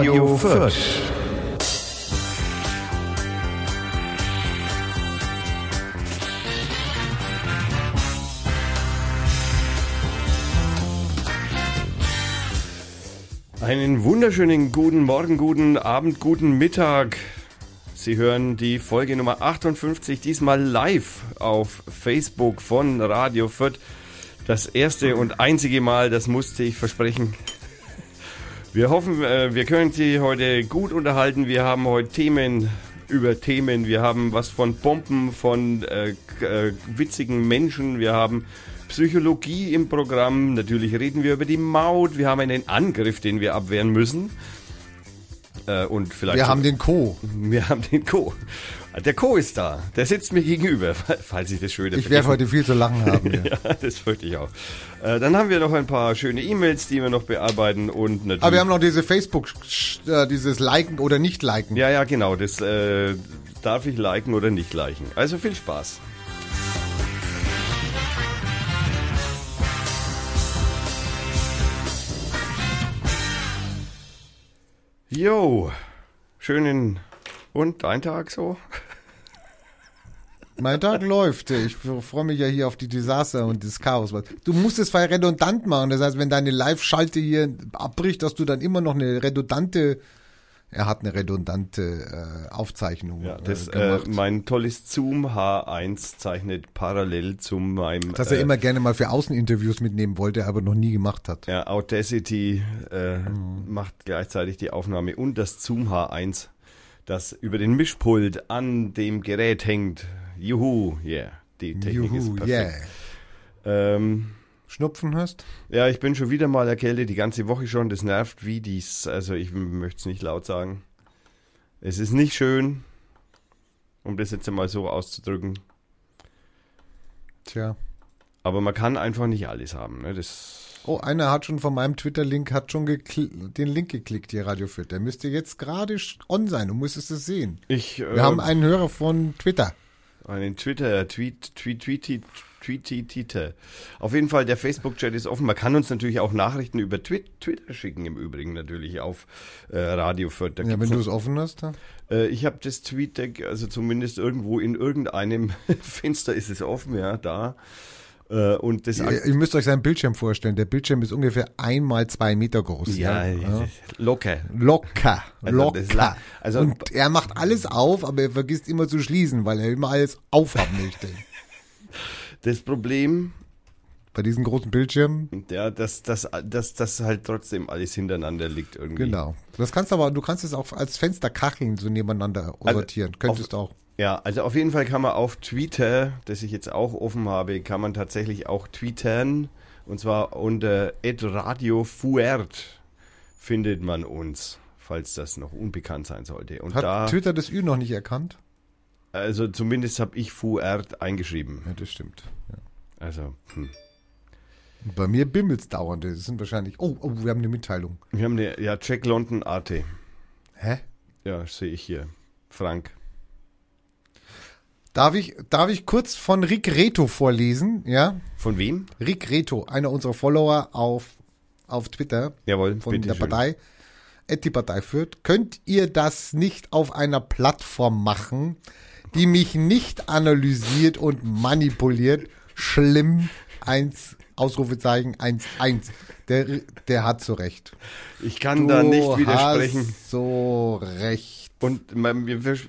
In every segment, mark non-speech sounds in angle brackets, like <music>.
Radio Fürth. Einen wunderschönen guten Morgen, guten Abend, guten Mittag. Sie hören die Folge Nummer 58, diesmal live auf Facebook von Radio Fürth. Das erste und einzige Mal, das musste ich versprechen. Wir hoffen, äh, wir können Sie heute gut unterhalten. Wir haben heute Themen über Themen. Wir haben was von Bomben, von äh, äh, witzigen Menschen. Wir haben Psychologie im Programm. Natürlich reden wir über die Maut. Wir haben einen Angriff, den wir abwehren müssen. Äh, und vielleicht wir haben den Co. Wir haben den Co. Der Co ist da. Der sitzt mir gegenüber, <laughs> falls ich das schöne Ich werde heute viel zu lachen haben. <laughs> Ja, ja das fürchte ich auch. Äh, dann haben wir noch ein paar schöne E-Mails, die wir noch bearbeiten und natürlich. Aber wir haben noch diese Facebook, äh, dieses Liken oder nicht liken. Ja, ja, genau. Das äh, darf ich liken oder nicht liken. Also viel Spaß. Jo, schönen und dein Tag so? Mein Tag läuft. Ich freue mich ja hier auf die Desaster und das Chaos. Du musst es voll redundant machen. Das heißt, wenn deine Live-Schalte hier abbricht, dass du dann immer noch eine redundante er hat eine redundante äh, Aufzeichnung ja, das, äh, gemacht. Äh, mein tolles Zoom H1 zeichnet parallel zu meinem. Das er äh, immer gerne mal für Außeninterviews mitnehmen wollte, aber noch nie gemacht hat. Ja, Audacity äh, mhm. macht gleichzeitig die Aufnahme und das Zoom H1, das über den Mischpult an dem Gerät hängt. Juhu, yeah, die Technik Juhu, ist perfekt. Yeah. Ähm, Schnupfen hast? Ja, ich bin schon wieder mal erkältet, die ganze Woche schon. Das nervt wie dies. Also ich möchte es nicht laut sagen. Es ist nicht schön, um das jetzt mal so auszudrücken. Tja. Aber man kann einfach nicht alles haben. Ne? Das oh, einer hat schon von meinem Twitter-Link, hat schon den Link geklickt, hier Radio Fit. Der müsste jetzt gerade on sein. Du müsstest es sehen. Ich, Wir äh, haben einen Hörer von Twitter. Einen Twitter, Tweet, Tweet, Tweet, Tweet. Auf jeden Fall, der Facebook-Chat ist offen. Man kann uns natürlich auch Nachrichten über Twitter schicken, im Übrigen natürlich auf äh, Radio Fürth. Ja, wenn du es offen hast. Ja? Äh, ich habe das TweetDeck, also zumindest irgendwo in irgendeinem <laughs> Fenster ist es offen, ja, da. Äh, und das ihr, ihr müsst euch seinen Bildschirm vorstellen. Der Bildschirm ist ungefähr einmal zwei Meter groß. Ja, ja. locker. Locker. Also locker. Also, und er macht alles auf, aber er vergisst immer zu schließen, weil er immer alles aufhaben möchte. <laughs> Das Problem. Bei diesen großen Bildschirmen? Ja, dass das, das, das halt trotzdem alles hintereinander liegt irgendwie. Genau. Das kannst aber, du kannst es auch als Fensterkacheln so nebeneinander also sortieren. Könntest auf, auch. Ja, also auf jeden Fall kann man auf Twitter, das ich jetzt auch offen habe, kann man tatsächlich auch tweeten. Und zwar unter Radio Fuert findet man uns, falls das noch unbekannt sein sollte. Und Hat da, Twitter das Ü noch nicht erkannt? Also zumindest habe ich Fuert eingeschrieben. Ja, das stimmt. Ja. Also, hm. Bei mir bimmelt es dauernd. Das sind wahrscheinlich. Oh, oh, wir haben eine Mitteilung. Wir haben eine, ja, Check London AT. Hä? Ja, sehe ich hier. Frank. Darf ich, darf ich kurz von Rick Reto vorlesen? Ja? Von wem? Rick Reto, einer unserer Follower auf, auf Twitter. Jawohl, von der schön. Partei. Die Partei führt. Könnt ihr das nicht auf einer Plattform machen, die mich nicht analysiert und manipuliert. Schlimm. Eins, Ausrufezeichen, eins, eins. Der, der hat so recht. Ich kann du da nicht widersprechen. Hast so recht. Und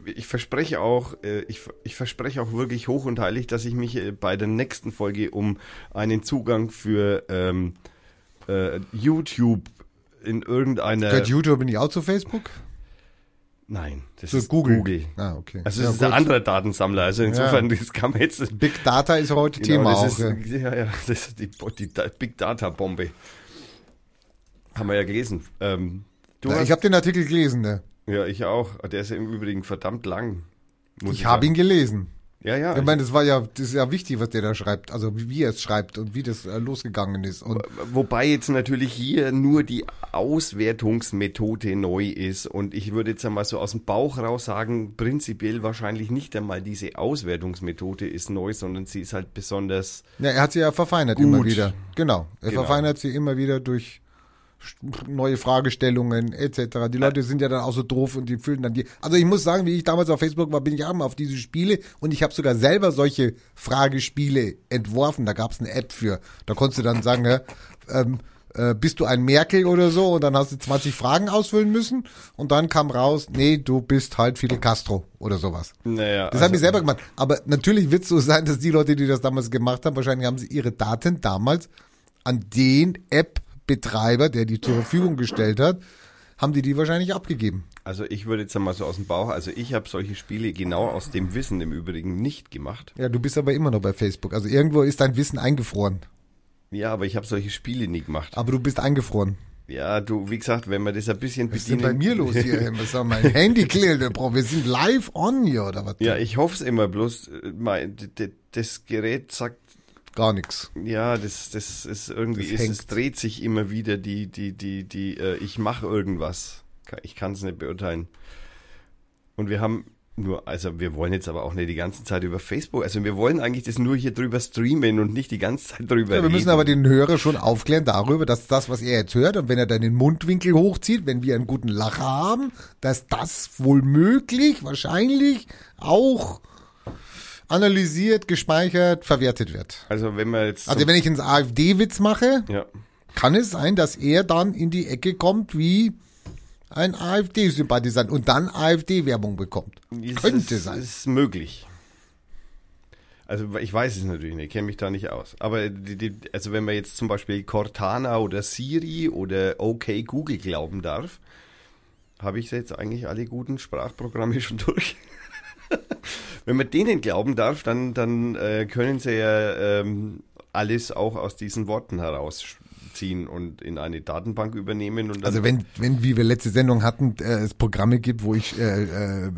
ich verspreche auch, äh, ich, ich verspreche auch wirklich hoch und heilig, dass ich mich äh, bei der nächsten Folge um einen Zugang für ähm, äh, YouTube in irgendeiner. Gehört YouTube nicht auch zu Facebook? Nein, das so ist Google. Google. Ah, okay. Also das ja, ist gut. der andere Datensammler. Also insofern, ja. <laughs> das kann man jetzt. Big Data ist heute genau, Thema auch. Ist, ja, ja, das ist die, die Big Data Bombe. Haben wir ja gelesen. Ähm, ja, ich habe den Artikel gelesen, ne? Ja, ich auch. Der ist ja im Übrigen verdammt lang. ich, ich habe ihn gelesen. Ja, ja. Ich meine, das war ja, das ist ja wichtig, was der da schreibt, also wie, er es schreibt und wie das äh, losgegangen ist. Und Wobei jetzt natürlich hier nur die Auswertungsmethode neu ist und ich würde jetzt einmal so aus dem Bauch raus sagen, prinzipiell wahrscheinlich nicht einmal diese Auswertungsmethode ist neu, sondern sie ist halt besonders. Ja, er hat sie ja verfeinert gut. immer wieder. Genau. Er genau. verfeinert sie immer wieder durch neue Fragestellungen etc. Die Leute sind ja dann auch so doof und die füllen dann die. Also ich muss sagen, wie ich damals auf Facebook war, bin ich auch mal auf diese Spiele und ich habe sogar selber solche Fragespiele entworfen. Da gab es eine App für. Da konntest du dann sagen, ja, ähm, äh, bist du ein Merkel oder so und dann hast du 20 Fragen ausfüllen müssen und dann kam raus, nee, du bist halt Fidel Castro oder sowas. Naja, Das habe ich selber gemacht. Aber natürlich wird es so sein, dass die Leute, die das damals gemacht haben, wahrscheinlich haben sie ihre Daten damals an den App-Betreiber, der die zur Verfügung gestellt hat, haben die die wahrscheinlich abgegeben. Also ich würde jetzt einmal so aus dem Bauch, also ich habe solche Spiele genau aus dem Wissen im Übrigen nicht gemacht. Ja, du bist aber immer noch bei Facebook. Also irgendwo ist dein Wissen eingefroren. Ja, aber ich habe solche Spiele nie gemacht. Aber du bist eingefroren. Ja, du, wie gesagt, wenn man das ein bisschen Was ist denn bedienen... bei mir los hier? Was soll mein Handy klingelt, Bro? Wir sind live on hier, oder was? Ja, ich hoffe es immer, bloß äh, mein, das Gerät sagt, Gar nichts. ja, das, das ist irgendwie, Das es, hängt. es dreht sich immer wieder, die, die, die, die, äh, ich mache irgendwas. Ich kann es nicht beurteilen. Und wir haben nur, also wir wollen jetzt aber auch nicht die ganze Zeit über Facebook, also wir wollen eigentlich das nur hier drüber streamen und nicht die ganze Zeit drüber Ja, wir reden. müssen aber den Hörer schon aufklären darüber, dass das, was er jetzt hört, und wenn er dann den Mundwinkel hochzieht, wenn wir einen guten Lacher haben, dass das wohl möglich, wahrscheinlich auch analysiert, gespeichert, verwertet wird. also wenn wir jetzt... Also wenn ich einen AfD-Witz mache, ja. kann es sein, dass er dann in die Ecke kommt wie ein AfD-Sympathisant und dann AfD-Werbung bekommt. Es Könnte ist, sein. Ist möglich. Also ich weiß es natürlich nicht, kenne mich da nicht aus. Aber die, die, also wenn man jetzt zum Beispiel Cortana oder Siri oder OK Google glauben darf, habe ich jetzt eigentlich alle guten Sprachprogramme <laughs> schon durch. <laughs> wenn man denen glauben darf, dann, dann äh, können sie ja ähm, alles auch aus diesen Worten herausziehen und in eine Datenbank übernehmen. Also wenn, wenn, wie wir letzte Sendung hatten, äh, es Programme gibt, wo ich äh, äh,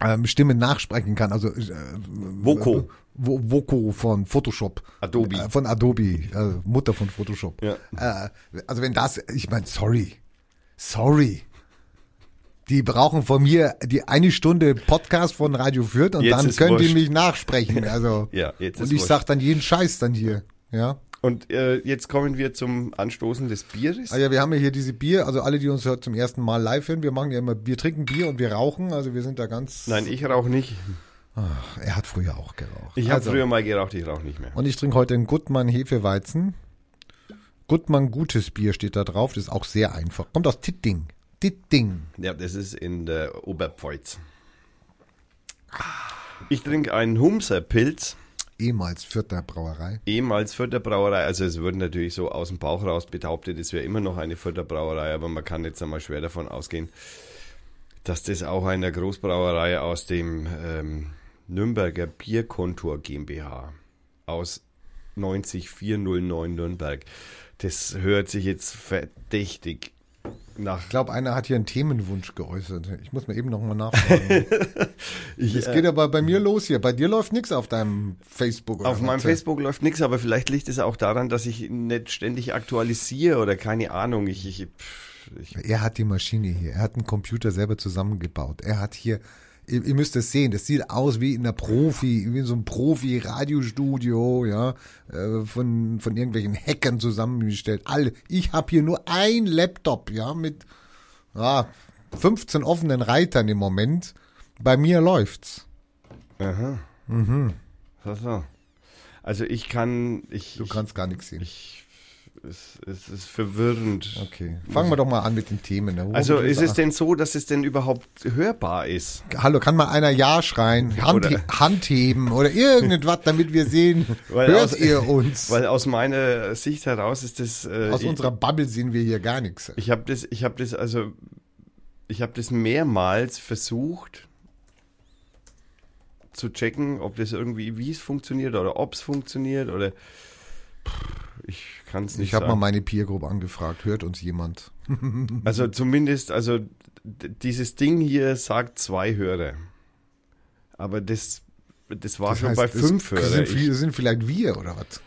äh, Stimmen nachsprechen kann, also äh, Voco. Vo Voco von Photoshop. Adobe. Äh, von Adobe, äh, Mutter von Photoshop. Ja. Also wenn das, ich meine, sorry, sorry. Die brauchen von mir die eine Stunde Podcast von Radio Fürth und Jetzt dann können die wurscht. mich nachsprechen. Also <laughs> Ja, jetzt und ich wurscht. sag dann jeden Scheiß dann hier. Ja. Und äh, jetzt kommen wir zum Anstoßen des Bieres. Ah ja, wir haben ja hier diese Bier, also alle, die uns heute zum ersten Mal live hören, wir machen ja immer, wir trinken Bier und wir rauchen, also wir sind da ganz. Nein, ich rauche nicht. Ach, er hat früher auch geraucht. Ich habe also, früher mal geraucht, ich rauche nicht mehr. Und ich trinke heute einen Gutmann Hefeweizen. Gutmann gutes Bier steht da drauf, das ist auch sehr einfach. Kommt aus Titting. Titting. Ja, das ist in der Oberpfalz. Ich trinke einen Humser Pilz, Ehemals Vierter Brauerei. ehemals Fürther Brauerei. Also es wird natürlich so aus dem Bauch raus behauptet, es wäre immer noch eine Fürther Brauerei, aber man kann jetzt einmal schwer davon ausgehen, dass das auch eine Großbrauerei aus dem ähm, Nürnberger Bierkontur GmbH aus 90409 Nürnberg. Das hört sich jetzt verdächtig nach Ich glaube, einer hat hier einen Themenwunsch geäußert. Ich muss mir eben nochmal nachfragen. <laughs> Ich, Es äh, geht aber bei mir los hier. Bei dir läuft nichts auf deinem Facebook Auf meinem Facebook läuft nichts, aber vielleicht liegt es auch daran, dass ich nicht ständig aktualisiere oder keine Ahnung. Ich, ich, pff, ich Er hat die Maschine hier. Er hat einen Computer selber zusammengebaut. Er hat hier, ihr, ihr müsst es sehen, das sieht aus wie in einer Profi, wie in so einem Profi-Radiostudio, ja, äh, von, von irgendwelchen Hackern zusammengestellt. Alle. Ich habe hier nur ein Laptop, ja, mit ja, 15 offenen Reitern im Moment. Bei mir läuft's. aha. Mhm. So, so. Also ich kann, ich, Du kannst gar nichts sehen. ich, es, es ist verwirrend. Okay. Fangen wir doch mal an mit den Themen. ne? Also ist es denn so, dass es denn überhaupt hörbar ist? Hallo, kann mal einer Ja schreien, Hand, Oder- Hand heben oder irgendetwas, damit wir sehen, <laughs> Weil hört aus- ihr uns? <laughs> Weil aus meiner Sicht heraus ist das. Äh, Aus ich, unserer Bubble sehen wir hier gar nichts. Ich habe das, ich habe das also, ich habe das mehrmals versucht zu checken, ob das irgendwie, wie es funktioniert oder ob es funktioniert oder ich kann es nicht Ich habe mal meine Peergruppe angefragt, hört uns jemand? <laughs> also zumindest, also dieses Ding hier sagt zwei Hörer, aber das, das war Das schon heißt, bei fünf Hörer. Sind, Ich- sind vielleicht wir oder was?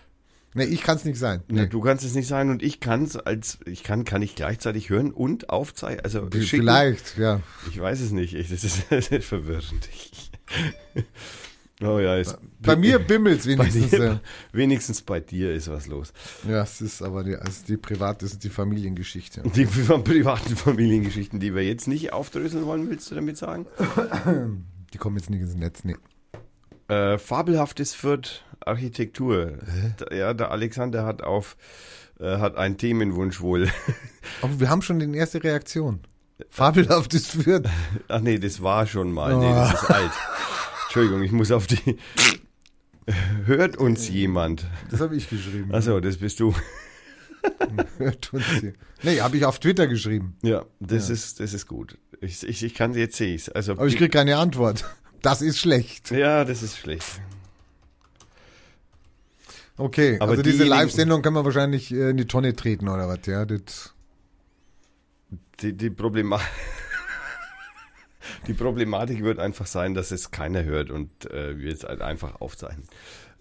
Nee, ich kann es nicht sein. Na, Nee. du kannst es nicht sein und ich kann es als ich kann kann ich gleichzeitig hören und aufzeichnen. Also schicken. Vielleicht, ja. Ich weiß es nicht. Ich, das ist, das <laughs> ist verwirrend. <laughs> Oh ja, ist, Bei mir bimmelt's <laughs> bei wenigstens. dir, wenigstens bei dir ist was los. ja, es ist aber die, also die private, ist die Familiengeschichte. Die <laughs> privaten Familiengeschichten, die wir jetzt nicht aufdröseln wollen, willst du damit sagen? <coughs> Die kommen jetzt nicht ins Netz. Nee. Äh, fabelhaftes Fürth Architektur. Da- Ja, der Alexander hat auf äh, hat einen Themenwunsch wohl. <laughs> Aber wir haben schon die erste Reaktion. Fabelhaftes Fürth. Ach nee, das war schon mal. Nee, das ist alt. Entschuldigung, ich muss auf die. <laughs> Hört uns jemand? Das habe ich geschrieben. Achso, das bist du. <laughs> Hört uns hier. Nee, habe ich auf Twitter geschrieben. Ja, das ist das ist gut. Ich, ich, ich kann jetzt sehe ich's. Also Aber ich krieg keine Antwort. Das ist schlecht. ja, das ist schlecht. Okay, Aber also diese diejenigen- Live-Sendung kann man wahrscheinlich äh, in die Tonne treten oder was, ja? Das, Die, die, Problema <laughs> die Problematik wird einfach sein, dass es keiner hört und äh, wir es halt einfach aufzeichnen.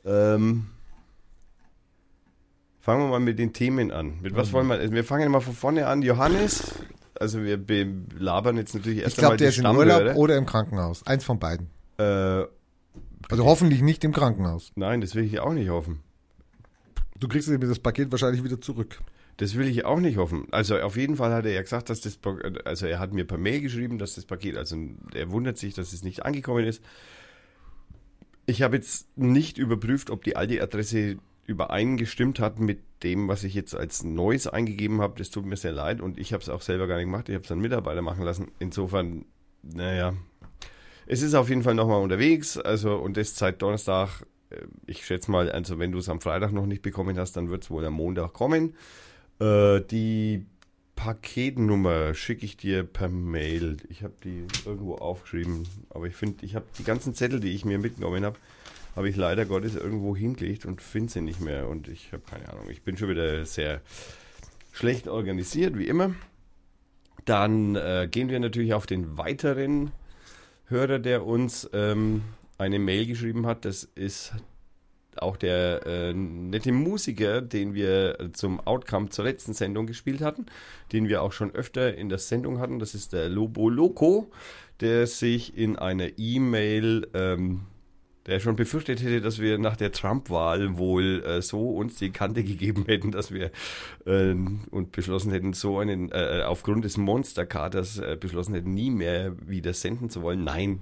Ähm, fangen wir mal mit den Themen an. Mit was wollen wir? Wir fangen mal von vorne an. Johannes, also wir belabern jetzt natürlich ich erst einmal glaube, der die ist in Urlaub oder im Krankenhaus. Eins von beiden. Äh, Also hoffentlich nicht im Krankenhaus. nein, das will ich auch nicht hoffen. Du kriegst das Paket wahrscheinlich wieder zurück. Das will ich auch nicht hoffen. Also auf jeden Fall hat er ja gesagt, dass das, Pro- also er hat mir per Mail geschrieben, dass das Paket, also er wundert sich, dass es nicht angekommen ist. Ich habe jetzt nicht überprüft, ob die alte Adresse übereingestimmt hat mit dem, was ich jetzt als Neues eingegeben habe. Das tut mir sehr leid und ich habe es auch selber gar nicht gemacht. Ich habe es an Mitarbeiter machen lassen. Insofern, naja, es ist auf jeden Fall nochmal unterwegs. Also und das seit Donnerstag. Äh, Ich schätze mal, also wenn du es am Freitag noch nicht bekommen hast, dann wird es wohl am Montag kommen. Äh, die Paketnummer schicke ich dir per Mail. Ich habe die irgendwo aufgeschrieben, aber ich finde, ich habe die ganzen Zettel, die ich mir mitgenommen habe, habe ich leider Gottes irgendwo hingelegt und finde sie nicht mehr. Und ich habe keine Ahnung. Ich bin schon wieder sehr schlecht organisiert, wie immer. Dann äh, gehen wir natürlich auf den weiteren Hörer, der uns ähm, eine Mail geschrieben hat. Das ist auch der äh, nette Musiker, den wir äh, zum Outcome zur letzten Sendung gespielt hatten, den wir auch schon öfter in der Sendung hatten. Das ist der Lobo Loco, der sich in einer E-Mail, ähm, der schon befürchtet hätte, dass wir nach der Trump-Wahl wohl äh, so uns die Kante <laughs> gegeben hätten, dass wir äh, und beschlossen hätten, so einen, äh, aufgrund des Monsterkaters äh, beschlossen hätten, nie mehr wieder senden zu wollen. Nein.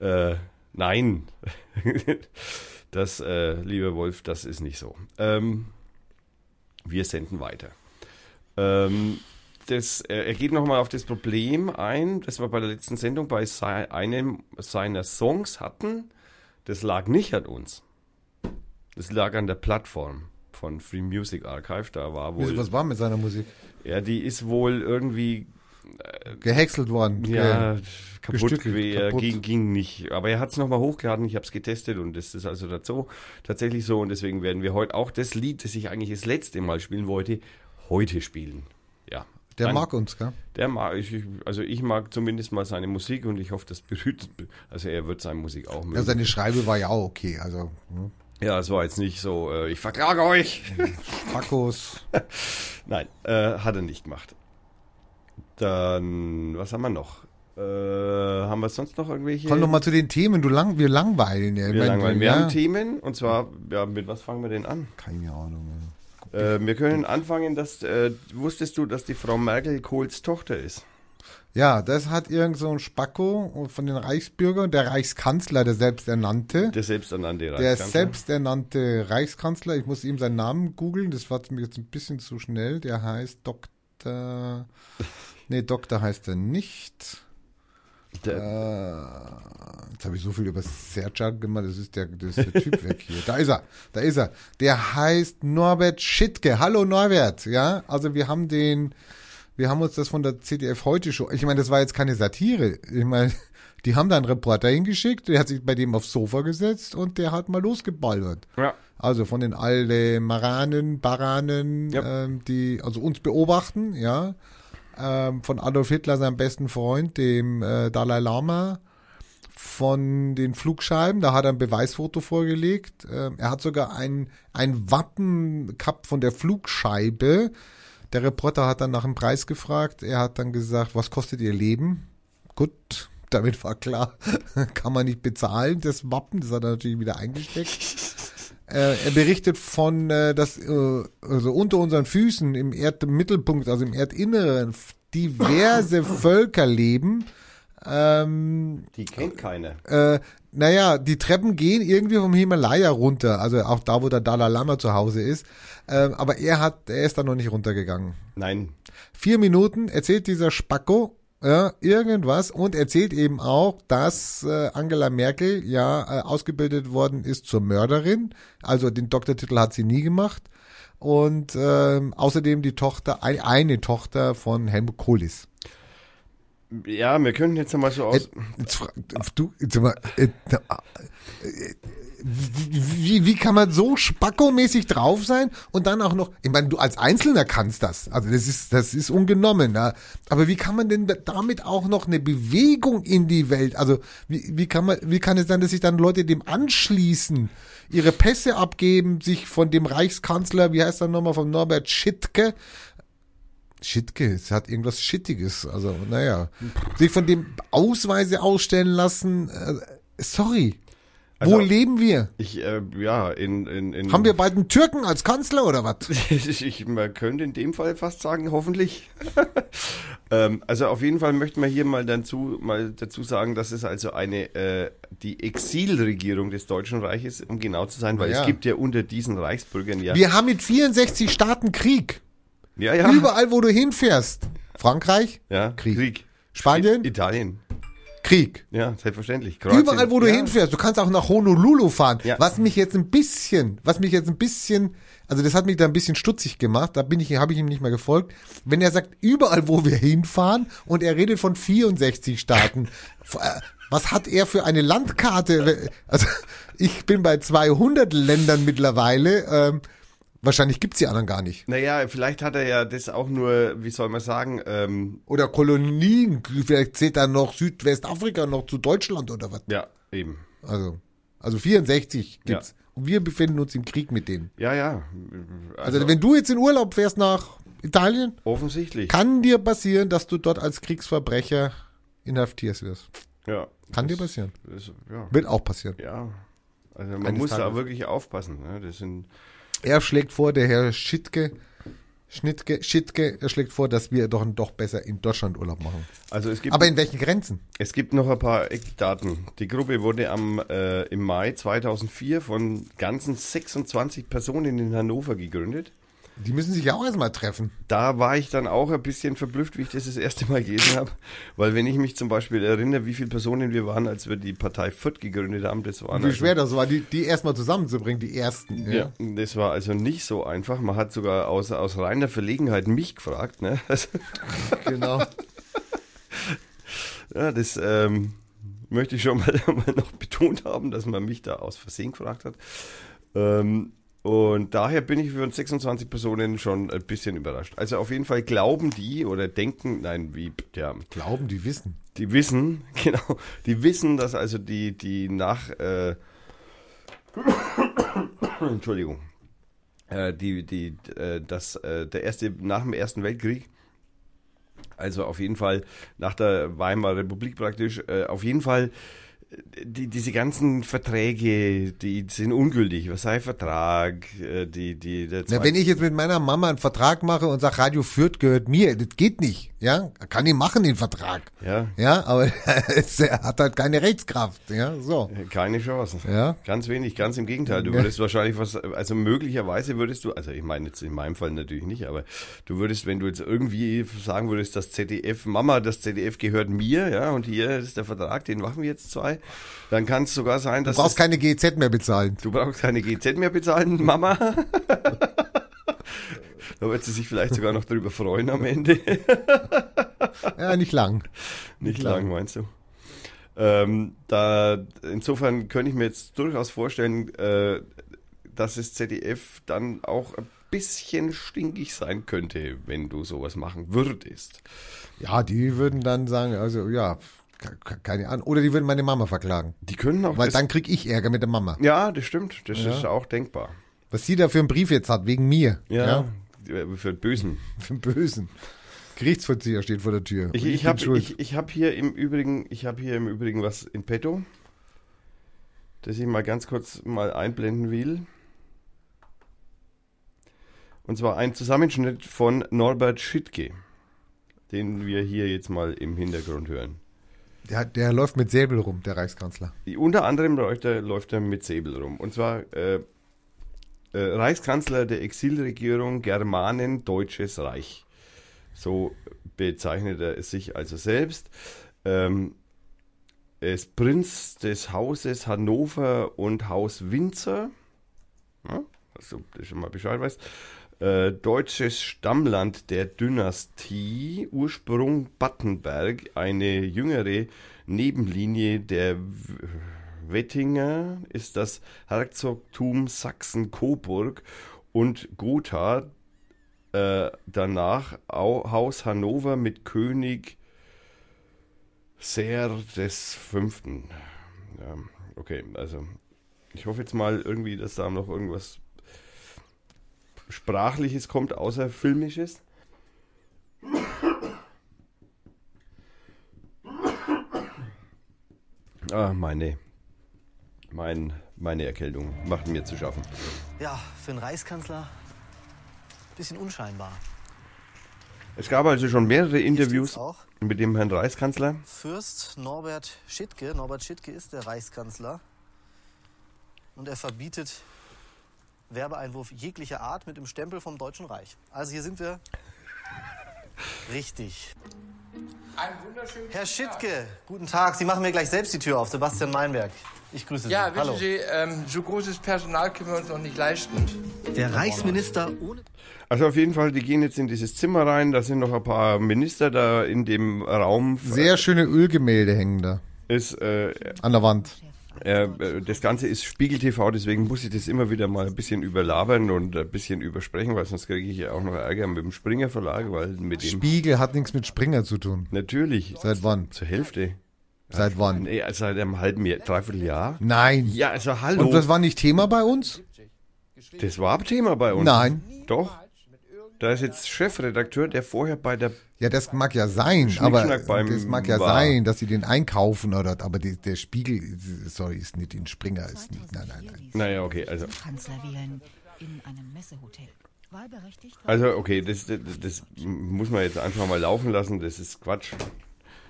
Äh, nein. <laughs> Das, äh, lieber Wolf, das ist nicht so. Ähm, wir senden weiter. Ähm, das, äh, er geht nochmal auf das Problem ein, das wir bei der letzten Sendung bei sei, einem seiner Songs hatten. Das lag nicht an uns. Das lag an der Plattform von Free Music Archive. Da war wohl. Was war mit seiner Musik? Ja, die ist wohl irgendwie Gehäckselt worden. ja, Ge- kaputt, kaputt. Ging, ging nicht. Aber er hat es nochmal hochgeladen, ich habe es getestet und das ist also dazu tatsächlich so. Und deswegen werden wir heute auch das Lied, das ich eigentlich das letzte Mal spielen wollte, heute spielen. Ja. Der Ein- mag uns, gell? Der mag, ich, also ich mag zumindest mal seine Musik und ich hoffe, das berührt, also er wird seine Musik auch mögen. Ja, seine Schreibe war ja auch okay. Also, ne? ja, es war jetzt nicht so, äh, ich verklage euch. Spackos. <laughs> Nein, äh, hat er nicht gemacht. Dann, was haben wir noch? Äh, haben wir sonst noch irgendwelche? Komm doch mal zu den Themen. Du lang, wir langweilen ja. Wir, langweilen. wir ja, haben Themen und zwar, ja, mit was fangen wir denn an? Keine Ahnung. Äh, wir können anfangen, dass, äh, wusstest du, dass die Frau Merkel Kohls Tochter ist? Ja, das hat irgend so ein Spacko von den Reichsbürgern, der Reichskanzler, der selbsternannte. Der selbsternannte Der Reichskanzler. selbsternannte Reichskanzler, ich muss ihm seinen Namen googeln, das war mir jetzt ein bisschen zu schnell. Der heißt Dr. <laughs> Nee, Doktor heißt er nicht. Der, Äh, jetzt habe ich so viel über Serjan gemacht, das ist, der, das ist der Typ <laughs> weg hier. Da ist er, da ist er. Der heißt Norbert Schittke. Hallo Norbert, ja. Also wir haben den, wir haben uns das von der CDF heute schon, ich meine, das war jetzt keine Satire. Ich meine, <laughs> die haben da einen Reporter hingeschickt, der hat sich bei dem aufs Sofa gesetzt und der hat mal losgeballert. ja, Also von den Aldemaranen, Baranen, Ja. ähm, die also uns beobachten, ja. Ähm, von Adolf Hitler, seinem besten Freund, dem äh, Dalai Lama, von den Flugscheiben, da hat er ein Beweisfoto vorgelegt. Ähm, er hat sogar ein, ein Wappen gehabt von der Flugscheibe. Der Reporter hat dann nach dem Preis gefragt. Er hat dann gesagt, was kostet Ihr Leben? Gut, Damit war klar, <laughs> kann man nicht bezahlen, das Wappen, das hat er natürlich wieder eingesteckt. Äh, er berichtet von, äh, dass äh, also unter unseren Füßen im Erdmittelpunkt, also im Erdinneren, diverse <laughs> Völker leben. Ähm, Die kennt keiner. äh, naja, die Treppen gehen irgendwie vom Himalaya runter, also auch da, wo der Dalai Lama zu Hause ist. Ähm, aber er hat, er ist da noch nicht runtergegangen. Nein. Vier Minuten erzählt dieser Spacko ja, irgendwas und erzählt eben auch, dass äh, Angela Merkel ja äh, ausgebildet worden ist zur Mörderin. Also den Doktortitel hat sie nie gemacht. Und ähm, außerdem die Tochter, ein, eine Tochter von Helmut Kohl ist. Ja, wir könnten jetzt einmal so aus. Äh, Jetzt, fra- du, jetzt mal, äh, da- äh, wie, wie kann man so spackomäßig drauf sein und dann auch noch, ich meine, du als Einzelner kannst das, also das ist, das ist ungenommen, ja. aber wie kann man denn da- damit auch noch eine Bewegung in die Welt, also wie, wie kann man, wie kann es sein, dass sich dann Leute dem anschließen, ihre Pässe abgeben, sich von dem Reichskanzler, wie heißt er nochmal, von Norbert Schittke, Schittke, es hat irgendwas Schittiges. Also, naja. Sich von dem Ausweise ausstellen lassen. Äh, sorry. Wo Also- leben wir? Ich, äh, ja, in, in, in Haben wir bald einen Türken als Kanzler oder was? <laughs> ich, man könnte in dem Fall fast sagen, hoffentlich. <laughs> ähm, also auf jeden Fall möchten wir hier mal dazu, mal dazu sagen, dass es also eine äh, die Exilregierung des Deutschen Reiches, um genau zu sein, weil Ja. es gibt ja unter diesen Reichsbürgern ja. Wir haben mit 64 Staaten Krieg. ja, ja. Überall, wo du hinfährst. Frankreich, ja, Krieg. Krieg. Spanien? Italien. Krieg. Ja, selbstverständlich. Kroatien. Überall, wo du ja. hinfährst. Du kannst auch nach Honolulu fahren. Ja. Was mich jetzt ein bisschen, was mich jetzt ein bisschen, also das hat mich da ein bisschen stutzig gemacht. Da bin ich, habe ich ihm nicht mehr gefolgt. Wenn er sagt, überall, wo wir hinfahren und er redet von 64 Staaten. <laughs> Äh, Was hat er für eine Landkarte? Also ich bin bei 200 Ländern mittlerweile. Ähm, wahrscheinlich gibt's die anderen gar nicht. Naja, vielleicht hat er ja das auch nur, wie soll man sagen, ähm, Oder Kolonien. Vielleicht zählt da noch Südwestafrika noch zu Deutschland oder was. ja, eben. Also, also 64 gibt's. Und wir befinden uns im Krieg mit denen. Ja, ja. Also, wenn du jetzt in Urlaub fährst nach Italien, offensichtlich. kann dir passieren, dass du dort als Kriegsverbrecher inhaftiert wirst. ja. Kann dir passieren. Das, ja. Wird auch passieren. Ja, also man Eines muss da Tages. wirklich aufpassen. Ne? Das sind Er schlägt vor, der Herr Schittke, Schnittke, Schittke, er schlägt vor, dass wir doch, doch besser in Deutschland Urlaub machen. also es gibt Aber in welchen Grenzen? es gibt noch ein paar Eckdaten. Die Gruppe wurde am äh, im Mai 2004 von ganzen 26 Personen in Hannover gegründet. Die müssen sich ja auch erstmal treffen. Da war ich dann auch ein bisschen verblüfft, wie ich das das erste Mal gelesen habe, weil wenn ich mich zum Beispiel erinnere, wie viele Personen wir waren, als wir die Partei Fürth gegründet haben, das waren Wie also- schwer das war, die, die erstmal zusammenzubringen, die ersten. Ja, das war also nicht so einfach. Man hat sogar aus, aus reiner Verlegenheit mich gefragt. Ne? Also, <laughs> genau. ja, das ähm, möchte ich schon mal, <laughs> mal noch betont haben, dass man mich da aus Versehen gefragt hat. Ähm, und daher bin ich für uns 26 Personen schon ein bisschen überrascht. Also auf jeden Fall glauben die oder denken, nein, wie, ja, Glauben, die wissen. die wissen, <laughs> genau, die wissen, dass also die, die nach, äh, <coughs> Entschuldigung, äh, die, die, äh, dass äh, der erste, nach dem Ersten Weltkrieg, also auf jeden Fall nach der Weimarer Republik praktisch, äh, auf jeden Fall die, diese ganzen Verträge, die sind ungültig. Was sei Vertrag? Äh, die, die, Na, wenn ich jetzt mit meiner Mama einen Vertrag mache und sage, Radio Fürth gehört mir, das geht nicht. Ja, kann ich machen, den Vertrag. ja, Ja, aber <laughs> es hat halt keine Rechtskraft. Ja, so. Keine Chance. Ja. Ganz wenig, ganz im Gegenteil. Du Ja. würdest wahrscheinlich was, also möglicherweise würdest du, also ich meine jetzt in meinem Fall natürlich nicht, aber du würdest, wenn du jetzt irgendwie sagen würdest, das ZDF, Mama, das ZDF gehört mir, ja, und hier ist der Vertrag, den machen wir jetzt zwei, dann kann es sogar sein, Du dass brauchst das, keine GZ mehr bezahlen. du brauchst keine GZ mehr bezahlen, Mama. <laughs> da wird sie sich vielleicht sogar noch drüber freuen am Ende. <laughs> Ja, nicht lang. Nicht lang. lang, meinst du? Ähm, da, insofern könnte ich mir jetzt durchaus vorstellen, äh, dass das ZDF dann auch ein bisschen stinkig sein könnte, wenn du sowas machen würdest. Ja, die würden dann sagen, also ja, ke- ke- keine Ahnung. Oder die würden meine Mama verklagen. Die können auch Weil dann krieg ich Ärger mit der Mama. Ja, das stimmt. Das Ja. ist auch denkbar. Was sie da für einen Brief jetzt hat, wegen mir. Ja. Für den Bösen. <laughs> Für den Bösen. Gerichtsvollzieher steht vor der Tür. Ich, ich bin habe ich, ich hab hier im Übrigen, ich habe hier im Übrigen was in petto, das ich mal ganz kurz mal einblenden will. Und zwar ein Zusammenschnitt von Norbert Schittke, den wir hier jetzt mal im Hintergrund hören. der, der läuft mit Säbel rum, der Reichskanzler. Unter anderem läuft er, läuft er mit Säbel rum. Und zwar äh, äh, Reichskanzler der Exilregierung Germanen Deutsches Reich. So bezeichnet er sich also selbst. Ähm, er ist Prinz des Hauses Hannover und Haus Windsor. Ja, also, dass du schon mal Bescheid weißt. Äh, deutsches Stammland der Dynastie, Ursprung Battenberg, eine jüngere Nebenlinie der W- Wettinger ist das Herzogtum Sachsen-Coburg und Gotha, äh, danach Au Haus Hannover mit König Ser des Fünften. Ja, okay, also ich hoffe jetzt mal irgendwie, dass da noch irgendwas Sprachliches kommt, außer Filmisches. Ah, meine, mein, meine Erkältung macht mir zu schaffen. Ja, für einen Reichskanzler bisschen unscheinbar. Es gab also schon mehrere Interviews mit dem Herrn Reichskanzler. Fürst Norbert Schittke. Norbert Schittke ist der Reichskanzler. Und er verbietet Werbeeinwurf jeglicher Art mit dem Stempel vom Deutschen Reich. Also hier sind wir <laughs> richtig. Einen wunderschönen Herr guten Tag. Schittke, guten Tag. Sie machen mir gleich selbst die Tür auf. Sebastian Meinberg. Ich grüße Ja, Sie. wissen Hallo. Sie, ähm, so großes Personal können wir uns noch nicht leisten. Der Reichsminister ohne Also auf jeden Fall, die gehen jetzt in dieses Zimmer rein. Da sind noch ein paar Minister da in dem Raum. Sehr schöne Ölgemälde hängen da Ist, äh, an der Wand. Äh, das Ganze ist Spiegel TV, deswegen muss ich das immer wieder mal ein bisschen überlabern und ein bisschen übersprechen, weil sonst kriege ich ja auch noch Ärger mit dem Springer Verlag, weil mit dem Spiegel hat nichts mit Springer zu tun. natürlich Seit wann? zur Hälfte. Seit wann? Nee, also seit einem halben Jahr, dreiviertel Jahr. Nein. Ja, also hallo. Und das war nicht Thema bei uns? das war Thema bei uns. Nein. Doch. Da ist jetzt Chefredakteur, der vorher bei der Ja, das mag ja sein, aber das mag ja war. sein, dass sie den einkaufen oder, aber die, der Spiegel, sorry, ist nicht in Springer, ist nicht, nein, nein, nein. Naja, okay, also Kanzler wählen in einem Messehotel. Wahlberechtigt war Also, okay, das, das, das muss man jetzt einfach mal laufen lassen. Das ist Quatsch.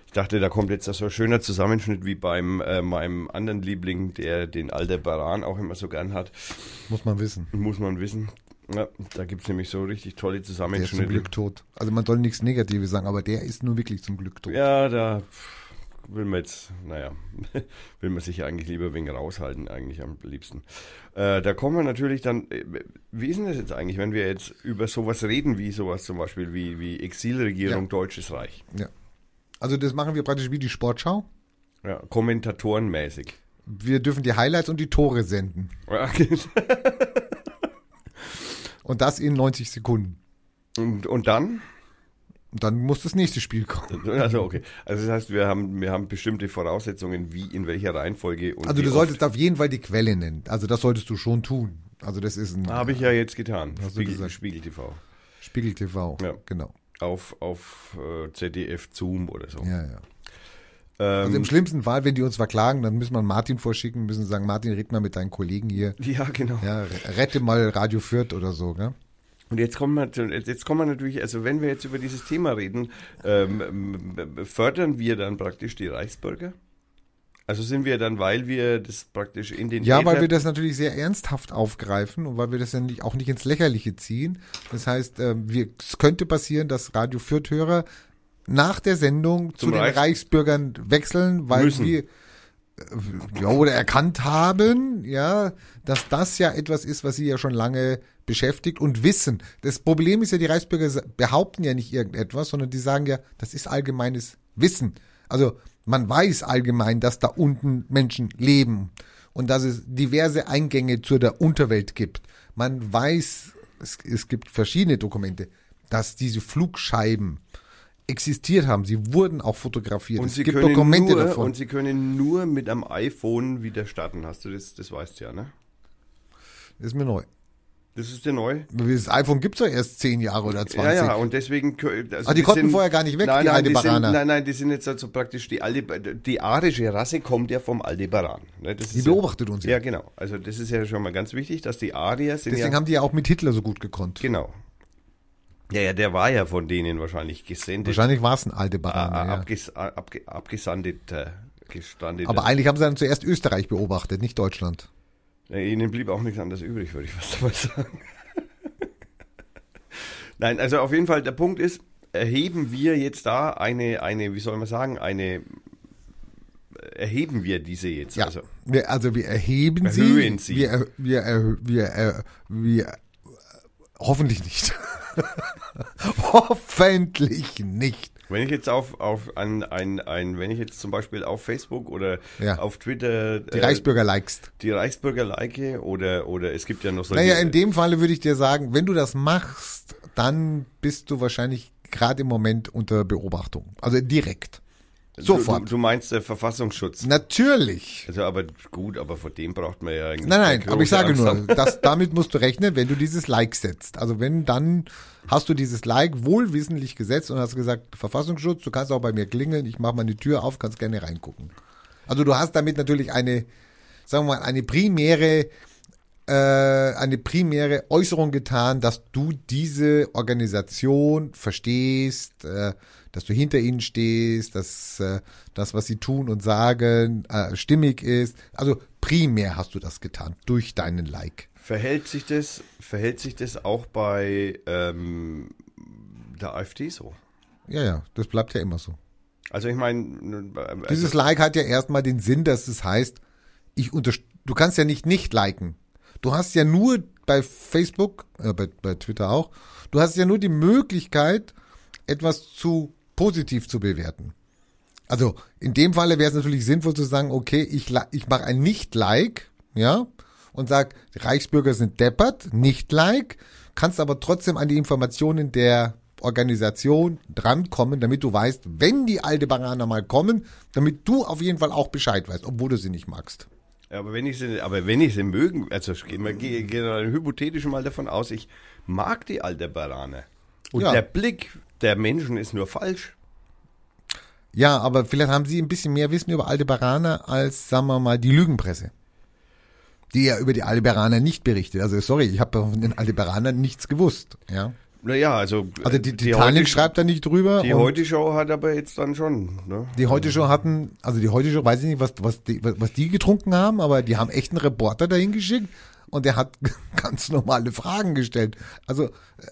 Ich dachte, da kommt jetzt so ein schöner Zusammenschnitt wie beim äh, meinem anderen Liebling, der den Aldebaran auch immer so gern hat. Muss man wissen. Muss man wissen. Ja, da gibt es nämlich so richtig tolle Der ist zum Zusammenschnitte. Glück tot. Also man soll nichts Negatives sagen, aber der ist nur wirklich zum Glück tot. Ja, da will man jetzt, naja, <laughs> will man sich eigentlich lieber wegen raushalten, eigentlich am liebsten. Äh, da kommen wir natürlich dann, äh, wie ist denn das jetzt eigentlich, wenn wir jetzt über sowas reden, wie sowas zum Beispiel, wie, wie Exilregierung Ja. Deutsches Reich? Ja. Also das machen wir praktisch wie die Sportschau. Ja, kommentatorenmäßig. Wir dürfen die Highlights und die Tore senden. Ja, <laughs> Und das in 90 Sekunden. und, und dann? Und dann muss das nächste Spiel kommen. Also okay. Also das heißt, wir haben, wir haben bestimmte Voraussetzungen, wie, in welcher Reihenfolge und Also du solltest auf jeden Fall die Quelle nennen. Also das solltest du schon tun. Also das ist ein Habe ich ja jetzt getan. Spiegel. Spiegel TV. Spiegel TV. Ja. Genau. Auf, auf äh, ZDF Zoom oder so. Ja, ja. Ähm, Also im schlimmsten Fall, wenn die uns verklagen, dann müssen wir Martin vorschicken, müssen sagen, Martin, red mal mit deinen Kollegen hier. <laughs> ja, genau. Ja, rette mal Radio Fürth oder so, gell? Und jetzt kommen wir, jetzt kommen wir natürlich, also wenn wir jetzt über dieses Thema reden, ähm, m- fördern wir dann praktisch die Reichsbürger? Also sind wir dann, weil wir das praktisch in den Ja, weil Äther- wir das natürlich sehr ernsthaft aufgreifen und weil wir das ja nicht, auch nicht ins Lächerliche ziehen. Das heißt, ähm, wir, es könnte passieren, dass Radio Fürth-Hörer nach der Sendung zu Zum den Reichs- Reichsbürgern wechseln, weil Müssen. wir äh, ja, oder erkannt haben, ja, dass das ja etwas ist, was sie ja schon lange beschäftigt und wissen. Das Problem ist ja, die Reichsbürger behaupten ja nicht irgendetwas, sondern die sagen ja, das ist allgemeines Wissen. Also man weiß allgemein, dass da unten Menschen leben und dass es diverse Eingänge zu der Unterwelt gibt. Man weiß, es, es gibt verschiedene Dokumente, dass diese Flugscheiben existiert haben. Sie wurden auch fotografiert. und es sie gibt können Dokumente nur, davon. Und sie können nur mit einem iPhone wieder starten. Hast du das, das weißt du ja, ne? ist mir neu. Das ist der neue. Das iPhone gibt's doch erst zehn Jahre oder 20. Ja, ja, und deswegen. Also Ah, die konnten vorher gar nicht weg, nein, die nein, die sind, Aldebaraner. Nein, nein, die sind jetzt also praktisch die Alde, die arische Rasse kommt ja vom Aldebaran. Ne, Die beobachtet ja, uns Ja, ja. genau. Also das ist ja schon mal ganz wichtig, dass die Arier sind Deswegen ja. haben die ja auch mit Hitler so gut gekonnt. genau. Ja, ja, der war ja von denen wahrscheinlich gesendet. Wahrscheinlich war es ein Aldebaraner, ja. abges, äh, abge, abgesandet, äh, gestandet. Aber eigentlich haben sie dann zuerst Österreich beobachtet, nicht Deutschland. Ja, ihnen blieb auch nichts anderes übrig, würde ich fast mal sagen. <laughs> Nein, also auf jeden Fall, der Punkt ist, erheben wir jetzt da eine, eine, wie soll man sagen, eine, erheben wir diese jetzt? Ja. Also, wir, also wir erheben Erhöhen sie. sie. Wir, er- wir, er- wir, er- wir, hoffentlich nicht. <laughs> hoffentlich nicht. wenn ich jetzt auf, auf ein, ein, ein, wenn ich jetzt zum Beispiel auf Facebook oder Ja. auf Twitter Die äh, Reichsbürger likest. die Reichsbürger like oder, oder es gibt ja noch solche. Naja, in dem Falle würde ich dir sagen, wenn du das machst, dann bist du wahrscheinlich gerade im Moment unter Beobachtung. Also direkt. Sofort. Du, du meinst der Verfassungsschutz. Natürlich. Also aber gut, aber vor dem braucht man ja eigentlich Nein, nein, aber ich sage Angst nur, dass, damit musst du rechnen, wenn du dieses Like setzt. Also wenn dann hast du dieses Like wohlwissentlich gesetzt und hast gesagt, Verfassungsschutz, du kannst auch bei mir klingeln, ich mache meine Tür auf, kannst gerne reingucken. Also du hast damit natürlich eine, sagen wir mal, eine primäre, äh, eine primäre Äußerung getan, dass du diese Organisation verstehst, äh, dass du hinter ihnen stehst, dass äh, das, was sie tun und sagen, äh, stimmig ist. Also primär hast du das getan durch deinen Like. Verhält sich das, verhält sich das auch bei ähm, der AfD so? Ja, ja, das bleibt ja immer so. Also ich meine, also, Dieses Like hat ja erstmal den Sinn, dass es heißt, ich du kannst ja nicht nicht liken. Du hast ja nur bei Facebook, äh, bei, bei Twitter auch, du hast ja nur die Möglichkeit, etwas zu positiv zu bewerten. Also in dem Falle wäre es natürlich sinnvoll zu sagen, okay, ich, ich mache ein Nicht-Like, ja, und sag, die Reichsbürger sind deppert, Nicht-Like, kannst aber trotzdem an die Informationen der Organisation drankommen, damit du weißt, wenn die Aldebaraner mal kommen, damit du auf jeden Fall auch Bescheid weißt, obwohl du sie nicht magst. Ja, aber wenn ich sie, aber wenn ich sie mögen, also gehen wir gehen gehen wir hypothetisch mal davon aus, ich mag die Aldebaraner. Und Ja. der Blick der Menschen ist nur falsch. Ja, aber vielleicht haben sie ein bisschen mehr Wissen über Aldebaraner als, sagen wir mal, die Lügenpresse. Die ja über die Aldebaraner nicht berichtet. Also sorry, ich habe von den Aldebaranern nichts gewusst. Ja. Naja, also. Also die, äh, Titanic Heute- schreibt da nicht drüber. Die Heute Show hat aber jetzt dann schon, ne? die Heute Show hatten, also die Heute Show, weiß ich nicht, was, was, die, was die getrunken haben, aber die haben echt einen Reporter dahin geschickt und der hat <laughs> ganz normale Fragen gestellt. Also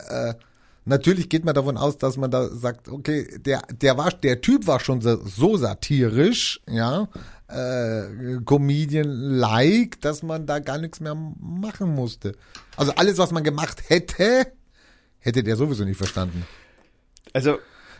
äh, natürlich geht man davon aus, dass man da sagt, okay, der, der war, der Typ war schon so, so satirisch, ja, äh, Comedian-like, dass man da gar nichts mehr machen musste. Also alles, was man gemacht hätte, hätte der sowieso nicht verstanden. Also,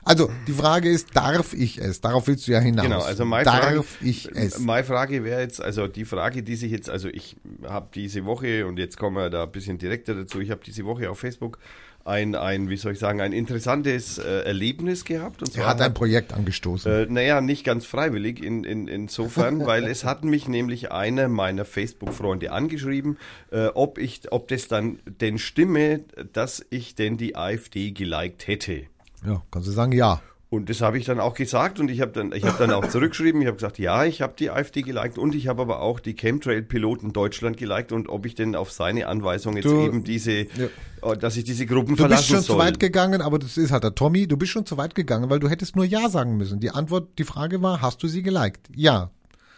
Also, die Frage ist, darf ich es? Darauf willst du ja hinaus. Genau, also meine darf Frage, ich es? Meine Frage wäre jetzt, also die Frage, die sich jetzt, also ich habe diese Woche, und jetzt kommen wir da ein bisschen direkter dazu, ich habe diese Woche auf Facebook ein, ein, wie soll ich sagen, ein interessantes äh, Erlebnis gehabt. Und Er hat ein Projekt angestoßen. äh, naja, nicht ganz freiwillig in, in, insofern, <laughs> weil es hat mich nämlich einer meiner Facebook-Freunde angeschrieben, äh, ob ich, ob das dann denn stimme, dass ich denn die AfD geliked hätte. ja, kannst du sagen, ja. Und das habe ich dann auch gesagt und ich habe dann, ich habe dann auch zurückgeschrieben. Ich habe gesagt, ja, ich habe die AfD geliked und ich habe aber auch die Chemtrail-Piloten Deutschland geliked und ob ich denn auf seine Anweisung jetzt Du- eben diese, äh, dass ich diese Gruppen Du bist verlassen schon soll. zu weit gegangen, aber das ist halt der Tommy, du bist schon zu weit gegangen, weil du hättest nur Ja sagen müssen. Die Antwort, die Frage war, hast du sie geliked? Ja.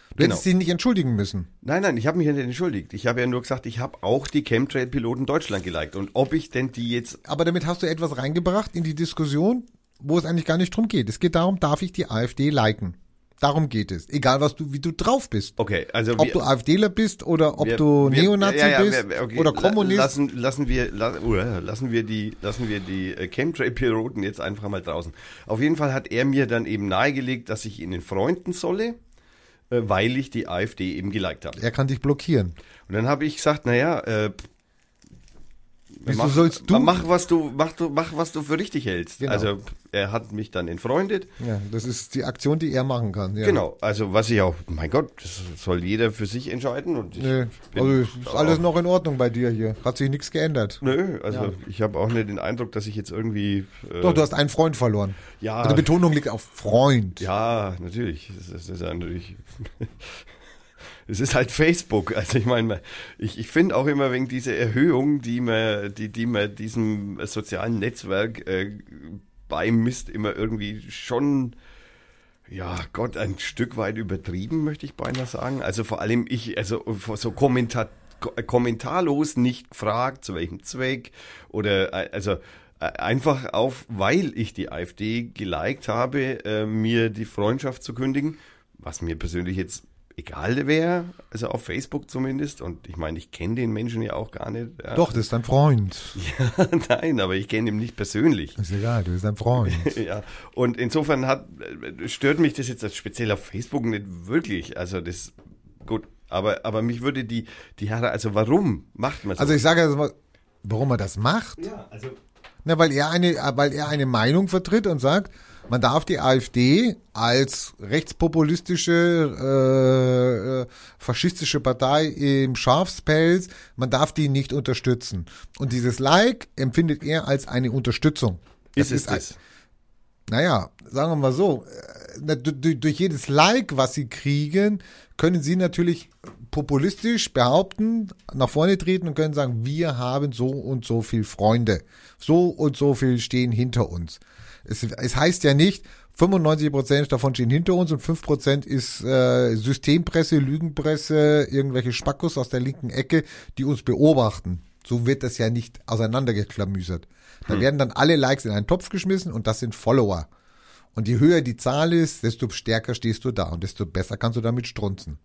Du Genau. hättest sie nicht entschuldigen müssen. Nein, nein, ich habe mich ja nicht entschuldigt. Ich habe ja nur gesagt, ich habe auch die Chemtrail-Piloten Deutschland geliked und ob ich denn die jetzt Aber damit hast du etwas reingebracht in die Diskussion, wo es eigentlich gar nicht drum geht. Es geht darum, darf ich die AfD liken? Darum geht es. Egal was du, wie du drauf bist. Okay, also Ob wir- du AfDler bist oder ob wir- du wir- Neonazi ja, ja, bist wir- okay, oder Kommunist. Lassen, lassen wir uh, lassen wir die lassen wir die äh, Chemtrail-Piloten jetzt einfach mal draußen. Auf jeden Fall hat er mir dann eben nahegelegt, dass ich ihnen freunden solle, äh, weil ich die AfD eben geliked habe. er kann dich blockieren. Und dann habe ich gesagt, naja, äh, Wieso mach, sollst du- Mach was du, mach du, mach was du für richtig hältst. Genau. Also er hat mich dann entfreundet. Ja, das ist die Aktion, die er machen kann. Ja. Genau, also was ich auch, mein Gott, das soll jeder für sich entscheiden. Und ich Nee, also ist alles noch in Ordnung bei dir hier. Hat sich nichts geändert. Nö, also Ja. ich habe auch nicht den Eindruck, dass ich jetzt irgendwie. Äh, Doch, du hast einen Freund verloren. Ja. Also die Betonung liegt auf Freund. Ja, natürlich. Das ist, das ist ja natürlich. <laughs> Es ist halt Facebook. <laughs> Also ich meine, ich, ich finde auch immer wegen dieser Erhöhung, die man, die, die man diesem sozialen Netzwerk äh, beimisst, immer irgendwie schon, ja Gott, ein Stück weit übertrieben, möchte ich beinahe sagen. Also vor allem ich, also so Kommentar, ko- kommentarlos nicht gefragt, zu welchem Zweck oder äh, also äh, einfach auf, weil ich die AfD geliked habe, äh, mir die Freundschaft zu kündigen, was mir persönlich jetzt egal wäre, also auf Facebook zumindest. Und ich meine, ich kenne den Menschen ja auch gar nicht. Ja. Doch, das ist dein Freund. <laughs> Nein, aber ich kenne ihn nicht persönlich. Ist egal, du bist dein Freund. <laughs> Ja, und insofern hat, äh, stört mich das jetzt als speziell auf Facebook nicht wirklich. Also das, gut, aber, aber mich würde die, die Herren, also warum macht man so? Also ich sage jetzt mal, warum er das macht? ja, also Na, weil er eine, weil er eine Meinung vertritt und sagt, man darf die AfD als rechtspopulistische, äh, äh, faschistische Partei im Schafspelz, man darf die nicht unterstützen. Und dieses Like empfindet er als eine Unterstützung. ist es ein- das? naja, sagen wir mal so, äh, durch jedes Like, was sie kriegen, können sie natürlich populistisch behaupten, nach vorne treten und können sagen, wir haben so und so viel Freunde. So und so viel stehen hinter uns. Es, es heißt ja nicht, 95 Prozent davon stehen hinter uns und 5 Prozent ist äh, Systempresse, Lügenpresse, irgendwelche Spackos aus der linken Ecke, die uns beobachten. So wird das ja nicht auseinandergeklamüsert. Da werden dann alle Likes in einen Topf geschmissen und das sind Follower. Und je höher die Zahl ist, desto stärker stehst du da und desto besser kannst du damit strunzen.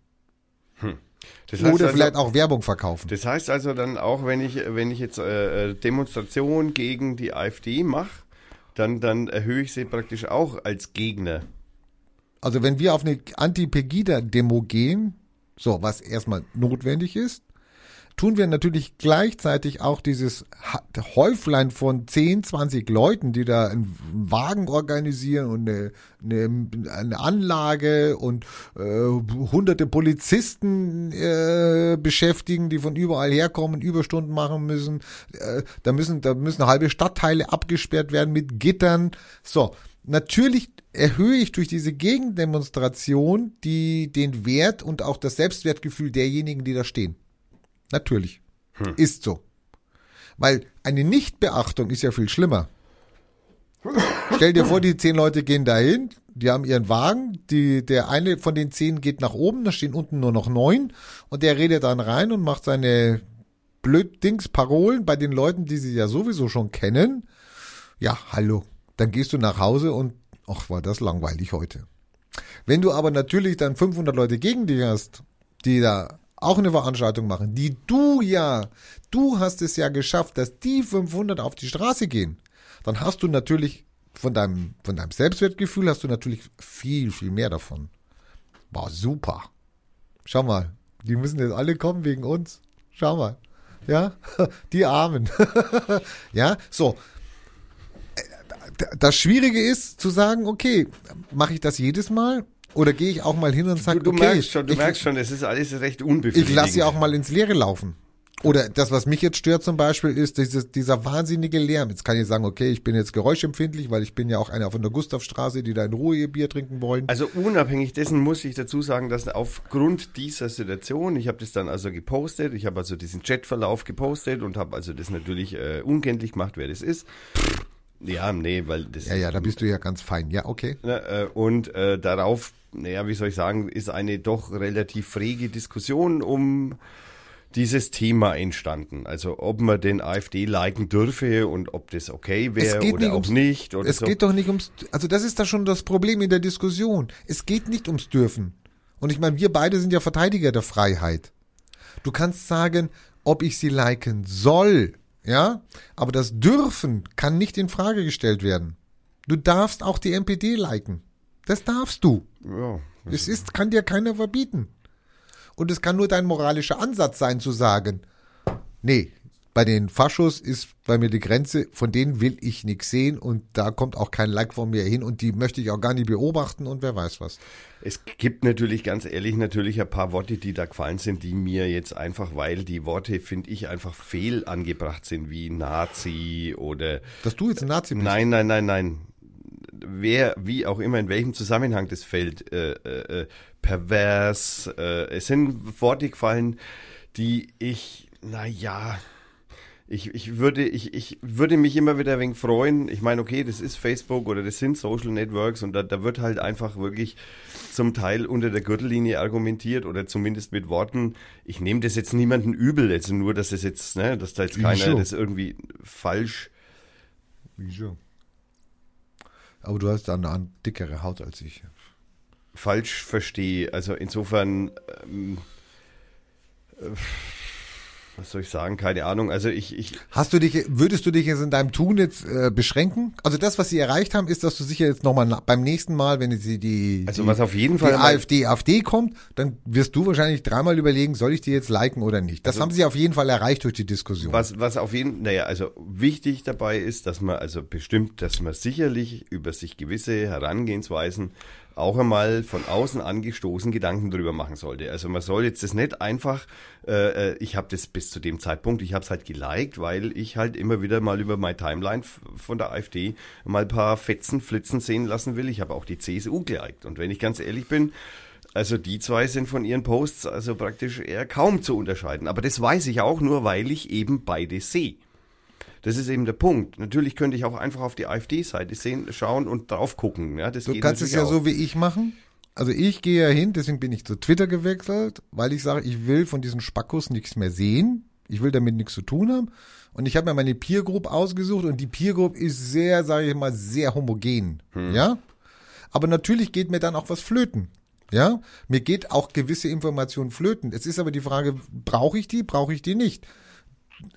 Das Oder also, vielleicht auch Werbung verkaufen. Das heißt also dann auch, wenn ich, wenn ich jetzt äh, Demonstration gegen die AfD mache, dann, dann erhöhe ich sie praktisch auch als Gegner. Also wenn wir auf eine Anti-Pegida-Demo gehen, so, was erstmal notwendig ist, tun wir natürlich gleichzeitig auch dieses Häuflein von 10, 20 Leuten, die da einen Wagen organisieren und eine, eine, eine Anlage und äh, hunderte Polizisten äh, beschäftigen, die von überall herkommen, Überstunden machen müssen. Äh, da müssen, da müssen halbe Stadtteile abgesperrt werden mit Gittern. So, natürlich erhöhe ich durch diese Gegendemonstration die, den Wert und auch das Selbstwertgefühl derjenigen, die da stehen. Natürlich. Ist so. Weil eine Nichtbeachtung ist ja viel schlimmer. Stell dir vor, die zehn Leute gehen dahin, die haben ihren Wagen, die, der eine von den zehn geht nach oben, da stehen unten nur noch neun und der redet dann rein und macht seine blöd Dings Parolen bei den Leuten, die sie ja sowieso schon kennen. Ja, hallo. Dann gehst du nach Hause und, ach, war das langweilig heute. Wenn du aber natürlich dann 500 Leute gegen dich hast, die da auch eine Veranstaltung machen, die du ja, du hast es ja geschafft, dass die 500 auf die Straße gehen, dann hast du natürlich von deinem, von deinem Selbstwertgefühl hast du natürlich viel, viel mehr davon. War super. Schau mal, die müssen jetzt alle kommen wegen uns. Schau mal. Ja, <laughs> die Armen. <laughs> ja, so. Das Schwierige ist zu sagen, okay, mache ich das jedes Mal? Oder gehe ich auch mal hin und sage, Du, du okay, merkst schon, du ich, merkst schon, es ist alles recht unbefriedigend. ich lasse sie auch mal ins Leere laufen. Oder das, was mich jetzt stört zum Beispiel, ist dieses, dieser wahnsinnige Lärm. Jetzt kann ich sagen, okay, ich bin jetzt geräuschempfindlich, weil ich bin ja auch einer von der Gustavstraße, die da in Ruhe ihr Bier trinken wollen. Also unabhängig dessen muss ich dazu sagen, dass aufgrund dieser Situation, ich habe das dann also gepostet, ich habe also diesen Chatverlauf gepostet und habe also das natürlich äh, unkenntlich gemacht, wer das ist. Ja, nee, weil das Ja, ja, da bist du ja ganz fein. Ja, okay. Ne, äh, und äh, darauf, naja, wie soll ich sagen, ist eine doch relativ frege Diskussion um dieses Thema entstanden. Also ob man den AfD liken dürfe und ob das okay wäre oder nicht auch ums- nicht. Oder Es so. geht doch nicht ums, also das ist da schon das Problem in der Diskussion. Es geht nicht ums Dürfen. Und ich meine, wir beide sind ja Verteidiger der Freiheit. Du kannst sagen, ob ich sie liken soll, ja, aber das Dürfen kann nicht in Frage gestellt werden. Du darfst auch die NPD liken. Das darfst du. ja, Es ist, kann dir keiner verbieten. Und es kann nur dein moralischer Ansatz sein zu sagen, nee, Bei den Faschos ist bei mir die Grenze, von denen will ich nichts sehen und da kommt auch kein Like von mir hin und die möchte ich auch gar nicht beobachten und wer weiß was. Es gibt natürlich, ganz ehrlich, natürlich ein paar Worte, die da gefallen sind, die mir jetzt einfach, weil die Worte, finde ich, einfach fehl angebracht sind, wie Nazi oder. Dass du jetzt ein Nazi bist. Nein, nein, nein, nein. Wer, wie auch immer, in welchem Zusammenhang das fällt, äh, äh, pervers. Äh, es sind Worte gefallen, die ich, naja, ich, ich, würde, ich, ich würde mich immer wieder wenig freuen. Ich meine, okay, das ist Facebook oder das sind Social Networks und da, da wird halt einfach wirklich zum Teil unter der Gürtellinie argumentiert oder zumindest mit Worten. Ich nehme das jetzt niemanden übel, jetzt nur, dass das jetzt, ne, dass da jetzt keiner Wieso? das irgendwie falsch. Wieso? Aber du hast dann eine dickere Haut als ich. falsch verstehe. Also insofern, ähm, äh, was soll ich sagen? Keine Ahnung. Also ich, ich, Hast du dich, würdest du dich jetzt in deinem Tun jetzt äh, beschränken? Also das, was sie erreicht haben, ist, dass du sicher jetzt nochmal beim nächsten Mal, wenn sie die, Also die, was auf jeden Fall AfD, AfD kommt, dann wirst du wahrscheinlich dreimal überlegen, soll ich die jetzt liken oder nicht. Das haben sie auf jeden Fall erreicht durch die Diskussion. was, was auf jeden, naja, also wichtig dabei ist, dass man also bestimmt, dass man sicherlich über sich gewisse Herangehensweisen auch einmal von außen angestoßen Gedanken drüber machen sollte. Also man soll jetzt das nicht einfach, äh, äh, ich habe das bis zu dem Zeitpunkt, ich habe es halt geliked, weil ich halt immer wieder mal über meine Timeline von der AfD mal ein paar Fetzen, Flitzen sehen lassen will. Ich habe auch die CSU geliked. Und wenn ich ganz ehrlich bin, also die zwei sind von ihren Posts also praktisch eher kaum zu unterscheiden. Aber das weiß ich auch nur, weil ich eben beide sehe. Das ist eben der Punkt. Natürlich könnte ich auch einfach auf die AfD-Seite sehen, schauen und drauf gucken. Ja, das Du kannst es ja auch. so wie ich machen. Also ich gehe ja hin, deswegen bin ich zu Twitter gewechselt, weil ich sage, ich will von diesen Spackos nichts mehr sehen. Ich will damit nichts zu tun haben. Und ich habe mir meine Peer Group ausgesucht und die Peer Group ist sehr, sage ich mal, sehr homogen. Ja? Aber natürlich geht mir dann auch was flöten. Ja? Mir geht auch gewisse Informationen flöten. Es ist aber die Frage, brauche ich die, brauche ich die nicht?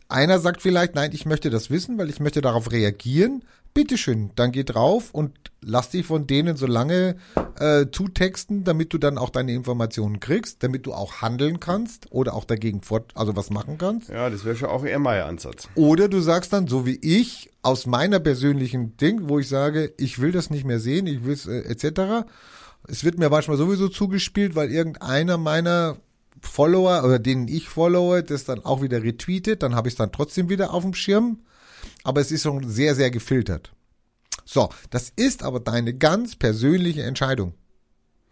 Einer sagt vielleicht, nein, ich möchte das wissen, weil ich möchte darauf reagieren. Bitteschön, dann geh drauf und lass dich von denen so lange äh, zutexten, damit du dann auch deine Informationen kriegst, damit du auch handeln kannst oder auch dagegen fort, also was machen kannst. Ja, das wäre schon auch eher mein Ansatz. Oder du sagst dann, so wie ich, aus meiner persönlichen Ding, wo ich sage, ich will das nicht mehr sehen, ich will es äh, etc. Es wird mir manchmal sowieso zugespielt, weil irgendeiner meiner Follower oder denen ich followe, das dann auch wieder retweetet, dann habe ich es dann trotzdem wieder auf dem Schirm. Aber es ist schon sehr, sehr gefiltert. So, das ist aber deine ganz persönliche Entscheidung.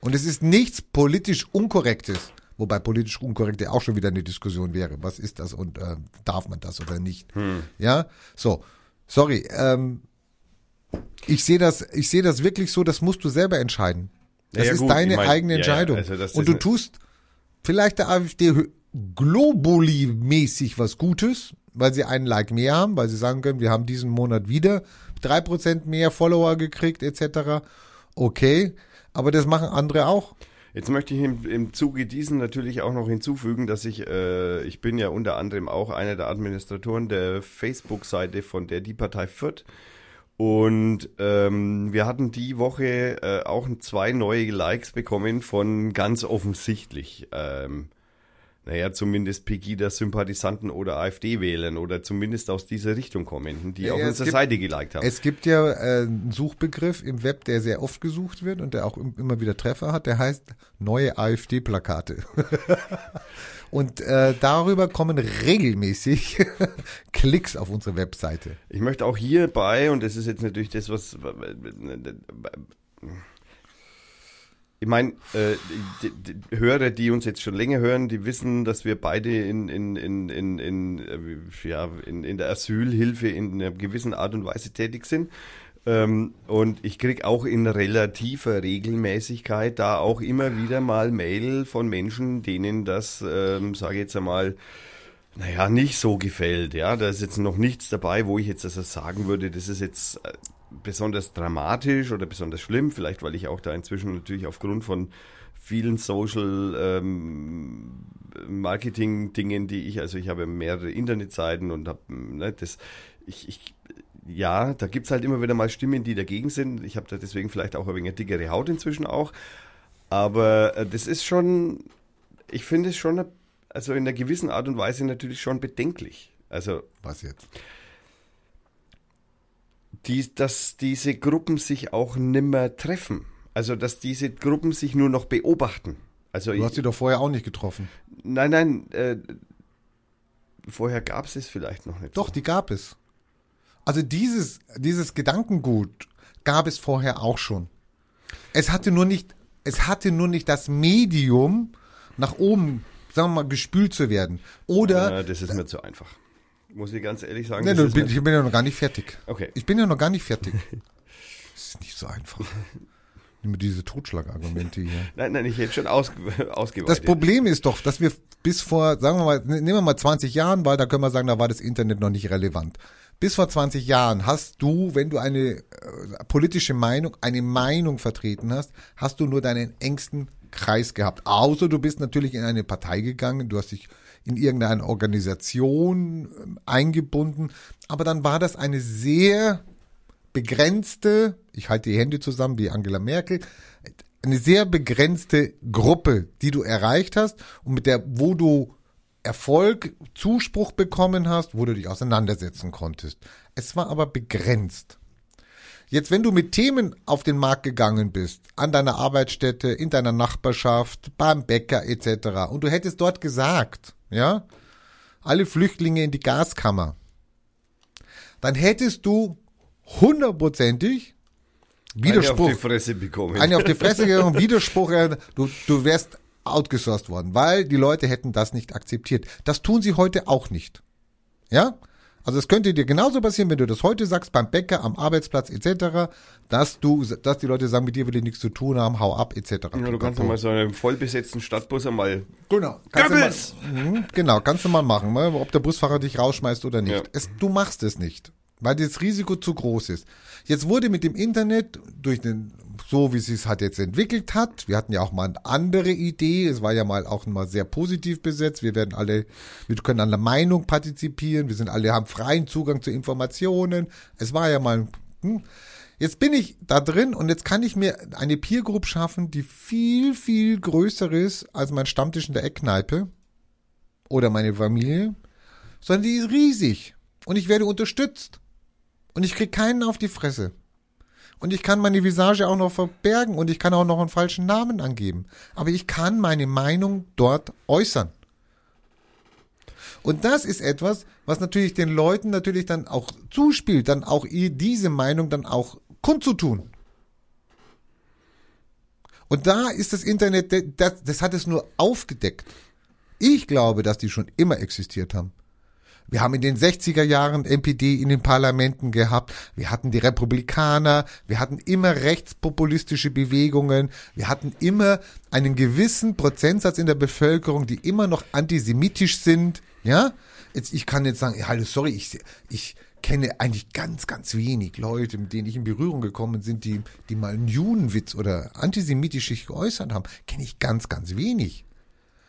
Und es ist nichts politisch Unkorrektes. Wobei politisch Unkorrekte auch schon wieder eine Diskussion wäre. Was ist das und äh, darf man das oder nicht? Ja, so. Sorry. Ähm, ich sehe das, ich sehe das wirklich so. Das musst du selber entscheiden. Das Ja, ja, ist gut, deine ich mein, eigene ja, ja, Entscheidung. also und du tust vielleicht der AfD globally-mäßig was Gutes, weil sie einen Like mehr haben, weil sie sagen können, wir haben diesen Monat wieder drei Prozent mehr Follower gekriegt etc. Okay, aber das machen andere auch. Jetzt möchte ich im, im Zuge diesen natürlich auch noch hinzufügen, dass ich, äh, ich bin ja unter anderem auch einer der Administratoren der Facebook-Seite von der Die Partei Fürth. Und ähm, wir hatten die Woche äh, auch zwei neue Likes bekommen von ganz offensichtlich, ähm, naja, zumindest Pegida-Sympathisanten oder AfD-Wählern oder zumindest aus dieser Richtung kommenden, die Ja, auf ja, es unsere gibt- Seite geliked haben. Es gibt ja äh, einen Suchbegriff im Web, der sehr oft gesucht wird und der auch im- immer wieder Treffer hat, der heißt neue AfD-Plakate. <laughs> und äh, darüber kommen regelmäßig <laughs> Klicks auf unsere Webseite. Ich möchte auch hierbei, und das ist jetzt natürlich das, was. Ich meine, äh, Hörer, die uns jetzt schon länger hören, die wissen, dass wir beide in, in, in, in, in, äh, ja, in, in der Asylhilfe in einer gewissen Art und Weise tätig sind. Ähm, und ich krieg auch in relativer Regelmäßigkeit da auch immer wieder mal Mail von Menschen, denen das, ähm, sage ich jetzt einmal, naja, nicht so gefällt. Ja, da ist jetzt noch nichts dabei, wo ich jetzt also sagen würde, das ist jetzt äh, besonders dramatisch oder besonders schlimm. Vielleicht, weil ich auch da inzwischen natürlich aufgrund von vielen Social ähm, Marketing-Dingen, die ich, also ich habe mehrere Internetseiten und habe, ne, das, ich, ich, ja, da gibt's halt immer wieder mal Stimmen, die dagegen sind. Ich habe da deswegen vielleicht auch ein wenig dickere Haut inzwischen auch. Aber äh, das ist schon, ich finde es schon, also in einer gewissen Art und Weise natürlich schon bedenklich. Also, Was jetzt? die, dass diese Gruppen sich auch nimmer treffen. Also, dass diese Gruppen sich nur noch beobachten. Also, Du hast sie doch vorher auch nicht getroffen. nein, nein, äh, vorher gab es es vielleicht noch nicht. Doch, die gab es. Also dieses, dieses Gedankengut gab es vorher auch schon. Es hatte nur nicht, es hatte nur nicht das Medium, nach oben, sagen wir mal, gespült zu werden. Oder, Äh, das ist mir zu einfach. Muss ich ganz ehrlich sagen. ne, das du, bin, ich bin ja noch gar nicht fertig. Okay. Ich bin ja noch gar nicht fertig. <laughs> Das ist nicht so einfach. Immer diese Totschlagargumente hier. <laughs> Nein, nein, ich hätte schon aus, ausgeweitet. Das Problem ist doch, dass wir bis vor, sagen wir mal, ne- nehmen wir mal 20 Jahren, weil da können wir sagen, da war das Internet noch nicht relevant. Bis vor 20 Jahren hast du, wenn du eine äh, politische Meinung, eine Meinung vertreten hast, hast du nur deinen engsten Kreis gehabt. Außer du bist natürlich in eine Partei gegangen, du hast dich in irgendeine Organisation ähm, eingebunden, aber dann war das eine sehr begrenzte, ich halte die Hände zusammen wie Angela Merkel, eine sehr begrenzte Gruppe, die du erreicht hast und mit der, wo du Erfolg, Zuspruch bekommen hast, wo du dich auseinandersetzen konntest. Es war aber begrenzt. Jetzt, wenn du mit Themen auf den Markt gegangen bist, an deiner Arbeitsstätte, in deiner Nachbarschaft, beim Bäcker etc. und du hättest dort gesagt, ja, alle Flüchtlinge in die Gaskammer, dann hättest du hundertprozentig Eine Widerspruch, auf die Fresse bekommen. eine auf die Fresse gegangen, <laughs> Widerspruch, du, du wärst outgesourced worden, weil die Leute hätten das nicht akzeptiert. Das tun sie heute auch nicht. Ja? Also es könnte dir genauso passieren, wenn du das heute sagst, beim Bäcker, am Arbeitsplatz etc., dass du, dass die Leute sagen, mit dir will ich nichts zu tun haben, hau ab etc. ja, du kannst doch mal so einen vollbesetzten Stadtbus einmal. Genau. Kannst mal, Mhm, genau, kannst du mal machen, mal, ob der Busfahrer dich rausschmeißt oder nicht. Ja. Es, du machst es nicht, weil das Risiko zu groß ist. Jetzt wurde mit dem Internet durch den, so wie es sich halt jetzt entwickelt hat, wir hatten ja auch mal eine andere Idee, es war ja mal auch mal sehr positiv besetzt, wir werden alle, wir können an der Meinung partizipieren, wir sind alle, haben freien Zugang zu Informationen, es war ja mal, hm, Jetzt bin ich da drin und jetzt kann ich mir eine Peer Group schaffen, die viel, viel größer ist als mein Stammtisch in der Eckkneipe oder meine Familie, sondern die ist riesig und ich werde unterstützt und ich krieg keinen auf die Fresse. Und ich kann meine Visage auch noch verbergen und ich kann auch noch einen falschen Namen angeben. Aber ich kann meine Meinung dort äußern. Und das ist etwas, was natürlich den Leuten natürlich dann auch zuspielt, dann auch diese Meinung dann auch kundzutun. Und da ist das Internet, das, das hat es nur aufgedeckt. Ich glaube, dass die schon immer existiert haben. Wir haben in den 60er Jahren NPD in den Parlamenten gehabt. Wir hatten die Republikaner. Wir hatten immer rechtspopulistische Bewegungen. Wir hatten immer einen gewissen Prozentsatz in der Bevölkerung, die immer noch antisemitisch sind. Ja? Jetzt, ich kann jetzt sagen, ja, hallo, sorry, ich, ich kenne eigentlich ganz, ganz wenig Leute, mit denen ich in Berührung gekommen sind, die, die mal einen Judenwitz oder antisemitisch sich geäußert haben. Kenne ich ganz, ganz wenig.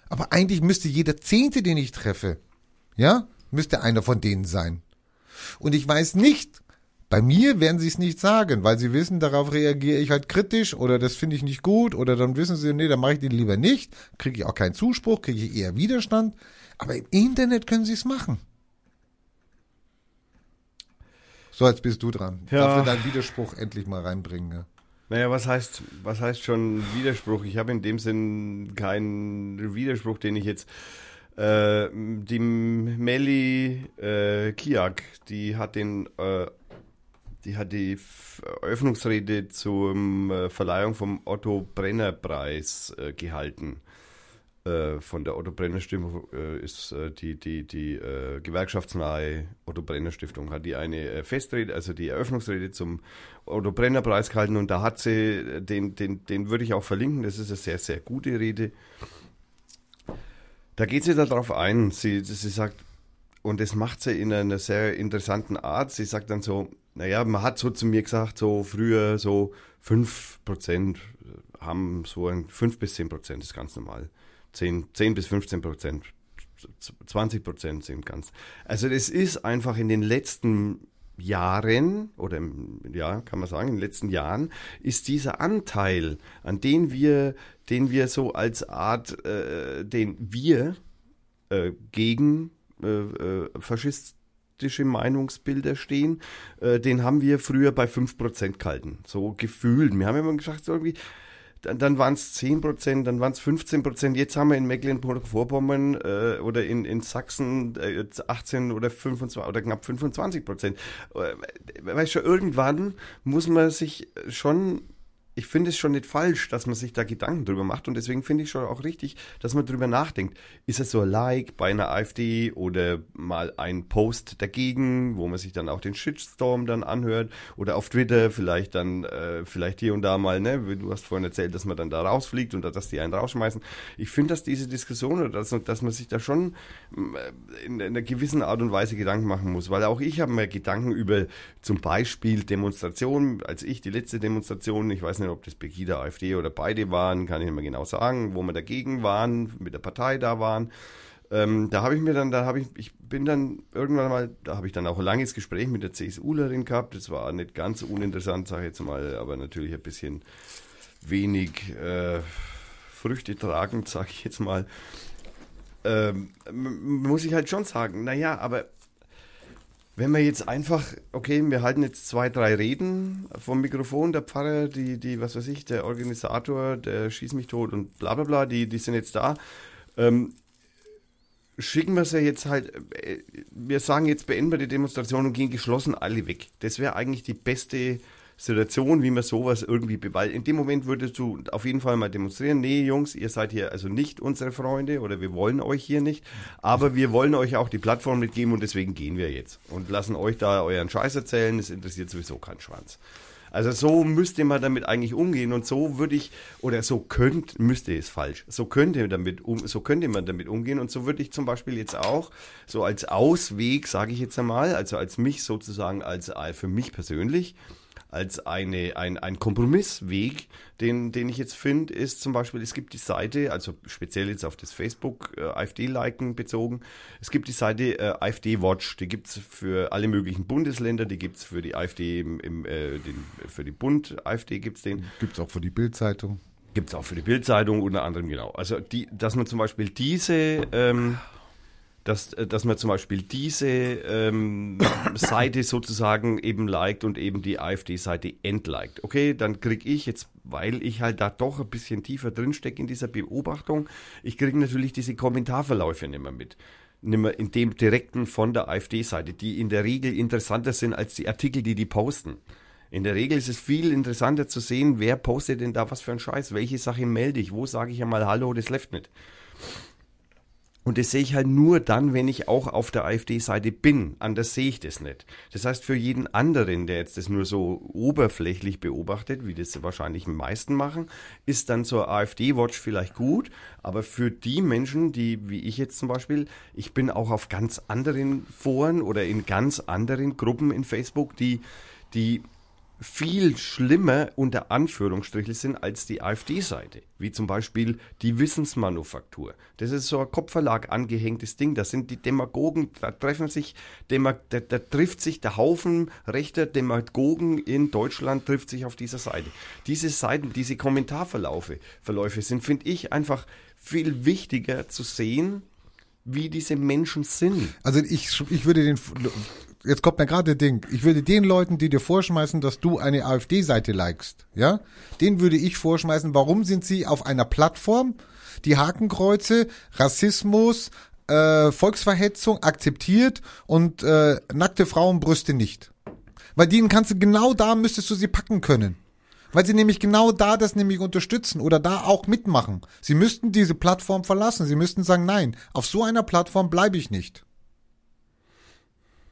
Aber eigentlich müsste jeder Zehnte, den ich treffe, ja, müsste einer von denen sein. Und ich weiß nicht, bei mir werden sie es nicht sagen, weil sie wissen, darauf reagiere ich halt kritisch oder das finde ich nicht gut oder dann wissen sie, nee, dann mache ich den lieber nicht, kriege ich auch keinen Zuspruch, kriege ich eher Widerstand. Aber im Internet können sie es machen. So, jetzt bist du dran. Ja. Darfst du deinen Widerspruch endlich mal reinbringen? Ja? Naja, was heißt, was heißt schon Widerspruch? Ich habe in dem Sinn keinen Widerspruch, den ich jetzt. Äh, die Melli äh, Kiak, die hat den, äh, die hat die Eröffnungsrede zur äh, Verleihung vom Otto Brenner Preis äh, gehalten. Äh, von der Otto Brenner Stiftung ist die, die, die gewerkschaftsnahe Otto Brenner Stiftung, hat die eine Festrede, also die Eröffnungsrede zum Otto Brenner Preis gehalten und da hat sie, den, den, den würde ich auch verlinken, das ist eine sehr, sehr gute Rede. Da geht sie darauf ein, sie, sie sagt, und das macht sie in einer sehr interessanten Art. Sie sagt dann so, naja, man hat so zu mir gesagt, so früher so 5% haben so ein 5 bis 10% ist ganz normal. 10, 10 bis 15 Prozent, 20 Prozent sind ganz. Also das ist einfach in den letzten Jahren oder im, ja, kann man sagen, in den letzten Jahren ist dieser Anteil, an den wir, den wir so als Art, äh, den wir äh, gegen äh, äh, faschistische Meinungsbilder stehen, äh, den haben wir früher bei 5% gehalten. So gefühlt. Wir haben immer gesagt, so irgendwie, dann, dann waren es 10 Prozent, dann waren es 15 Prozent. Jetzt haben wir in Mecklenburg-Vorpommern äh, oder in, in Sachsen äh, 18 oder 25 oder knapp 25 Prozent. Äh, weißt du, irgendwann muss man sich schon ich finde es schon nicht falsch, dass man sich da Gedanken drüber macht und deswegen finde ich schon auch richtig, dass man drüber nachdenkt. Ist es so ein Like bei einer AfD oder mal ein Post dagegen, wo man sich dann auch den Shitstorm dann anhört oder auf Twitter vielleicht dann, äh, vielleicht hier und da mal, ne, du hast vorhin erzählt, dass man dann da rausfliegt und dass die einen rausschmeißen. Ich finde, dass diese Diskussion oder dass, dass man sich da schon äh, in, in einer gewissen Art und Weise Gedanken machen muss, weil auch ich habe mir Gedanken über zum Beispiel Demonstrationen, als ich die letzte Demonstration, ich weiß nicht, nicht, ob das Pegida, AfD oder beide waren, kann ich nicht mehr genau sagen, wo wir dagegen waren, mit der Partei da waren. Ähm, da habe ich mir dann, da habe ich, ich bin dann irgendwann mal, da habe ich dann auch ein langes Gespräch mit der CSUlerin gehabt. Das war nicht ganz uninteressant, sage ich jetzt mal, aber natürlich ein bisschen wenig äh, Früchte tragend, sage ich jetzt mal. Ähm, muss ich halt schon sagen, naja, aber wenn wir jetzt einfach, okay, wir halten jetzt zwei, drei Reden vom Mikrofon, der Pfarrer, die, die, was weiß ich, der Organisator, der schießt mich tot und bla bla bla, die, die sind jetzt da. Ähm, schicken wir sie jetzt halt, äh, wir sagen jetzt beenden wir die Demonstration und gehen geschlossen alle weg. Das wäre eigentlich die beste Situation, wie man sowas irgendwie bewaltet. In dem Moment würdest du auf jeden Fall mal demonstrieren, nee Jungs, ihr seid hier also nicht unsere Freunde oder wir wollen euch hier nicht, aber wir wollen euch auch die Plattform mitgeben und deswegen gehen wir jetzt und lassen euch da euren Scheiß erzählen, es interessiert sowieso keinen Schwanz. Also so müsste man damit eigentlich umgehen und so würde ich oder so könnte müsste es falsch. So könnte damit um, so könnte man damit umgehen und so würde ich zum Beispiel jetzt auch so als Ausweg sage ich jetzt einmal, also als mich sozusagen als äh, für mich persönlich als eine, ein, ein Kompromissweg, den, den ich jetzt finde, ist zum Beispiel, es gibt die Seite, also speziell jetzt auf das Facebook äh, AfD-Liken bezogen, es gibt die Seite äh, AfD Watch, die gibt es für alle möglichen Bundesländer, die gibt es für die AfD im, im äh, den, für die Bund AfD gibt es den. Gibt es auch für die Bildzeitung. Gibt es auch für die Bildzeitung unter anderem, genau. Also die, dass man zum Beispiel diese ähm, dass, äh, dass man zum Beispiel diese ähm, <coughs> Seite sozusagen eben liked und eben die AfD-Seite entliked. Okay, dann kriege ich jetzt, weil ich halt da doch ein bisschen tiefer drin stecke in dieser Beobachtung, ich kriege natürlich diese Kommentarverläufe nicht mehr mit. Nicht mehr in dem direkten von der AfD-Seite, die in der Regel interessanter sind als die Artikel, die die posten. In der Regel ist es viel interessanter zu sehen, wer postet denn da was für einen Scheiß, welche Sache melde ich, wo sage ich einmal Hallo, das läuft nicht. Und das sehe ich halt nur dann, wenn ich auch auf der AfD-Seite bin. Anders sehe ich das nicht. Das heißt, für jeden anderen, der jetzt das nur so oberflächlich beobachtet, wie das wahrscheinlich die meisten machen, ist dann zur AfD-Watch vielleicht gut. Aber für die Menschen, die, wie ich jetzt zum Beispiel, ich bin auch auf ganz anderen Foren oder in ganz anderen Gruppen in Facebook, die, die viel schlimmer unter Anführungsstrichen sind als die AfD-Seite, wie zum Beispiel die Wissensmanufaktur. Das ist so ein Kopfverlag angehängtes Ding. Das sind die Demagogen, da treffen sich, da, da trifft sich der Haufen rechter Demagogen in Deutschland trifft sich auf dieser Seite. Diese Seiten, diese Kommentarverläufe, Verläufe sind, finde ich, einfach viel wichtiger zu sehen, wie diese Menschen sind. Also ich, ich würde den jetzt kommt mir gerade Ding, ich würde den Leuten, die dir vorschmeißen, dass du eine AfD-Seite likest, ja, den würde ich vorschmeißen, warum sind sie auf einer Plattform, die Hakenkreuze, Rassismus, äh, Volksverhetzung akzeptiert und äh, nackte Frauenbrüste nicht. Weil denen kannst du genau da müsstest du sie packen können. Weil sie nämlich genau da das nämlich unterstützen oder da auch mitmachen. Sie müssten diese Plattform verlassen. Sie müssten sagen, nein, auf so einer Plattform bleibe ich nicht.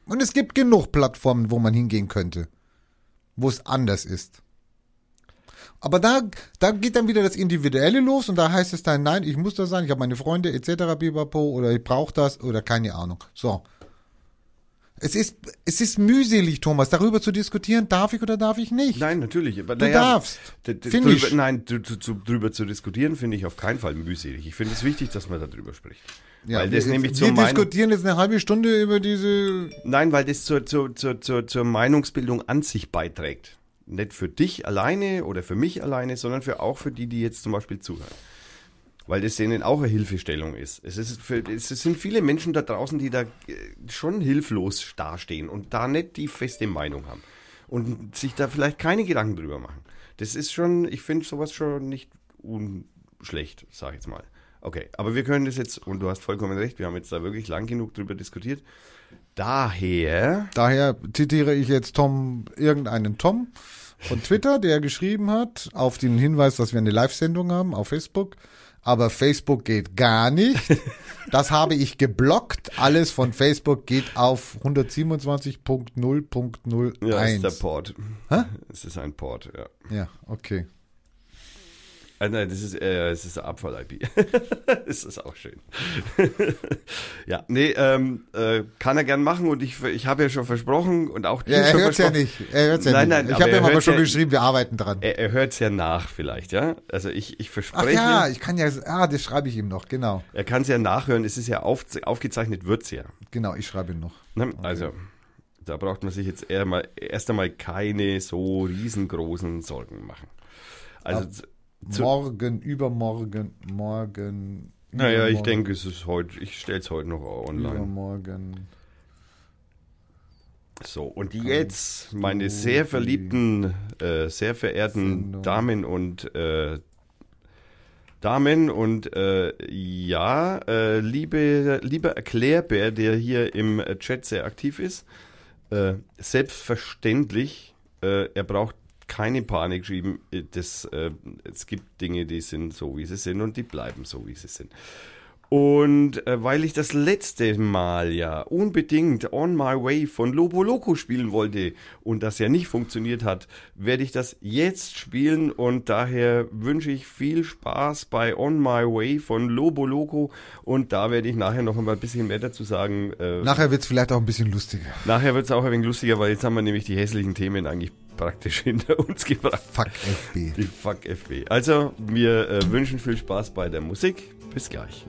Und es gibt genug Plattformen, wo man hingehen könnte, wo es anders ist. Aber da, da geht dann wieder das Individuelle los und da heißt es dann, nein, ich muss das sein, ich habe meine Freunde etc. Bibapo oder ich brauche das oder keine Ahnung. So. Es ist, es ist mühselig, Thomas, darüber zu diskutieren, darf ich oder darf ich nicht? Nein, natürlich. Aber, du naja, darfst. Drüber, ich. Nein, drüber zu diskutieren finde ich auf keinen Fall mühselig. Ich finde es wichtig, dass man darüber spricht. Ja, weil das wir, nämlich wir diskutieren jetzt eine halbe Stunde über diese. Nein, weil das zur, zur, zur, zur, zur Meinungsbildung an sich beiträgt. Nicht für dich alleine oder für mich alleine, sondern für auch für die, die jetzt zum Beispiel zuhören. weil das denen auch eine Hilfestellung ist. Es, ist für, es sind viele Menschen da draußen, die da äh, schon hilflos dastehen und da nicht die feste Meinung haben und sich da vielleicht keine Gedanken drüber machen. Das ist schon, ich finde sowas schon nicht unschlecht, sag ich jetzt mal. Okay, aber wir können das jetzt, und du hast vollkommen recht, wir haben jetzt da wirklich lang genug drüber diskutiert. Daher, Daher zitiere ich jetzt Tom, irgendeinen Tom von Twitter, der geschrieben hat, auf den Hinweis, dass wir eine Live-Sendung haben auf Facebook. Aber Facebook geht gar nicht. <laughs> Das habe ich geblockt. Alles von Facebook geht auf 127.0.01. ja, ist der Port. Es ist ein Port, ja. Ja, okay. Ah, nein, das ist, äh, es ist Abfall-IP. das <laughs> ist auch schön. <laughs> ja, nee, ähm, äh, kann er gern machen und ich, ich habe ja schon versprochen und auch dir Ja, er schon hört's ja nicht. Er hört's ja Nein, nicht. nein, ich aber habe ihm aber hört's schon ja- geschrieben, wir arbeiten dran. Er, er hört es ja nach vielleicht, ja. Also ich, ich Ach verspreche, ja, ich kann ja, ah, das schreibe ich ihm noch, genau. er kann es ja nachhören. Es ist ja auf, aufgezeichnet, wird's ja. Genau, ich schreibe ihm noch. Ne? Also da braucht man sich jetzt eher mal, erst einmal keine so riesengroßen Sorgen machen. Also morgen, übermorgen, morgen. naja, ich übermorgen, denke, es ist heute, ich stelle es heute noch online. Übermorgen. So, und jetzt, meine sehr verliebten, äh, sehr verehrten Sendung. Damen und äh, Damen und äh, ja, äh, liebe, lieber Erklärbär, der hier im Chat sehr aktiv ist, äh, selbstverständlich, äh, er braucht keine Panik schieben. Äh, Das, äh, es gibt Dinge, die sind so, wie sie sind und die bleiben so, wie sie sind. Und äh, weil ich das letzte Mal ja unbedingt On My Way von Lobo Loco spielen wollte und das ja nicht funktioniert hat, werde ich das jetzt spielen und daher wünsche ich viel Spaß bei On My Way von Lobo Loco und da werde ich nachher noch mal ein bisschen mehr dazu sagen. Äh, Nachher wird's vielleicht auch ein bisschen lustiger. nachher wird es auch ein wenig lustiger, weil jetzt haben wir nämlich die hässlichen Themen eigentlich praktisch <laughs> hinter uns gebracht. Fuck FB. Die Fuck FB. Also, wir äh, wünschen viel Spaß bei der Musik. Bis gleich.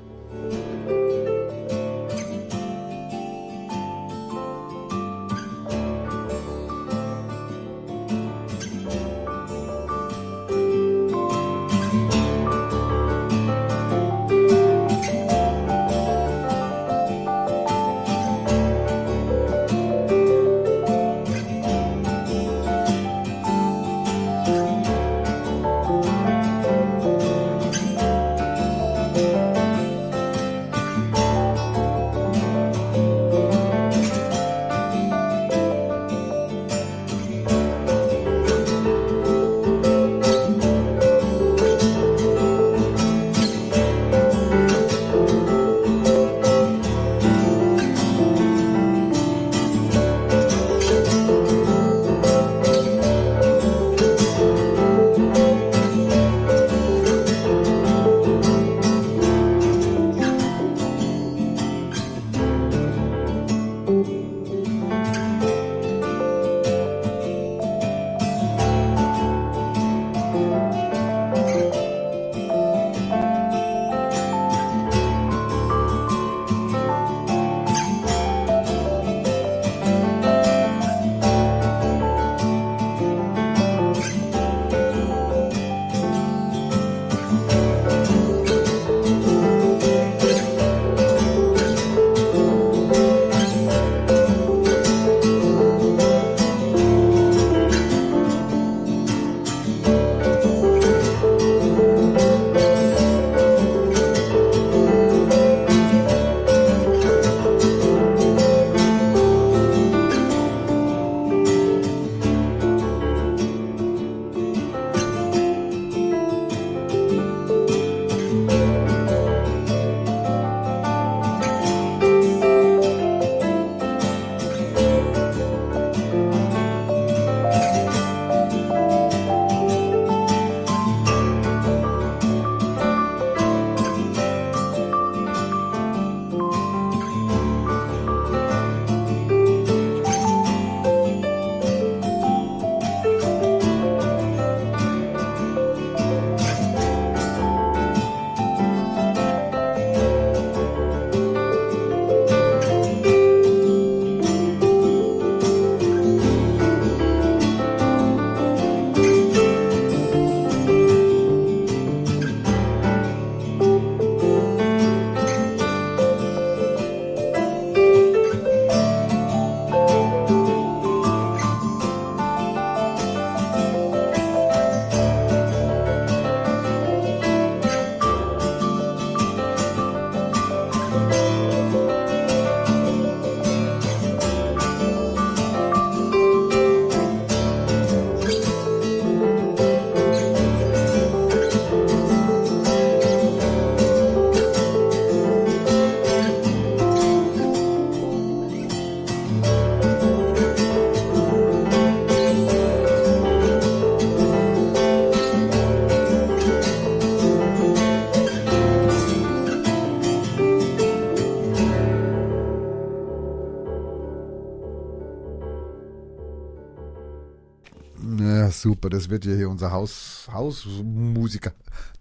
Super, das wird ja hier unser Haus, Hausmusiker.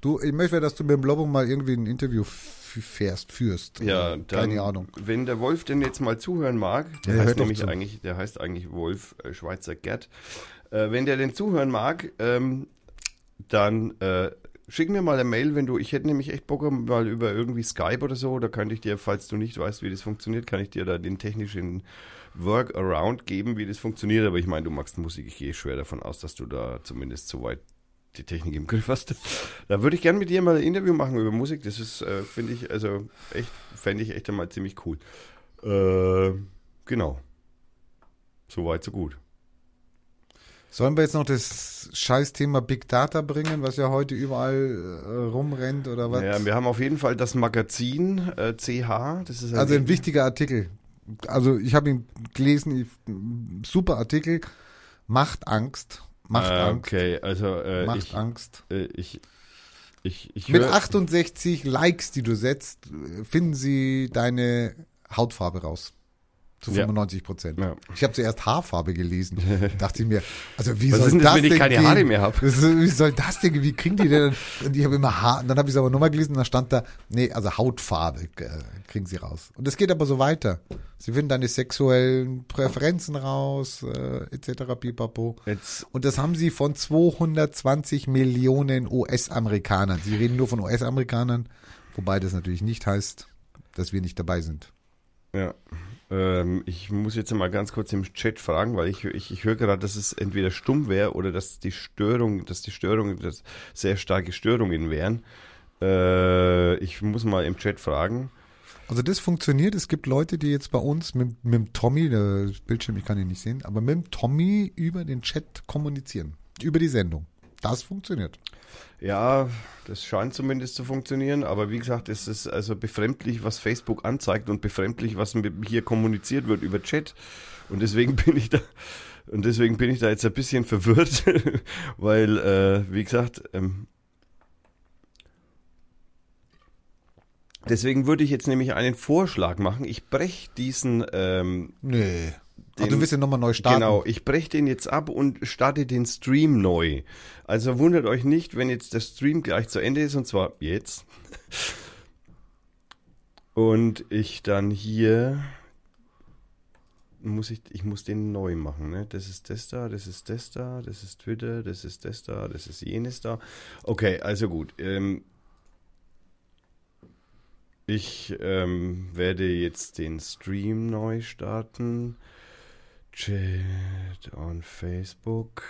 Du, ich möchte, dass du mit dem Lobo mal irgendwie ein Interview fährst, führst. Ja, dann, Keine Ahnung. Wenn der Wolf denn jetzt mal zuhören mag, der Ja, heißt nämlich zu. eigentlich, der heißt eigentlich Wolf äh, Schweizer Gerd. Äh, wenn der denn zuhören mag, ähm, dann äh, schick mir mal eine Mail, wenn du, ich hätte nämlich echt Bock mal über irgendwie Skype oder so, da könnte ich dir, falls du nicht weißt, wie das funktioniert, kann ich dir da den technischen Workaround geben, wie das funktioniert. Aber ich meine, du magst Musik, ich gehe schwer davon aus, dass du da zumindest soweit die Technik im Griff hast. Da würde ich gerne mit dir mal ein Interview machen über Musik. Das ist, äh, finde ich, also echt, fände ich echt einmal ziemlich cool. Äh, genau. Soweit, so gut. Sollen wir jetzt noch das Scheißthema Big Data bringen, was ja heute überall äh, rumrennt oder was? Ja, wir haben auf jeden Fall das Magazin äh, CH. Das ist also ein wichtiger Artikel. Also ich habe ihn gelesen, super Artikel. Macht Angst. Macht Ah, Angst. Okay, also äh, Macht ich, Angst. äh, ich, ich, ich Mit hör- 68 Likes, die du setzt, finden sie deine Hautfarbe raus. Zu Ja. 95 Prozent. Ja. Ich habe zuerst Haarfarbe gelesen. <laughs> dachte ich mir, also wie Was soll ist denn das, wenn ich keine gehen? Haare mehr hab? <laughs> Das ist- Wie soll das denn, wie kriegen die denn? Und ich habe immer Haar, und dann habe ich es aber nochmal gelesen und dann stand da, nee, also Hautfarbe äh, kriegen sie raus. Und es geht aber so weiter. Sie finden deine sexuellen Präferenzen raus, äh, etc. pipapo. Jetzt, Und das haben sie von 220 Millionen US-Amerikanern. Sie reden nur von US-Amerikanern, wobei das natürlich nicht heißt, dass wir nicht dabei sind. ja. Ähm, ich muss jetzt mal ganz kurz im Chat fragen, weil ich, ich, ich höre gerade, dass es entweder stumm wäre oder dass die Störung, dass die Störungen, dass sehr starke Störungen wären. Äh, ich muss mal im Chat fragen. Also das funktioniert. Es gibt Leute, die jetzt bei uns mit, mit dem Tommy, der Bildschirm, ich kann ihn nicht sehen, aber mit dem Tommy über den Chat kommunizieren. Über die Sendung. Das funktioniert. Ja, das scheint zumindest zu funktionieren, aber wie gesagt, es ist also befremdlich, was Facebook anzeigt und befremdlich, was hier kommuniziert wird über Chat. Und deswegen <laughs> bin ich da und deswegen bin ich da jetzt ein bisschen verwirrt, <laughs> weil, äh, wie gesagt, ähm, deswegen würde ich jetzt nämlich einen Vorschlag machen. Ich breche diesen ähm, Nee. Ach, Den- du willst ja nochmal neu starten. Genau, ich breche den jetzt ab und starte den Stream neu. Also wundert euch nicht, wenn jetzt der Stream gleich zu Ende ist, und zwar jetzt. Und ich dann hier muss ich, ich muss den neu machen, ne? Das ist das da, das ist das da, das ist Twitter, das ist das da, das ist jenes da. Okay, also gut. Ähm, ich ähm, werde jetzt den Stream neu starten. Chat on Facebook.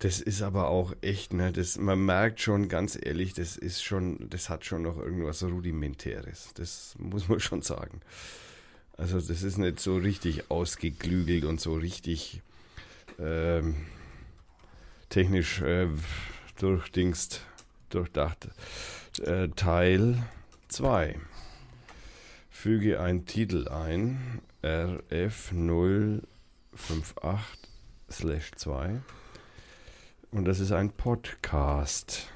Das ist aber auch echt, ne, das, man merkt schon, ganz ehrlich, das ist schon, das hat schon noch irgendwas Rudimentäres. Das muss man <laughs> schon sagen. Also das ist nicht so richtig ausgeklügelt und so richtig ähm, technisch äh, durchdingst, durchdacht. Äh, Teil 2. Füge einen Titel ein, RF058/2. Und das ist ein Podcast.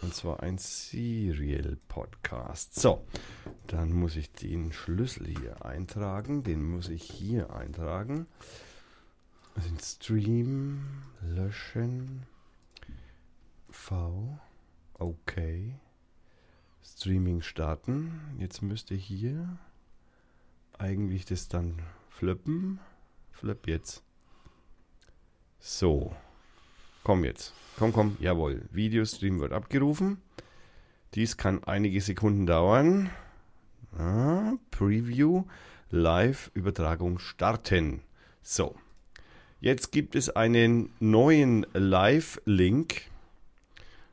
Und zwar ein Serial-Podcast. So, dann muss ich den Schlüssel hier eintragen. Den muss ich hier eintragen. Den Stream löschen. V. Okay. Streaming starten. Jetzt müsste hier eigentlich das dann flippen. Flip jetzt. So. Komm jetzt. Komm, komm. Jawohl. Videostream wird abgerufen. Dies kann einige Sekunden dauern. Ah, Preview. Live-Übertragung starten. So. Jetzt gibt es einen neuen Live-Link.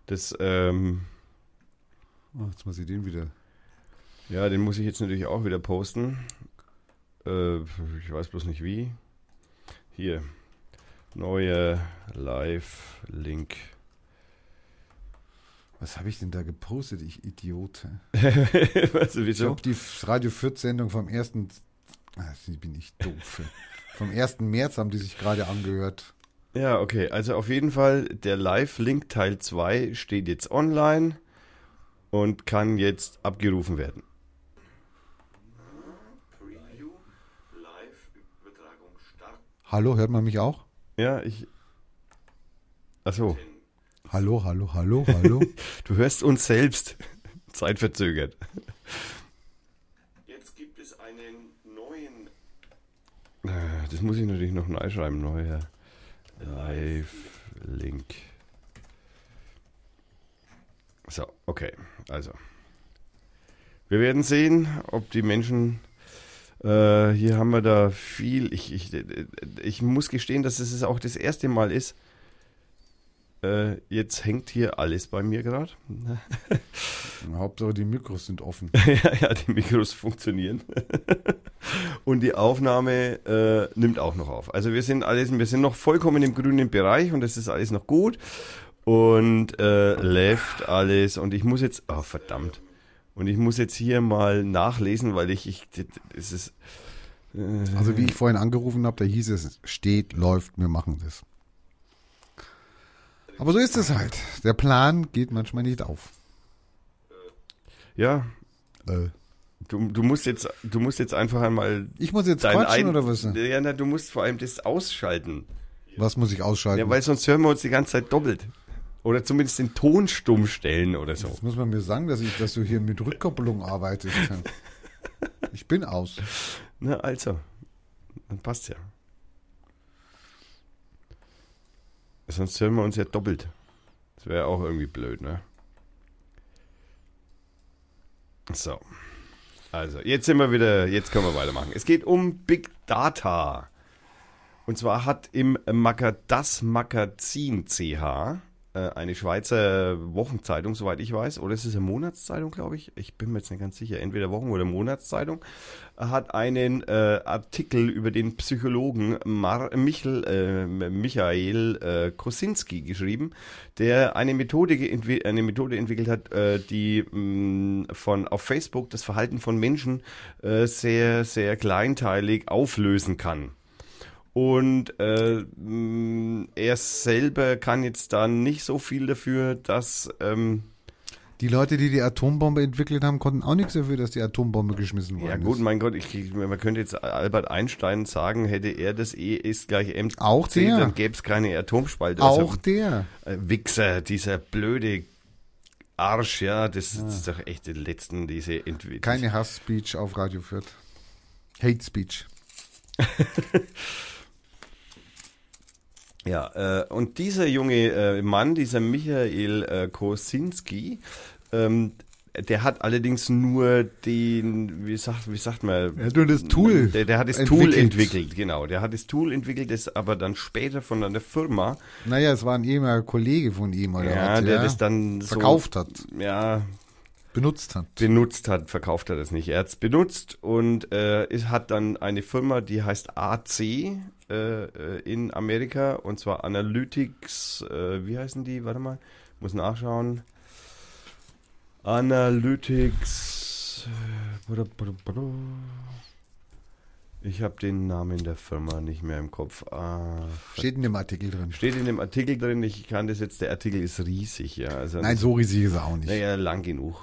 Das, ähm, Oh, jetzt muss ich den wieder. ja, den muss ich jetzt natürlich auch wieder posten. Äh, ich weiß bloß nicht wie. Hier. Neuer Live-Link. Was habe ich denn da gepostet, ich Idiot? <laughs> weißt du Ich habe die Radio Fürth Sendung vom ersten. Ah, die bin ich doof. <laughs> vom 1. März haben die sich gerade angehört. Ja, okay. Also auf jeden Fall, der Live-Link Teil 2 steht jetzt online und kann jetzt abgerufen werden. Hallo, hört man mich auch? Ja, ich. Achso, Hallo, hallo, hallo, hallo. <laughs> du hörst uns selbst. Zeitverzögert. Jetzt gibt es einen neuen. Äh, Das muss ich natürlich noch neu schreiben, neuer Live-Link. So, okay, also. Wir werden sehen, ob die Menschen. Äh, hier haben wir da viel. Ich, ich, ich muss gestehen, dass es auch das erste Mal ist. Äh, jetzt hängt hier alles bei mir gerade. Hauptsache die Mikros sind offen. <laughs> ja, ja, die Mikros funktionieren. <laughs> Und die Aufnahme äh, nimmt auch noch auf. Also wir sind alles, wir sind noch vollkommen im grünen Bereich und es ist alles noch gut. Und äh, läuft alles. Und ich muss jetzt, oh verdammt. Und ich muss jetzt hier mal nachlesen, weil ich, ich es ist, Also wie ich vorhin angerufen habe, da hieß es, steht, läuft, wir machen das. Aber so ist es halt. Der Plan geht manchmal nicht auf. ja, Äh, du, du musst jetzt, du musst jetzt einfach einmal ich muss jetzt quatschen ein- oder was? Ja, na, du musst vor allem das ausschalten. Was muss ich ausschalten? Ja, weil sonst hören wir uns die ganze Zeit doppelt. Oder zumindest den Ton stumm stellen oder so. Jetzt muss man mir sagen, dass, ich, dass du hier mit Rückkopplung arbeitest. <laughs> Ich bin aus. Na, also. Dann passt ja. Sonst hören wir uns ja doppelt. Das wäre ja auch irgendwie blöd, ne? So. Also, jetzt sind wir wieder, jetzt können wir weitermachen. Es geht um Big Data. Und zwar hat im Maga das Magazin CH, eine Schweizer Wochenzeitung, soweit ich weiß, oder es ist eine Monatszeitung, glaube ich. Ich bin mir jetzt nicht ganz sicher, entweder Wochen- oder Monatszeitung, hat einen äh, Artikel über den Psychologen Mar Michel, äh, Michael äh, Kosinski geschrieben, der eine Methode, eine Methode entwickelt hat, äh, die mh, von auf Facebook das Verhalten von Menschen äh, sehr, sehr kleinteilig auflösen kann. Und äh, mh, er selber kann jetzt da nicht so viel dafür, dass ähm, Die Leute, die die Atombombe entwickelt haben, konnten auch nichts dafür, dass die Atombombe geschmissen worden ja gut, mein Gott, ich, man könnte jetzt Albert Einstein sagen, hätte er das E ist gleich MC, Auch der. dann gäbe es keine Atomspalte. Auch also, der. Wichser, dieser blöde Arsch, ja, das, das ist doch echt die letzten, diese Entwicklung. Keine Hass-Speech auf Radio Fürth. Hate Speech. <laughs> Ja, äh, und dieser junge äh, Mann, dieser Michael äh, Kosinski, ähm, der hat allerdings nur den, wie sagt, wie sagt man? Er hat nur das Tool Der, der hat das entwickelt. Tool entwickelt, genau. Der hat das Tool entwickelt, das aber dann später von einer Firma, Naja, es war ein ehemaliger Kollege von ihm, oder ja, was, der ja, das dann verkauft hat, so, ja, benutzt hat. benutzt hat, verkauft er das nicht. Er hat es benutzt und äh, es hat dann eine Firma, die heißt AC äh, äh, in Amerika und zwar Analytics, äh, wie heißen die? Warte mal, muss nachschauen. Analytics. äh. Ich habe den Namen der Firma nicht mehr im Kopf. Ah, Steht in dem Artikel drin. steht in dem Artikel drin. Ich kann das jetzt. Der Artikel ist riesig, ja. Also Nein, so riesig ist er auch nicht. naja, lang genug.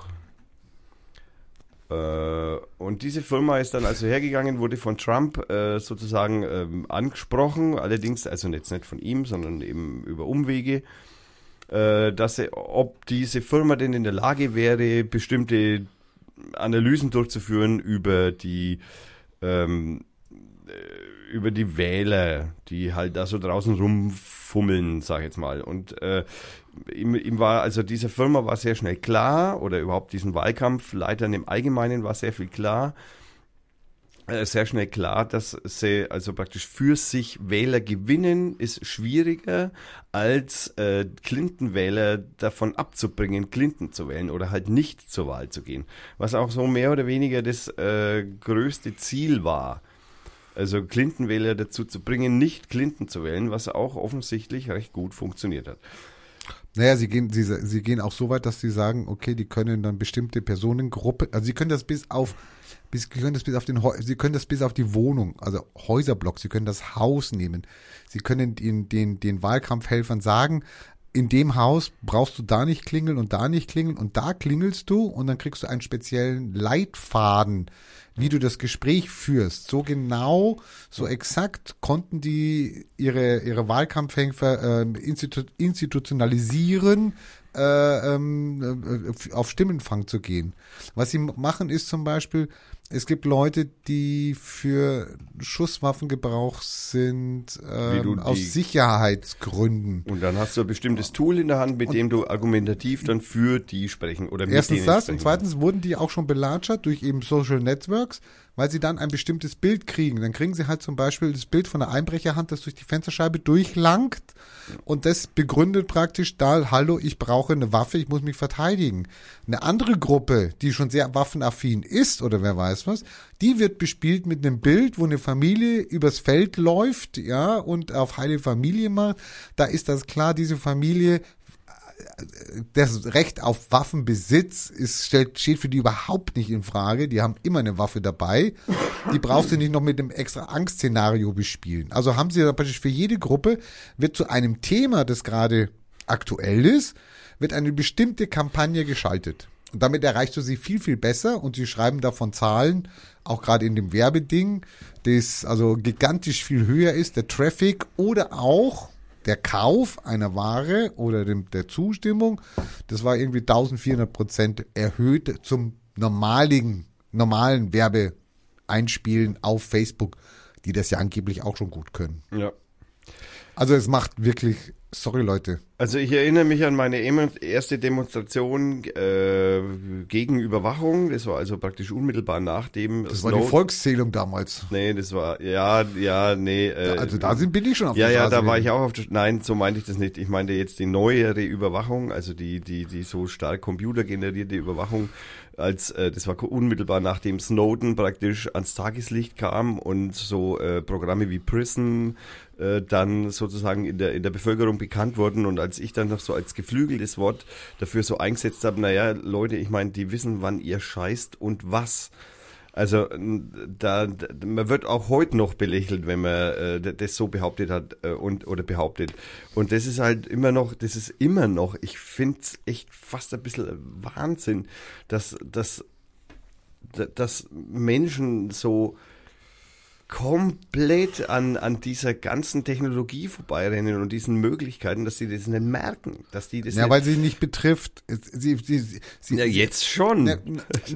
Äh, und diese Firma ist dann also hergegangen, wurde von Trump äh, sozusagen ähm, angesprochen, allerdings also jetzt nicht von ihm, sondern eben über Umwege, äh, dass er, ob diese Firma denn in der Lage wäre, bestimmte Analysen durchzuführen über die ähm, äh, über die Wähler, die halt da so draußen rumfummeln, sag ich jetzt mal. Und äh, ihm, ihm war, also dieser Firma war sehr schnell klar, oder überhaupt diesen Wahlkampfleitern im Allgemeinen war sehr viel klar, äh, sehr schnell klar, dass sie also praktisch für sich Wähler gewinnen, ist schwieriger, als äh, Clinton-Wähler davon abzubringen, Clinton zu wählen oder halt nicht zur Wahl zu gehen. Was auch so mehr oder weniger das äh, größte Ziel war. Also Clinton-Wähler dazu zu bringen, nicht Clinton zu wählen, was auch offensichtlich recht gut funktioniert hat. Naja, sie gehen, sie, sie gehen auch so weit, dass sie sagen, okay, die können dann bestimmte Personengruppe, also sie können das bis auf, bis, sie können das bis auf den, sie können das bis auf die Wohnung, also Häuserblock, sie können das Haus nehmen, sie können den, den, den Wahlkampfhelfern sagen, in dem Haus brauchst du da nicht klingeln und da nicht klingeln und da klingelst du und dann kriegst du einen speziellen Leitfaden, wie du das Gespräch führst. So genau, so exakt konnten die ihre, ihre Wahlkampfhelfer äh, institu institutionalisieren, äh, ähm, äh, auf Stimmenfang zu gehen. Was sie machen ist zum Beispiel, es gibt Leute, die für Schusswaffengebrauch sind ähm, aus Sicherheitsgründen. Und dann hast du ein bestimmtes Tool in der Hand, mit dem du argumentativ dann für die sprechen oder mit Erstens das und zweitens wurden die auch schon belatschert durch eben Social Networks, weil sie dann ein bestimmtes Bild kriegen. Dann kriegen sie halt zum Beispiel das Bild von einer Einbrecherhand, das durch die Fensterscheibe durchlangt und das begründet praktisch da, hallo, ich brauche eine Waffe, ich muss mich verteidigen. Eine andere Gruppe, die schon sehr waffenaffin ist oder wer weiß was, die wird bespielt mit einem Bild, wo eine Familie übers Feld läuft, ja, und auf heile Familie macht. Da ist das klar, diese Familie das Recht auf Waffenbesitz ist, stellt, steht für die überhaupt nicht in Frage. Die haben immer eine Waffe dabei. Die brauchst du nicht noch mit einem extra Angstszenario bespielen. Also haben sie praktisch für jede Gruppe, wird zu einem Thema, das gerade aktuell ist, wird eine bestimmte Kampagne geschaltet. Und damit erreichst du sie viel, viel besser und sie schreiben davon Zahlen, auch gerade in dem Werbeding, das also gigantisch viel höher ist, der Traffic oder auch der Kauf einer Ware oder dem, der Zustimmung, das war irgendwie 1400 Prozent erhöht zum normaligen, normalen Werbeeinspielen auf Facebook, die das ja angeblich auch schon gut können. Ja. Also es macht wirklich, sorry Leute, Also ich erinnere mich an meine erste Demonstration äh, gegen Überwachung. Das war also praktisch unmittelbar nach dem das war die Snowden- Volkszählung damals. Nee, das war, ja, ja, nee. Äh, Also da sind bin ich schon auf Ja, der ja, Straße da war ich auch auf der, nein, so meinte ich das nicht. Ich meinte jetzt die neuere Überwachung, also die, die, die so stark computergenerierte Überwachung, als, äh, das war unmittelbar nachdem Snowden praktisch ans Tageslicht kam und so äh, Programme wie Prison äh, dann sozusagen in der, in der Bevölkerung bekannt wurden und als ich dann noch so als geflügeltes Wort dafür so eingesetzt habe, naja, Leute, ich meine, die wissen, wann ihr scheißt und was. Also da, man wird auch heute noch belächelt, wenn man äh, das so behauptet hat äh, und oder behauptet. Und das ist halt immer noch, das ist immer noch, ich finde es echt fast ein bisschen Wahnsinn, dass, dass, dass Menschen so komplett an, an dieser ganzen Technologie vorbeirennen und diesen Möglichkeiten, dass sie das nicht merken, dass die das Ja, nicht, weil sie nicht betrifft. Sie, sie, sie, ja, jetzt schon. Ne,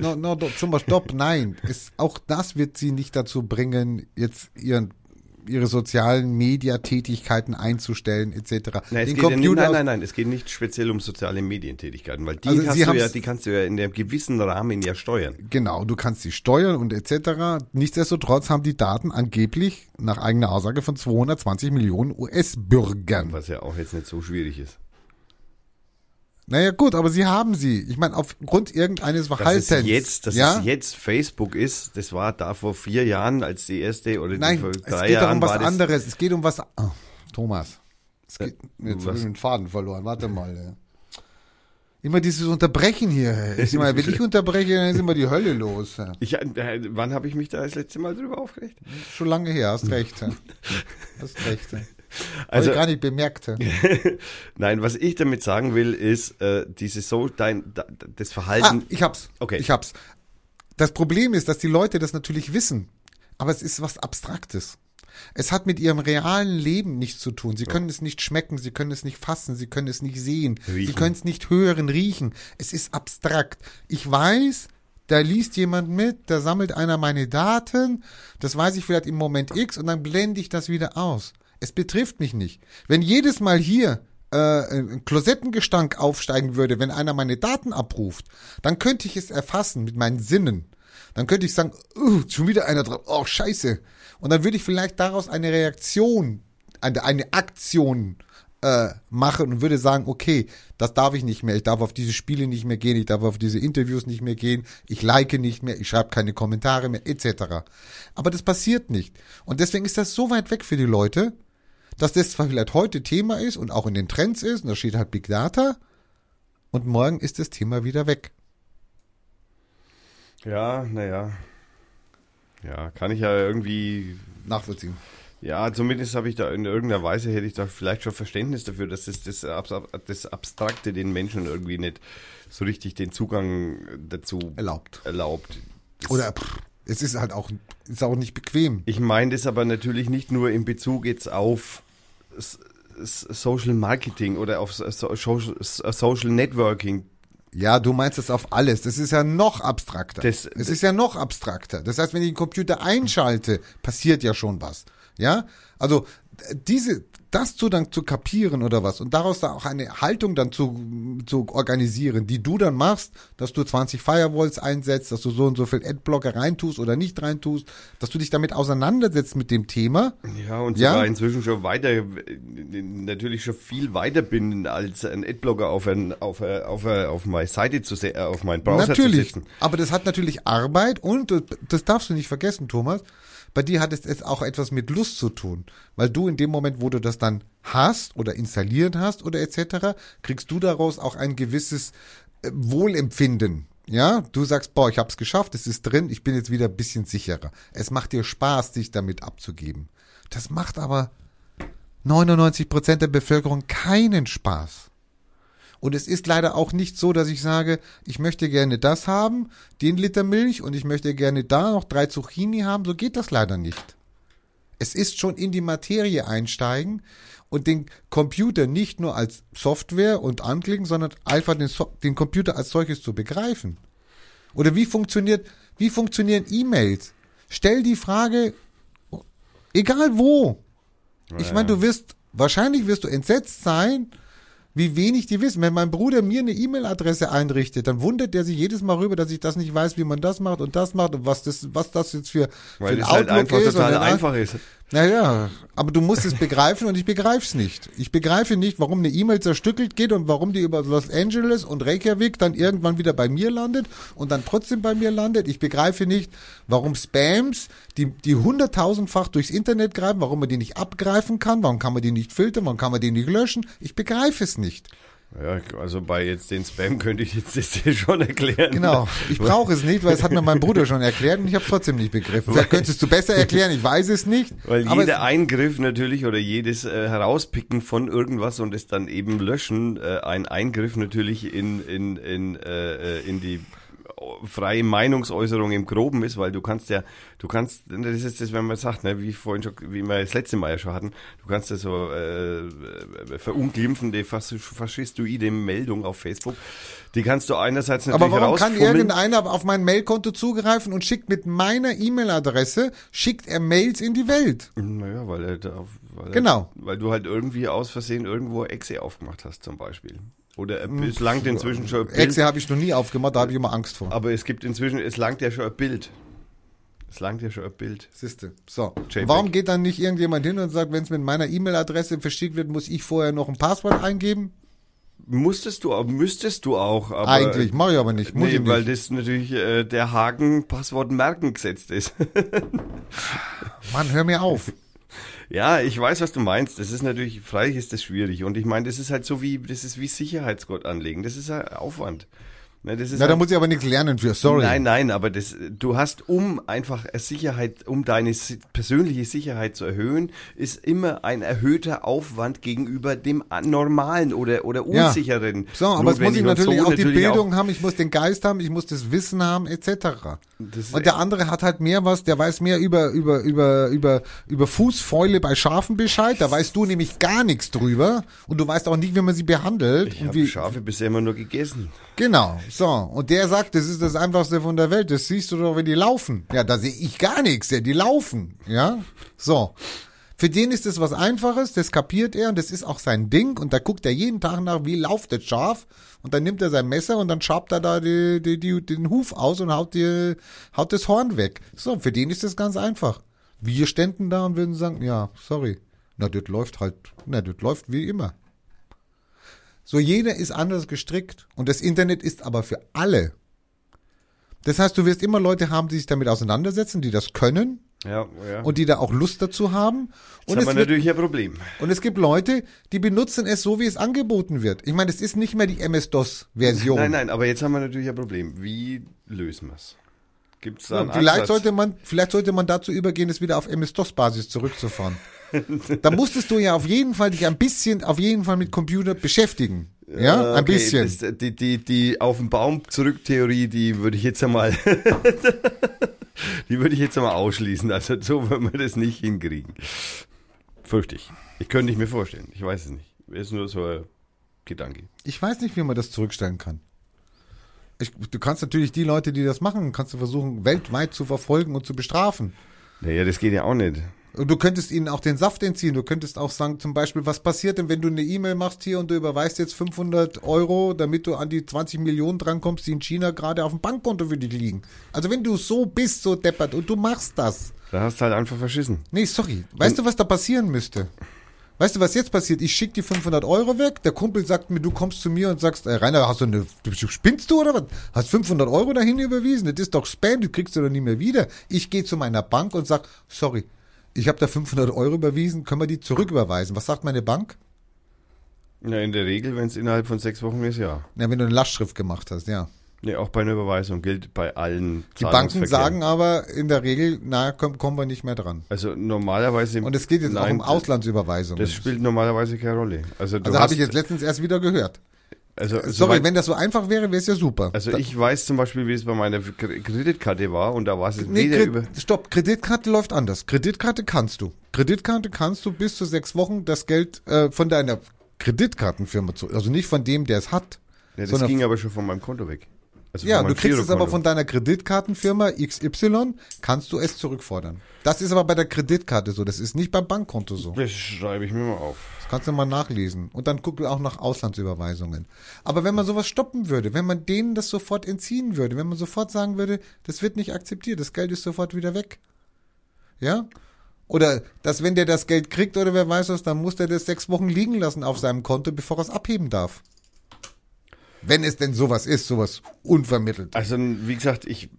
no, no, no, zum Beispiel, stopp, nein. Es, auch das wird sie nicht dazu bringen, jetzt ihren, ihre sozialen Mediatätigkeiten einzustellen, etc. Nein, Den geht ja nicht, Computer nein, nein, nein, es geht nicht speziell um soziale Medientätigkeiten, weil die, Also kannst du ja, die kannst du ja in einem gewissen Rahmen ja steuern. Genau, du kannst sie steuern und etc. Nichtsdestotrotz haben die Daten angeblich nach eigener Aussage von 220 Millionen US-Bürgern. Was ja auch jetzt nicht so schwierig ist. Naja gut, aber sie haben sie. Ich meine, aufgrund irgendeines Dass Verhaltens. es jetzt, dass ja? es jetzt Facebook ist, das war da vor vier Jahren als die erste oder die Nein, vor es drei geht doch Jahren um was anderes. Es geht um was. Oh, Thomas. Es geht, jetzt habe ich den Faden verloren. Warte mal. ja. Immer dieses Unterbrechen hier. Ich meine, wenn ich unterbreche, dann ist immer die Hölle los. Ich, äh, wann habe ich mich da das letzte Mal drüber aufgeregt? Schon lange her, hast recht. Hast recht. Also- ich gar nicht bemerkt. <laughs> Nein, was ich damit sagen will, ist äh, dieses so dein da, das Ah, Verhalten. ich hab's. Okay. Ich hab's. Das Problem ist, dass die Leute das natürlich wissen, aber es ist was Abstraktes. Es hat mit ihrem realen Leben nichts zu tun. Sie können es nicht schmecken, sie können es nicht fassen, sie können es nicht sehen, sie Riechen. können es nicht hören, riechen. Es ist abstrakt. Ich weiß, da liest jemand mit, da sammelt einer meine Daten, das weiß ich vielleicht im Moment X und dann blende ich das wieder aus. Es betrifft mich nicht. Wenn jedes Mal hier äh, ein Klosettengestank aufsteigen würde, wenn einer meine Daten abruft, dann könnte ich es erfassen mit meinen Sinnen. Dann könnte ich sagen, uh, schon wieder einer drauf, oh scheiße. Und dann würde ich vielleicht daraus eine Reaktion, eine, eine Aktion äh, machen und würde sagen, okay, das darf ich nicht mehr, ich darf auf diese Spiele nicht mehr gehen, ich darf auf diese Interviews nicht mehr gehen, ich like nicht mehr, ich schreibe keine Kommentare mehr, etc. Aber das passiert nicht. Und deswegen ist das so weit weg für die Leute, dass das zwar vielleicht heute Thema ist und auch in den Trends ist, und da steht halt Big Data, und morgen ist das Thema wieder weg. Ja, naja. Ja, kann ich ja irgendwie Nachvollziehen. Ja, zumindest habe ich da in irgendeiner Weise hätte ich da vielleicht schon Verständnis dafür, dass das, das, das Abstrakte den Menschen irgendwie nicht so richtig den Zugang dazu Erlaubt. erlaubt. Das- Oder pff, es ist halt auch, ist auch nicht bequem. Ich meine das aber natürlich nicht nur in Bezug jetzt auf Social Marketing oder auf so- so- Social, Networking. Ja, du meinst das auf alles. Das ist ja noch abstrakter. Das- es ist ja noch abstrakter. Das heißt, wenn ich den Computer einschalte, passiert ja schon was. Ja? Also, diese, das zu dann zu kapieren oder was und daraus da auch eine Haltung dann zu, zu organisieren, die du dann machst, dass du 20 Firewalls einsetzt, dass du so und so viel Adblocker reintust oder nicht reintust, dass du dich damit auseinandersetzt mit dem Thema. Ja, und Ja? sogar inzwischen schon weiter, äh, natürlich schon viel weiter bin, als ein Adblocker auf, ein, auf, äh, auf, äh, auf meine Seite zu äh, auf meinen Browser Natürlich. zu setzen. Aber das hat natürlich Arbeit und das- das darfst du nicht vergessen, Thomas. Bei dir hat es jetzt auch etwas mit Lust zu tun, weil du in dem Moment, wo du das dann hast oder installiert hast oder etc., kriegst du daraus auch ein gewisses äh, Wohlempfinden. Ja, du sagst, boah, ich hab's geschafft, es ist drin, ich bin jetzt wieder ein bisschen sicherer. Es macht dir Spaß, dich damit abzugeben. Das macht aber 99 Prozent der Bevölkerung keinen Spaß. Und es ist leider auch nicht so, dass ich sage, ich möchte gerne das haben, den Liter Milch und ich möchte gerne da noch drei Zucchini haben. So geht das leider nicht. Es ist schon in die Materie einsteigen und den Computer nicht nur als Software und anklicken, sondern einfach den, so den Computer als solches zu begreifen. Oder wie funktioniert, wie funktionieren E-Mails? Stell die Frage, egal wo. Ich meine, du wirst, wahrscheinlich wirst du entsetzt sein, wie wenig die wissen. Wenn mein Bruder mir eine E-Mail-Adresse einrichtet, dann wundert er sich jedes Mal rüber, dass ich das nicht weiß, wie man das macht und das macht und was das, was das jetzt für, Weil für ein halt einfach ist. total dann- einfach ist. Naja, aber du musst es begreifen und ich begreif's nicht. Ich begreife nicht, warum eine E-Mail zerstückelt geht und warum die über Los Angeles und Reykjavik dann irgendwann wieder bei mir landet und dann trotzdem bei mir landet. Ich begreife nicht, warum Spams, die, die hunderttausendfach durchs Internet greifen, warum man die nicht abgreifen kann, warum kann man die nicht filtern, warum kann man die nicht löschen. Ich begreife es nicht. Ja, also bei jetzt den Spam könnte ich jetzt <laughs> das dir schon erklären. Genau. Ich brauche es nicht, weil es hat mir mein Bruder schon erklärt und ich habe es trotzdem nicht begriffen. Vielleicht könntest du besser erklären, ich weiß es nicht. Weil aber jeder Eingriff natürlich oder jedes äh, Herauspicken von irgendwas und es dann eben löschen, äh, ein Eingriff natürlich in, in, in, äh, äh, in die freie Meinungsäußerung im Groben ist, weil du kannst ja, du kannst, das ist das, wenn man sagt, ne, wie vorhin schon, wie wir das letzte Mal ja schon hatten, du kannst ja so äh, verunglimpfende fas faschistoide Meldung auf Facebook, die kannst du einerseits natürlich Aber warum kann irgendeiner auf mein Mailkonto zugreifen und schickt mit meiner E-Mail-Adresse, schickt er Mails in die Welt? Naja, weil er da, weil er- Genau. weil du halt irgendwie aus Versehen irgendwo Exe aufgemacht hast zum Beispiel. Oder es langt inzwischen schon ein Bild. Exe habe ich noch nie aufgemacht, da habe ich immer Angst vor. Aber es gibt inzwischen, es langt ja schon ein Bild. Es langt ja schon ein Bild. Siehste. So. JPEG. Warum geht dann nicht irgendjemand hin und sagt, wenn es mit meiner E-Mail-Adresse verschickt wird, muss ich vorher noch ein Passwort eingeben? Musstest du, auch- müsstest du auch, aber. Eigentlich, mache ich aber nicht. Muss nee, ich nicht. weil das natürlich äh, der Haken Passwort merken gesetzt ist. <laughs> Mann, hör mir auf. Ja, ich weiß, was du meinst. Das ist natürlich, freilich ist das schwierig. Und ich meine, das ist halt so wie, das ist wie Sicherheitsgott anlegen. Das ist ja Aufwand. Ne, das ist Na, da muss ich aber nichts lernen für, sorry. Nein, nein, aber das, du hast, um einfach Sicherheit, um deine persönliche Sicherheit zu erhöhen, ist immer ein erhöhter Aufwand gegenüber dem normalen oder, oder Ja. unsicheren. So, aber jetzt muss ich natürlich so auch die natürlich Bildung haben, ich muss den Geist haben, ich muss das Wissen haben, etc. Das- Und der andere hat halt mehr was, der weiß mehr über, über, über, über, über Fußfäule bei Schafen Bescheid, da weißt du nämlich gar nichts drüber und du weißt auch nicht, wie man sie behandelt. Ich habe Schafe bisher immer nur gegessen. Genau, so. Und der sagt, das ist das Einfachste von der Welt. Das siehst du doch, wenn die laufen. Ja, da sehe ich gar nichts, ja, die laufen. Ja, so. Für den ist das was Einfaches, das kapiert er und das ist auch sein Ding. Und da guckt er jeden Tag nach, wie lauft das Schaf. Und dann nimmt er sein Messer und dann schabt er da die, die, die, den Huf aus und haut, die, haut das Horn weg. So, für den ist das ganz einfach. Wir ständen da und würden sagen, ja, sorry. Na, das läuft halt, na, das läuft wie immer. So jeder ist anders gestrickt und das Internet ist aber für alle. Das heißt, du wirst immer Leute haben, die sich damit auseinandersetzen, die das können Ja, ja. und die da auch Lust dazu haben. Jetzt Und haben es, wir wird, natürlich ein Problem. und es gibt Leute, die benutzen es so, wie es angeboten wird. Ich meine, es ist nicht mehr die MS-DOS-Version. Nein, nein, aber jetzt haben wir natürlich ein Problem. Wie lösen wir es? Gibt's da einen vielleicht Ansatz? sollte man, vielleicht sollte man dazu übergehen, es wieder auf MS-DOS-Basis zurückzufahren. Da musstest du ja auf jeden Fall dich ein bisschen, auf jeden Fall mit Computer beschäftigen. Ja, ein okay, bisschen. Das, die, die, die auf den Baum zurück Theorie, die würde ich jetzt einmal, <laughs> die würde ich jetzt einmal ausschließen. Also so würden wir das nicht hinkriegen. Fürchte ich. Ich könnte ich mir vorstellen. Ich weiß es nicht. Ist nur so ein Gedanke. Ich weiß nicht, wie man das zurückstellen kann. Ich, du kannst natürlich die Leute, die das machen, kannst du versuchen, weltweit zu verfolgen und zu bestrafen. Naja, das geht ja auch nicht. Und du könntest ihnen auch den Saft entziehen. Du könntest auch sagen, zum Beispiel, was passiert denn, wenn du eine E-Mail machst hier und du überweist jetzt 500 Euro, damit du an die 20 Millionen drankommst, die in China gerade auf dem Bankkonto für dich liegen. Also wenn du so bist, so deppert und du machst das. Da hast du halt einfach verschissen. Nee, sorry. Weißt du, was da passieren müsste? Weißt du, was jetzt passiert? Ich schicke die 500 Euro weg. Der Kumpel sagt mir, du kommst zu mir und sagst, äh, Rainer, hast du eine, spinnst du oder was? Hast 500 Euro dahin überwiesen? Das ist doch Spam, du kriegst du doch nie mehr wieder. Ich gehe zu meiner Bank und sag, sorry, ich habe da 500 Euro überwiesen, können wir die zurücküberweisen? Was sagt meine Bank? Ja, in der Regel, wenn es innerhalb von sechs Wochen ist, ja. Na, wenn du eine Lastschrift gemacht hast, ja. Nee, auch bei einer Überweisung gilt bei allen Die Banken sagen aber in der Regel, na, komm, kommen wir nicht mehr dran. Also normalerweise. Und es geht jetzt auch Nein, um Auslandsüberweisungen. Das spielt normalerweise keine Rolle. Also, also habe ich jetzt letztens erst wieder gehört. Also, Sorry, soweit- wenn das so einfach wäre, wäre es ja super. Also Da- ich weiß zum Beispiel, wie es bei meiner Kre- Kreditkarte war und da war es Nee, weder Kre- über. stopp, Kreditkarte läuft anders. Kreditkarte kannst du. Kreditkarte kannst du bis zu sechs Wochen das Geld äh, von deiner Kreditkartenfirma zu, also nicht von dem, der es hat. Ja, das ging aber schon von meinem Konto weg. Also Ja, du kriegst es aber von deiner Kreditkartenfirma XY, kannst du es zurückfordern. Das ist aber bei der Kreditkarte so, das ist nicht beim Bankkonto so. Das schreibe ich mir mal auf. Das kannst du mal nachlesen. Und dann guck auch nach Auslandsüberweisungen. Aber wenn man sowas stoppen würde, wenn man denen das sofort entziehen würde, wenn man sofort sagen würde, das wird nicht akzeptiert, das Geld ist sofort wieder weg. Ja? Oder dass wenn der das Geld kriegt oder wer weiß was, dann muss der das sechs Wochen liegen lassen auf seinem Konto, bevor er es abheben darf. Wenn es denn sowas ist, sowas unvermittelt. Also wie gesagt, ich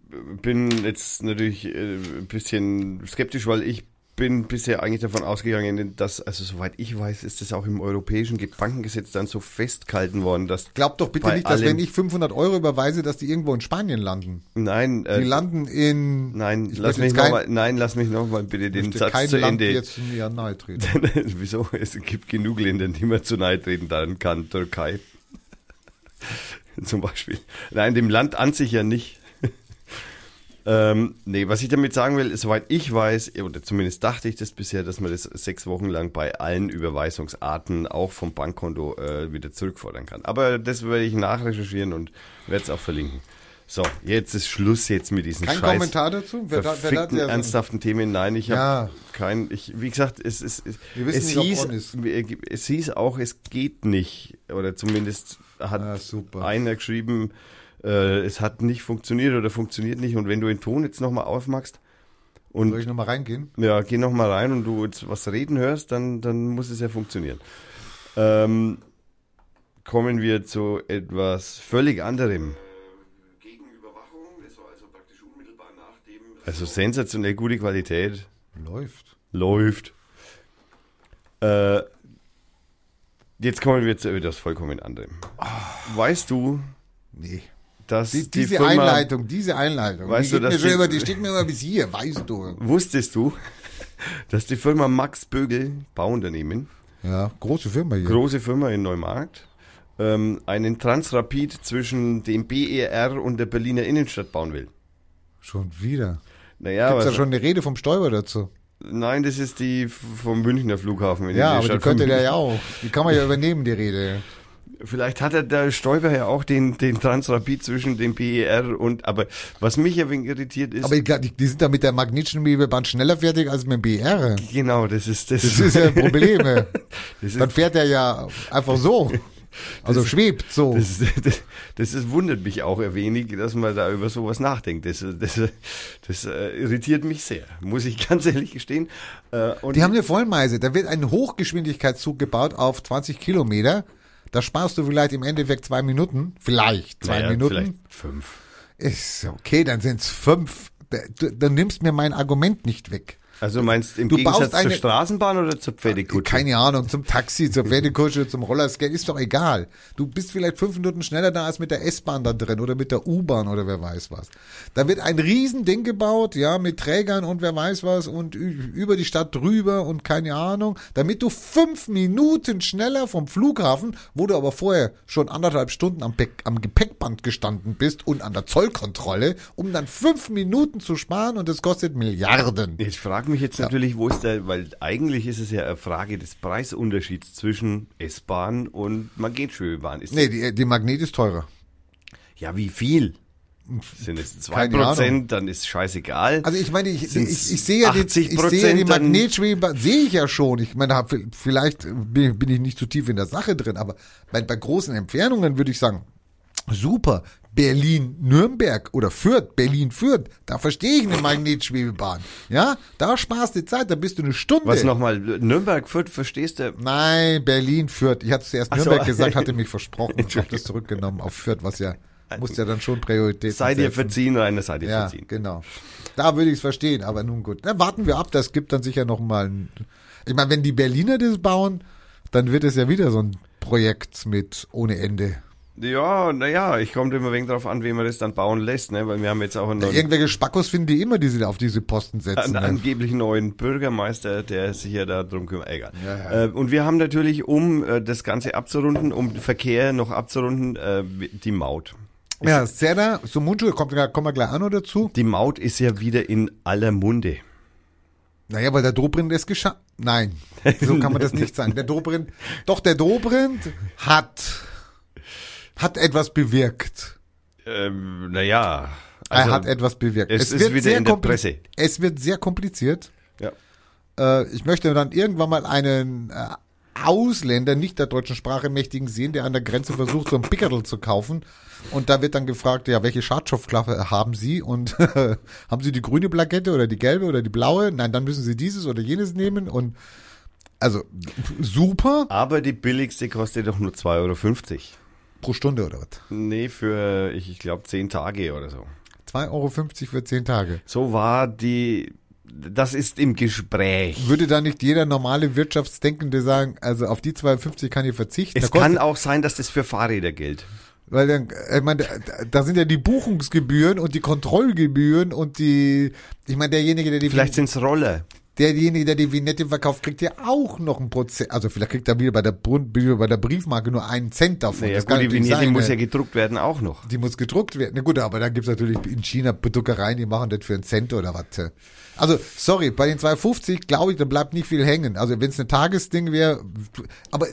bin jetzt natürlich äh, ein bisschen skeptisch, weil ich bin bisher eigentlich davon ausgegangen, dass, also soweit ich weiß, ist das auch im europäischen Bankengesetz dann so festgehalten worden, dass Glaub doch bitte nicht, dass wenn ich 500 Euro überweise, dass die irgendwo in Spanien landen. nein, äh, Die landen in... nein, lass mich jetzt noch kein- mal, nein, lass mich noch mal bitte den Satz kein zu Land Ende. jetzt mir nahe treten. <laughs> Wieso? Es gibt genug Länder, die man zu nahe treten dann kann. Türkei. <laughs> Zum Beispiel. Nein, dem Land an sich ja nicht. <laughs> ähm, nee, was ich damit sagen will, soweit ich weiß, oder zumindest dachte ich das bisher, dass man das sechs Wochen lang bei allen Überweisungsarten auch vom Bankkonto äh, wieder zurückfordern kann. Aber das werde ich nachrecherchieren und werde es auch verlinken. So, jetzt ist Schluss jetzt mit diesen Kein Scheiß Kommentar dazu? Wer da- wer da- ernsthaften Themen. Nein, ich habe Ja. kein, ich, wie gesagt, es, es, es, Wir wissen es, hieß, ist. es hieß auch, es geht nicht. Oder zumindest hat Ah, super. einer geschrieben, äh, es hat nicht funktioniert oder funktioniert nicht. Und wenn du den Ton jetzt nochmal aufmachst und Soll ich nochmal reingehen? ja, geh nochmal rein und du jetzt was reden hörst, dann, dann muss es ja funktionieren. Ähm, kommen wir zu etwas völlig anderem. Also sensationell gute Qualität. Läuft. Läuft. Äh, jetzt kommen wir zu etwas vollkommen anderem. Weißt du, Nee. dass Die, die diese Firma, Einleitung, diese Einleitung. Weißt die, du, mir dass die- immer, die steht mir immer bis hier, weißt du. wusstest du, <laughs> dass die Firma Max Bögel, Bauunternehmen, Ja, große Firma hier. große Firma in Neumarkt, ähm, einen Transrapid zwischen dem BER und der Berliner Innenstadt bauen will. schon wieder. Naja, Gibt's aber da schon eine Rede vom Stoiber dazu? Nein, das ist die vom Münchner Flughafen. Ja, aber die könnte der ja auch. Die kann man ja übernehmen, die Rede. <laughs> Vielleicht hat er der Stoiber ja auch den, den Transrapid zwischen dem BER und, aber was mich ein wenig irritiert ist, Aber ich die, die sind da mit der Magnetschnellbahn schneller fertig als mit dem BR. genau, das ist, das, Das ist ja ein Problem. <laughs> Dann fährt er ja einfach so. <laughs> Also schwebt so. Das, das, das wundert mich auch ein wenig, dass man da über sowas nachdenkt. Das, das, das äh, irritiert mich sehr, muss ich <laughs> ganz ehrlich gestehen. Äh, und Die haben eine Vollmeise. Da wird ein Hochgeschwindigkeitszug gebaut auf 20 Kilometer. Da sparst du vielleicht im Endeffekt zwei Minuten. Vielleicht zwei naja, Minuten. Vielleicht fünf. Ist okay, dann sind's fünf. Da- Du, du nimmst mir mein Argument nicht weg. Also du meinst im Du Gegensatz baust zur eine- Straßenbahn oder zur Pferdekutsche? Keine Ahnung, zum Taxi, zur Pferdekutsche, zum Rollerskate, ist doch egal. Du bist vielleicht fünf Minuten schneller da als mit der S-Bahn da drin oder mit der U-Bahn oder wer weiß was. Da wird ein Riesending gebaut, ja, mit Trägern und wer weiß was und über die Stadt drüber und keine Ahnung, damit du fünf Minuten schneller vom Flughafen, wo du aber vorher schon anderthalb Stunden am, Pe- am Gepäckband gestanden bist und an der Zollkontrolle, um dann fünf Minuten zu sparen und das kostet Milliarden. Ich frage mich jetzt natürlich, wo ist der, weil eigentlich ist es ja eine Frage des Preisunterschieds zwischen S-Bahn und Magnetschwebebahn. Ist Nee, die, die Magnet ist teurer. Ja, wie viel? Sind es zwei Keine Ahnung. Prozent, dann ist scheißegal. Also ich meine, ich, Sind's ich, ich sehe ja die, ich 80%, sehe die dann- Magnetschwebe, sehe ich ja schon. Ich meine, vielleicht bin, bin ich nicht zu tief in der Sache drin, aber bei, bei großen Entfernungen würde ich sagen, super. Berlin, Nürnberg oder Fürth, Berlin, Fürth, da verstehe ich eine Magnetschwebebahn. Ja, da sparst du Zeit, da bist du eine Stunde. Was nochmal, Nürnberg, Fürth, verstehst du? Nein, Berlin, Fürth. Ich hatte zuerst Ach so. Nürnberg gesagt, hatte mich <laughs> versprochen. Ich habe das zurückgenommen auf Fürth, was ja, muss ja dann schon Priorität Sei dir verziehen, Rainer, sei dir ja, verziehen. genau. Da würde ich es verstehen, aber nun gut. Dann warten wir ab, das gibt dann sicher noch mal ein, Ich meine, wenn die Berliner das bauen, dann wird es ja wieder so ein Projekt mit ohne Ende. Ja, naja, ich komme immer wegen drauf an, wie man das dann bauen lässt, ne? weil wir haben jetzt auch einen neuen, Irgendwelche Spackos finden die immer, die sie da auf diese Posten setzen. einen ne? angeblich neuen Bürgermeister, der sich ja da drum kümmert. Egal. Ja, ja. Äh, und wir haben natürlich, um äh, das Ganze abzurunden, um den Verkehr noch abzurunden, äh, die Maut. Ja, Serda, Sumunchu, kommt, kommen wir gleich an oder dazu. Die Maut ist ja wieder in aller Munde. Naja, weil der Dobrindt es geschafft. Nein, so kann man das nicht sagen. Der Dobrindt, doch der Dobrindt hat, hat etwas bewirkt. Ähm, naja. er hat etwas bewirkt. es ist wieder in der Presse. Es wird sehr kompliziert. Ja. Äh, ich möchte dann irgendwann mal einen äh, Ausländer, nicht der deutschen Sprache mächtigen sehen, der an der Grenze versucht, so ein Pickerl zu kaufen. Und da wird dann gefragt, ja, welche Schadstoffklasse haben Sie? Und <laughs> haben Sie die grüne Plakette oder die gelbe oder die blaue? Nein, dann müssen Sie dieses oder jenes nehmen. Und also super Aber die billigste kostet doch nur 2,50 Euro. Pro Stunde oder was? Nee, für, ich, ich glaube, 10 Tage oder so. 2,50 Euro für 10 Tage. So war die, das ist im Gespräch. Würde da nicht jeder normale Wirtschaftsdenkende sagen, also auf die 2,50 kann ich verzichten? Es kann auch sein, dass das für Fahrräder gilt. Weil dann, ich meine, da- sind ja die Buchungsgebühren und die Kontrollgebühren und die, ich meine, derjenige, der die, Vielleicht sind's Roller. Derjenige, der die Vignette verkauft, kriegt ja auch noch ein Prozent, also vielleicht kriegt er wieder bei der, bei der Briefmarke nur einen Cent davon. Naja, Das gut, die Vignette sein, muss ja ne? gedruckt werden auch noch. die muss gedruckt werden. Na gut, aber da gibt's natürlich in China Druckereien, die machen das für einen Cent oder was. Also, sorry, bei den 250 glaube ich, da bleibt nicht viel hängen. Also, wenn es ein Tagesding wäre, aber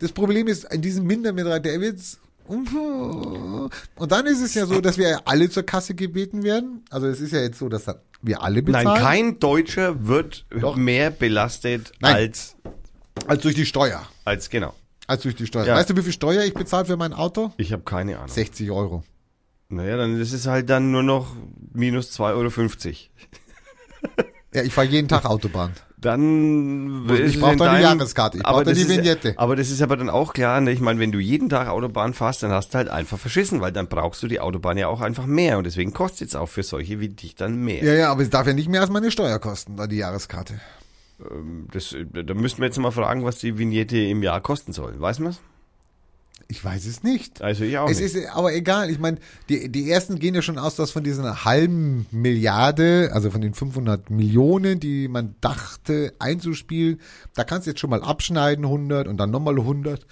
das Problem ist, in diesem Minderbetrag, der wird's und dann ist es ja so, dass wir alle zur Kasse gebeten werden. Also es ist ja jetzt so, dass dann wir alle bezahlen. Nein, kein Deutscher wird Doch. mehr belastet Nein. als, als durch die Steuer. als, genau. Als durch die Steuer. Ja. Weißt du, wie viel Steuer ich bezahle für mein Auto? Ich habe keine Ahnung. 60 Euro. Naja, dann ist es halt dann nur noch minus 2,50 Euro. Ja, ich fahre jeden Tag Autobahn. Dann Ich ist es brauch in doch eine Jahreskarte, ich aber brauch doch das die ist- Vignette. Aber das ist aber dann auch klar, ne? ich meine, wenn du jeden Tag Autobahn fährst, dann hast du halt einfach verschissen, weil dann brauchst du die Autobahn ja auch einfach mehr und deswegen kostet es auch für solche wie dich dann mehr. Ja, ja, aber es darf ja nicht mehr als meine Steuer kosten, da die Jahreskarte. Das, da müssten wir jetzt mal fragen, was die Vignette im Jahr kosten soll. Weiß man's? Ich weiß es nicht. Also ich auch Es nicht. ist aber egal. Ich meine, die, die ersten gehen ja schon aus, dass von diesen halben Milliarde, also von den 500 Millionen, die man dachte einzuspielen, da kannst du jetzt schon mal abschneiden 100 und dann nochmal 100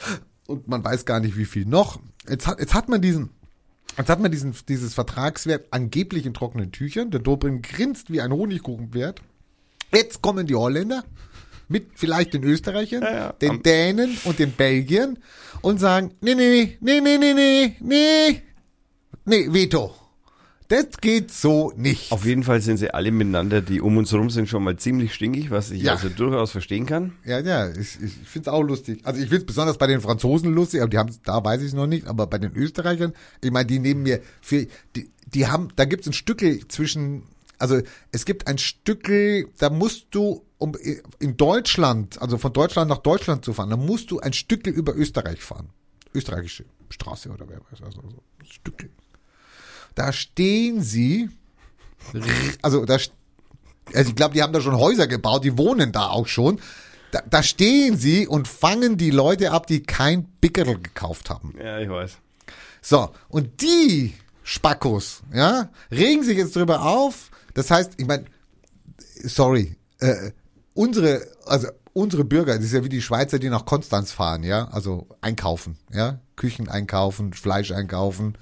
und man weiß gar nicht, wie viel noch. Jetzt hat, jetzt hat man diesen, jetzt hat man diesen, dieses Vertragswert angeblich in trockenen Tüchern. Der Dobrin grinst wie ein Honigkuchenpferd. Jetzt kommen die Holländer mit vielleicht den Österreichern, Ja, ja. den Am- Dänen und den Belgiern und sagen, nee, nee, nee, nee, nee, nee, nee, nee, Veto. Das geht so nicht. Auf jeden Fall sind sie alle miteinander, die um uns herum sind, schon mal ziemlich stinkig, was ich Ja. also durchaus verstehen kann. Ja, ja, ich, ich finde es auch lustig. Also ich finde es besonders bei den Franzosen lustig, aber die haben da weiß ich es noch nicht, aber bei den Österreichern, ich meine, die nehmen mir für die, die haben, da gibt es ein Stückel zwischen, also es gibt ein Stückel, da musst du um in Deutschland, also von Deutschland nach Deutschland zu fahren, da musst du ein Stückel über Österreich fahren. Österreichische Straße oder wer weiß, also so ein Stückel. Da stehen sie, also da Also ich glaube, die haben da schon Häuser gebaut, die wohnen da auch schon. Da, da stehen sie und fangen die Leute ab, die kein Pickerl gekauft haben. Ja, ich weiß. So, und die Spackos, ja, regen sich jetzt drüber auf. Das heißt, ich meine, sorry, äh, unsere, also unsere Bürger, das ist ja wie die Schweizer, die nach Konstanz fahren, ja, also einkaufen, ja, Küchen einkaufen, Fleisch einkaufen,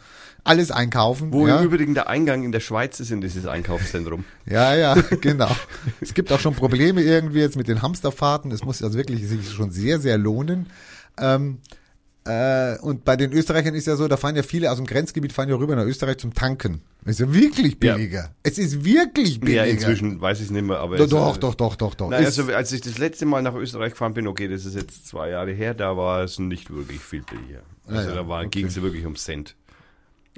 alles einkaufen. Wo ja. im Übrigen der Eingang in der Schweiz ist in dieses Einkaufszentrum. <laughs> Ja, ja, <laughs> genau. es gibt auch schon Probleme irgendwie jetzt mit den Hamsterfahrten. Es muss also wirklich sich schon sehr, sehr lohnen. Ähm, äh, und bei den Österreichern ist ja so, da fahren ja viele aus dem Grenzgebiet fahren ja rüber nach Österreich zum Tanken. Ist ja wirklich Ja. billiger. Es ist wirklich billiger. Ja, inzwischen weiß ich es nicht mehr, aber. Doch, doch, doch, doch, doch, doch. Ist- also als ich das letzte Mal nach Österreich gefahren bin, okay, das ist jetzt zwei Jahre her, da war es nicht wirklich viel billiger. Also ja, da okay. ging es wirklich um Cent.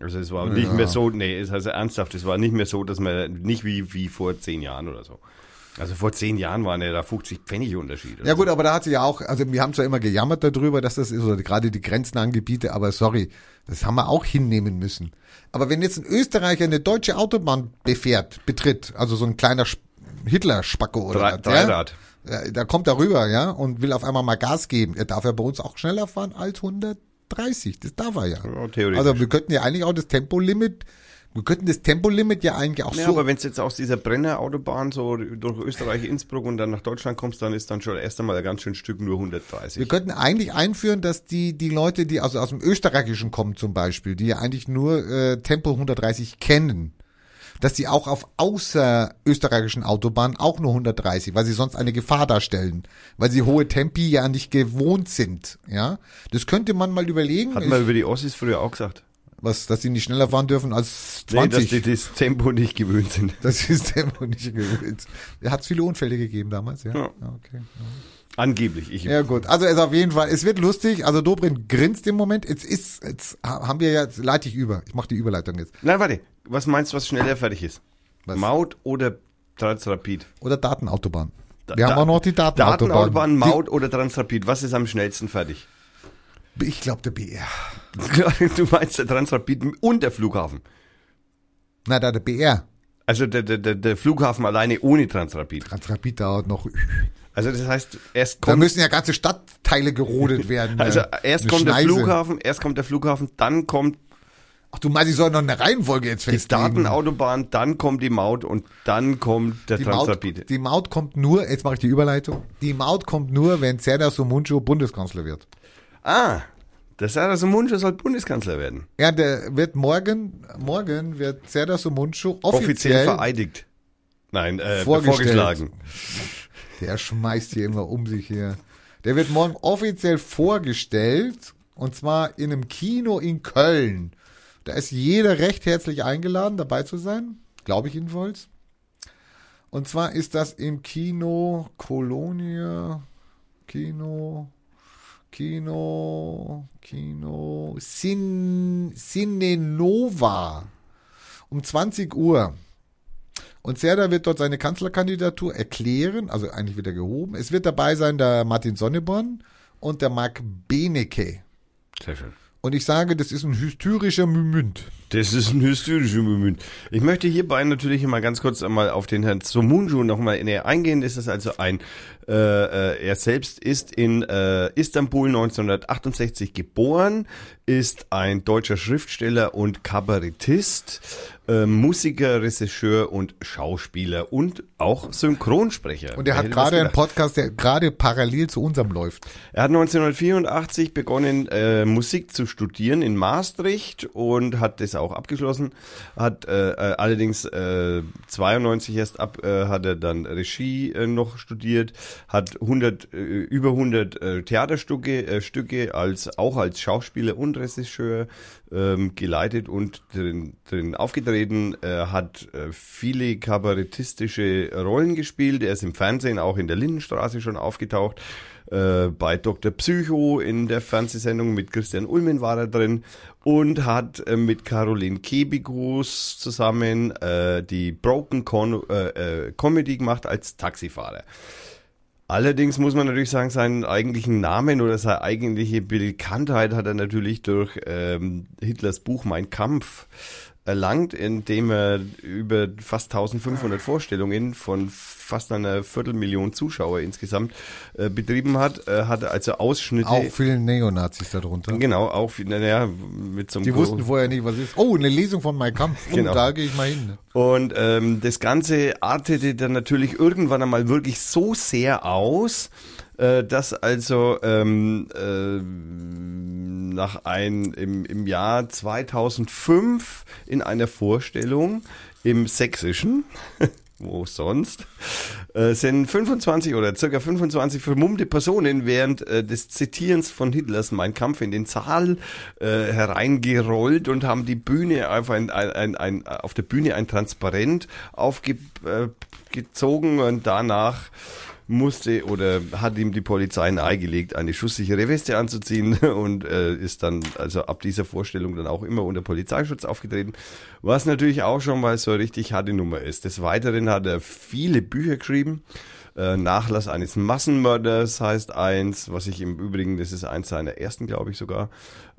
Also es war nicht mehr so, nee, es also ernsthaft, es war nicht mehr so, dass man, nicht wie, wie vor zehn Jahren oder so. Also vor zehn Jahren waren ja da 50 Pfennig Unterschied. oder Ja gut, aber da hat sie ja auch, also wir haben zwar immer gejammert darüber, dass das ist, oder gerade die grenznahen Gebiete, aber sorry, das haben wir auch hinnehmen müssen. Aber wenn jetzt ein Österreicher eine deutsche Autobahn befährt, betritt, also so ein kleiner Hitler-Spacko oder Drei- was, Dreirad. Ja, da kommt er rüber, ja, und will auf einmal mal Gas geben. Er darf ja bei uns auch schneller fahren als 130. Das darf er ja. Ja, theoretisch. Also wir könnten ja eigentlich auch das Tempolimit, wir könnten das Tempolimit ja eigentlich auch Ja, so. aber wenn du jetzt aus dieser Brennerautobahn so durch Österreich, Innsbruck und dann nach Deutschland kommst, dann ist dann schon erst einmal ein ganz schön Stück nur 130. Wir könnten eigentlich einführen, dass die, die Leute, die also aus dem Österreichischen kommen zum Beispiel, die ja eigentlich nur äh, Tempo 130 kennen, dass die auch auf außerösterreichischen Autobahnen auch nur 130, weil sie sonst eine Gefahr darstellen, weil sie hohe Tempi ja nicht gewohnt sind, ja. Das könnte man mal überlegen, Hat man über die Ossis früher auch gesagt. Was, dass sie nicht schneller fahren dürfen als Nee, dass 20. die das Tempo nicht gewöhnt sind. <laughs> das ist Tempo nicht gewöhnt. Hat es viele Unfälle gegeben damals, ja. Ja. ja okay. Angeblich. Ich, Ja gut, also es auf jeden Fall, es wird lustig. Also Dobrin grinst im Moment. Jetzt ist, jetzt ha- haben wir ja, jetzt leite ich über. Ich mache die Überleitung jetzt. Nein, warte. Was meinst du, was schneller fertig ist? Was? Maut oder Transrapid? Oder Datenautobahn. Da- wir haben da- auch noch die Datenautobahn. Datenautobahn, Maut oder Transrapid? Was ist am schnellsten fertig? Die, ich glaube der BR. <laughs> du meinst der Transrapid und der Flughafen. Na, da der BR. Also der, der, der, der Flughafen alleine ohne Transrapid. Transrapid dauert noch. Also das heißt, erst Da kommt, müssen ja ganze Stadtteile gerodet werden. <laughs> also erst kommt der Schneise. Flughafen, erst kommt der Flughafen, dann kommt Ach du meinst, ich soll noch eine Reihenfolge jetzt die festlegen? Datenautobahn, dann kommt die Maut und dann kommt der Die Transrapid. Maut, die Maut kommt nur, jetzt mache ich die Überleitung. Die Maut kommt nur, wenn Serdar Somuncu Bundeskanzler wird. Ah, der Sarah Sumuncu soll Bundeskanzler werden. Ja, der wird morgen, morgen wird Serdar Somuncu Offiziell, offiziell, vereidigt. Nein, äh, vorgeschlagen. Der schmeißt hier immer um sich hier. Der wird morgen offiziell vorgestellt und zwar in einem Kino in Köln. Da ist jeder recht herzlich eingeladen, dabei zu sein. Glaube ich jedenfalls. Und zwar ist das im Kino Colonia, Kino, Kino, Kino, Sin, Cinenova. Um 20 Uhr. Und Serda wird dort seine Kanzlerkandidatur erklären, also eigentlich wird er gehoben. Es wird dabei sein der Martin Sonneborn und der Marc Benecke. Sehr schön. Und ich sage, das ist ein hysterischer Mümünd. Das ist ein hysterischer Moment. Ich möchte hierbei natürlich mal ganz kurz einmal auf den Herrn Somunju nochmal näher eingehen. Das ist also ein, äh, äh, er selbst ist in äh, Istanbul 1968 geboren, ist ein deutscher Schriftsteller und Kabarettist, äh, Musiker, Regisseur und Schauspieler und auch Synchronsprecher. Und er hat gerade einen? Podcast, der gerade parallel zu unserem läuft. Er hat 1984 begonnen, äh, Musik zu studieren in Maastricht und hat das auch abgeschlossen. Hat äh, äh, allerdings äh, 92 erst ab, äh, hat er dann Regie äh, noch studiert, hat 100 äh, über 100 äh, Theaterstücke äh, Stücke als auch als Schauspieler und Regisseur ähm, geleitet und drin, drin aufgetreten, äh, hat äh, viele kabarettistische Rollen gespielt. Er ist im Fernsehen auch in der Lindenstraße schon aufgetaucht. Äh, bei Dr. Psycho in der Fernsehsendung mit Christian Ulmen war er drin und hat äh, mit Caroline Kebigus zusammen äh, die Broken Con Comedy gemacht als Taxifahrer. Allerdings muss man natürlich sagen, seinen eigentlichen Namen oder seine eigentliche Bekanntheit hat er natürlich durch ähm, Hitlers Buch Mein Kampf erlangt, indem er über fast 1500 Vorstellungen von fast einer Viertelmillion Zuschauer insgesamt äh, betrieben hat. Er hatte also Ausschnitte. Auch vielen Neonazis darunter. Genau, auch naja, mit so einem Die wussten vorher nicht, was ist. Oh, eine Lesung von Mein Kampf. Oh, Genau. da gehe ich mal hin. Und ähm, das Ganze artete dann natürlich irgendwann einmal wirklich so sehr aus, äh, dass also ähm, äh, nach ein, im, im Jahr 2005 in einer Vorstellung im Sächsischen, <laughs> wo sonst, äh, sind 25 oder circa 25 vermummte Personen während äh, des Zitierens von Hitlers Mein Kampf in den Saal äh, hereingerollt und haben die Bühne einfach ein, ein, ein, auf der Bühne ein Transparent aufgezogen und danach musste oder hat ihm die Polizei nahegelegt, eine schusssichere Weste anzuziehen <laughs> und äh, ist dann also ab dieser Vorstellung dann auch immer unter Polizeischutz aufgetreten, was natürlich auch schon mal so richtig harte Nummer ist. Des Weiteren hat er viele Bücher geschrieben. Äh, Nachlass eines Massenmörders heißt eins, was ich im Übrigen, das ist eins seiner ersten, glaube ich sogar,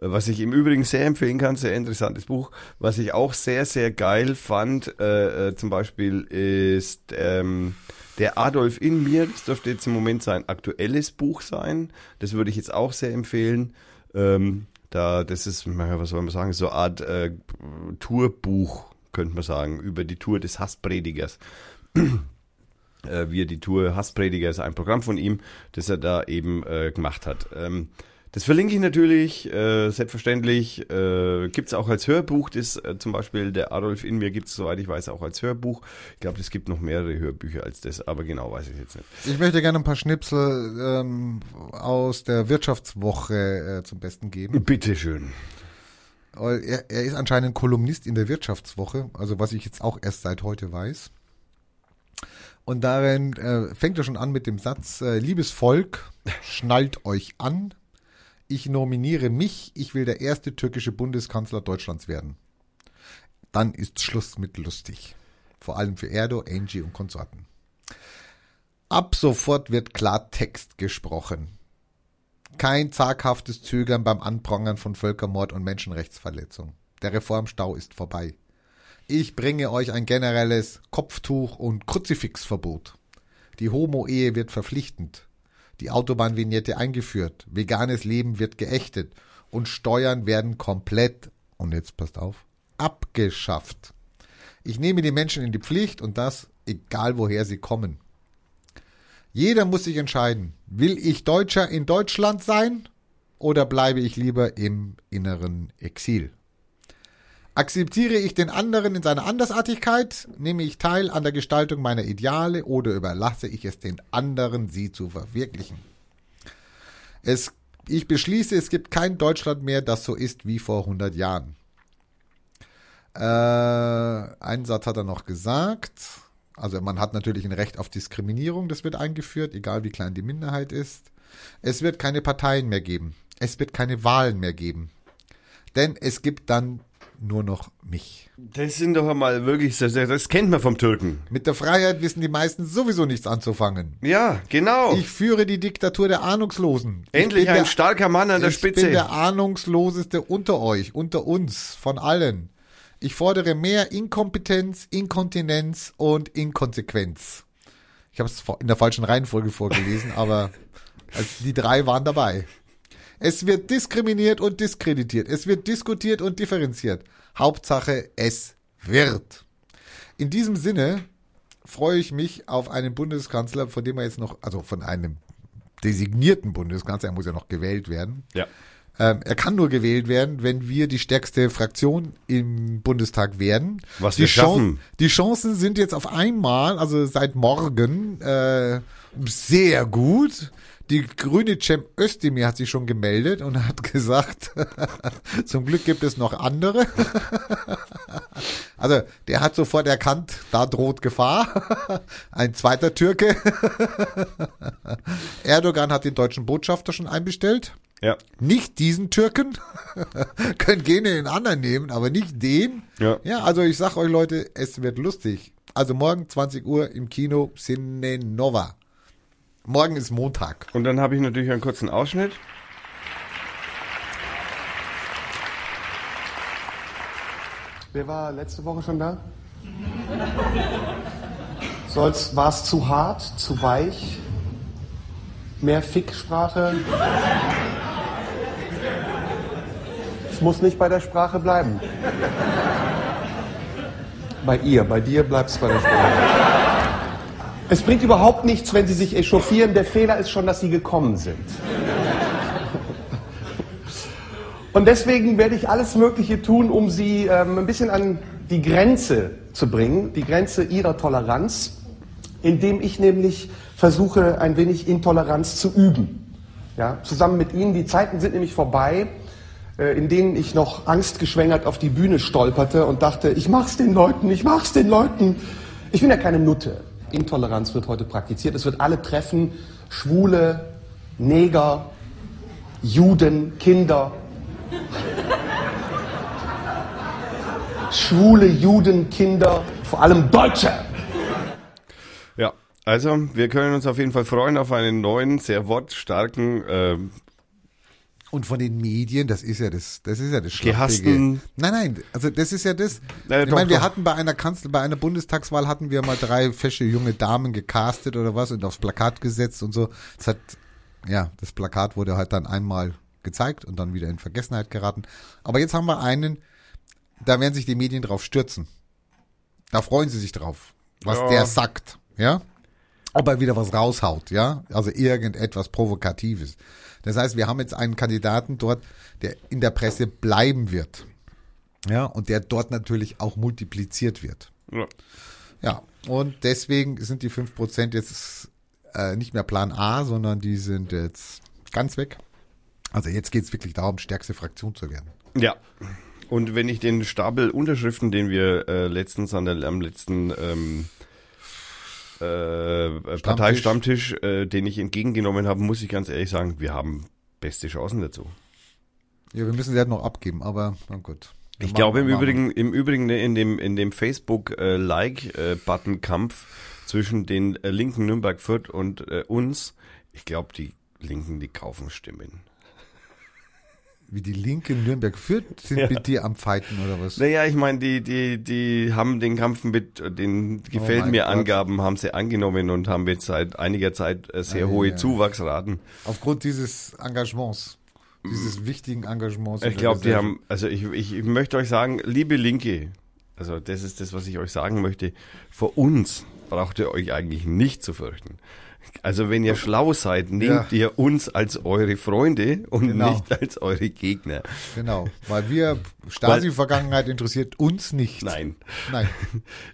was ich im Übrigen sehr empfehlen kann, sehr interessantes Buch. Was ich auch sehr, sehr geil fand, äh, äh, zum Beispiel ist ähm, der Adolf in mir, das dürfte jetzt im Moment sein aktuelles Buch sein. Das würde ich jetzt auch sehr empfehlen. Ähm, da, das ist, was soll man sagen, so eine Art äh, Tourbuch, könnte man sagen, über die Tour des Hasspredigers. äh, wie er die Tour Hassprediger ist ein Programm von ihm, das er da eben äh, gemacht hat. Ähm, das verlinke ich natürlich, äh, selbstverständlich. Äh, gibt es auch als Hörbuch, das äh, zum Beispiel der Adolf in mir gibt es, soweit ich weiß, auch als Hörbuch. Ich glaube, es gibt noch mehrere Hörbücher als das, aber genau weiß ich jetzt nicht. Ich möchte gerne ein paar Schnipsel ähm, aus der Wirtschaftswoche äh, zum Besten geben. Bitteschön. Weil Er, er ist anscheinend Kolumnist in der Wirtschaftswoche, also was ich jetzt auch erst seit heute weiß. Und darin äh, fängt er schon an mit dem Satz, äh, liebes Volk, schnallt euch an, ich nominiere mich, ich will der erste türkische Bundeskanzler Deutschlands werden. Dann ist Schluss mit lustig. Vor allem für Erdo, Angie und Konsorten. Ab sofort wird Klartext gesprochen. Kein zaghaftes Zögern beim Anprangern von Völkermord und Menschenrechtsverletzung. Der Reformstau ist vorbei. Ich bringe euch ein generelles Kopftuch- und Kruzifixverbot. Die Homo-Ehe wird verpflichtend. Die Autobahnvignette eingeführt. Veganes Leben wird geächtet. Und Steuern werden komplett, und jetzt passt auf, abgeschafft. Ich nehme die Menschen in die Pflicht und das, egal woher sie kommen. Jeder muss sich entscheiden, will ich Deutscher in Deutschland sein oder bleibe ich lieber im inneren Exil? Akzeptiere ich den anderen in seiner Andersartigkeit, nehme ich teil an der Gestaltung meiner Ideale oder überlasse ich es den anderen, sie zu verwirklichen? Es, ich beschließe, es gibt kein Deutschland mehr, das so ist wie vor 100 Jahren. Äh, einen Satz hat er noch gesagt. Also man hat natürlich ein Recht auf Diskriminierung, das wird eingeführt, egal wie klein die Minderheit ist. Es wird keine Parteien mehr geben. Es wird keine Wahlen mehr geben. Denn es gibt dann nur noch mich. Das sind doch mal wirklich, das, das kennt man vom Türken. Mit der Freiheit wissen die meisten sowieso nichts anzufangen. Ja, genau. Ich führe die Diktatur der Ahnungslosen. Ich Endlich bin ein der- starker Mann an der ich Spitze. bin der ahnungsloseste unter euch, unter uns, von allen. Ich fordere mehr Inkompetenz, Inkontinenz und Inkonsequenz. Ich habe es in der falschen Reihenfolge vorgelesen, <laughs> aber also die drei waren dabei. Es wird diskriminiert und diskreditiert. Es wird diskutiert und differenziert. Hauptsache, es wird. In diesem Sinne freue ich mich auf einen Bundeskanzler, von dem er jetzt noch, also von einem designierten Bundeskanzler, er muss ja noch gewählt werden. ja. Ähm, er kann nur gewählt werden, wenn wir die stärkste Fraktion im Bundestag werden. Was die wir schaffen. Chan- Die Chancen sind jetzt auf einmal, also seit morgen, äh, sehr gut. Die grüne Cem Özdemir hat sich schon gemeldet und hat <laughs> gesagt, <laughs> zum Glück gibt es noch andere. <laughs> Also, der hat sofort erkannt, da droht Gefahr. Ein zweiter Türke. Erdogan hat den deutschen Botschafter schon einbestellt. Ja. Nicht diesen Türken. Können gerne den anderen nehmen, aber nicht den. Ja. Ja, also ich sag euch Leute, es wird lustig. Also morgen 20 Uhr im Kino Cine Nova. Morgen ist Montag. Und dann habe ich natürlich einen kurzen Ausschnitt. Wer war letzte Woche schon da? War es zu hart, zu weich? Mehr Ficksprache? Es muss nicht bei der Sprache bleiben. Bei ihr, bei dir bleibst bei der Sprache. Es bringt überhaupt nichts, wenn sie sich echauffieren. Der Fehler ist schon, dass sie gekommen sind. Und deswegen werde ich alles Mögliche tun, um sie ähm, ein bisschen an die Grenze zu bringen, die Grenze ihrer Toleranz, indem ich nämlich versuche, ein wenig Intoleranz zu üben. Ja, zusammen mit ihnen. Die Zeiten sind nämlich vorbei, äh, in denen ich noch angstgeschwängert auf die Bühne stolperte und dachte, ich mach's den Leuten, ich mach's den Leuten. Ich bin ja keine Nutte. Intoleranz wird heute praktiziert. Es wird alle treffen, Schwule, Neger, Juden, Kinder. Schwule, Juden, Kinder, vor allem Deutsche. Ja, also wir können uns auf jeden Fall freuen auf einen neuen, sehr wortstarken, äh, Und von den Medien, das ist ja das, das ist ja das Gehassten- Nein, nein, also das ist ja das. Naja, ich doch, meine, wir doch. hatten bei einer Kanzler, bei einer Bundestagswahl hatten wir mal drei fesche junge Damen gecastet oder was und aufs Plakat gesetzt und so. Das hat, ja, das Plakat wurde halt dann einmal gezeigt und dann wieder in Vergessenheit geraten. Aber jetzt haben wir einen, da werden sich die Medien drauf stürzen. Da freuen sie sich drauf, was Ja. der sagt, ja. Ob er wieder was raushaut, ja. Also irgendetwas Provokatives. Das heißt, wir haben jetzt einen Kandidaten dort, der in der Presse bleiben wird. Ja, und der dort natürlich auch multipliziert wird. ja. Ja, und deswegen sind die 5% jetzt äh, nicht mehr Plan A, sondern die sind jetzt ganz weg. Also jetzt geht's wirklich darum, stärkste Fraktion zu werden. Ja. Und wenn ich den Stapel Unterschriften, den wir äh, letztens an der, am letzten ähm, äh, Parteistammtisch, äh, den ich entgegengenommen habe, muss ich ganz ehrlich sagen, wir haben beste Chancen dazu. Ja, wir müssen sie halt noch abgeben, aber na gut. Wir Ich machen- glaube im machen. Übrigen, im Übrigen ne, in dem, in dem Facebook äh, zwischen den äh, linken Nürnberg Fürth und äh, uns, ich glaube, die Linken, die kaufen Stimmen. Wie die Linke in Nürnberg führt, sind Ja. mit dir am Fighten oder was? Naja, ich meine, die, die, die haben den Kampf mit den gefällt Oh mir Gott. Angaben, haben sie angenommen und haben jetzt seit einiger Zeit äh, sehr Ah, hohe ja. Zuwachsraten. Aufgrund dieses Engagements, dieses wichtigen Engagements. Ich glaube, die haben, also ich, ich, ich möchte euch sagen, liebe Linke, also das ist das, was ich euch sagen möchte, vor uns braucht ihr euch eigentlich nicht zu fürchten. Also wenn ihr schlau seid, nehmt Ja. ihr uns als eure Freunde und Genau. nicht als eure Gegner. Genau, weil wir, Stasi-Vergangenheit interessiert uns nicht. Nein. Nein.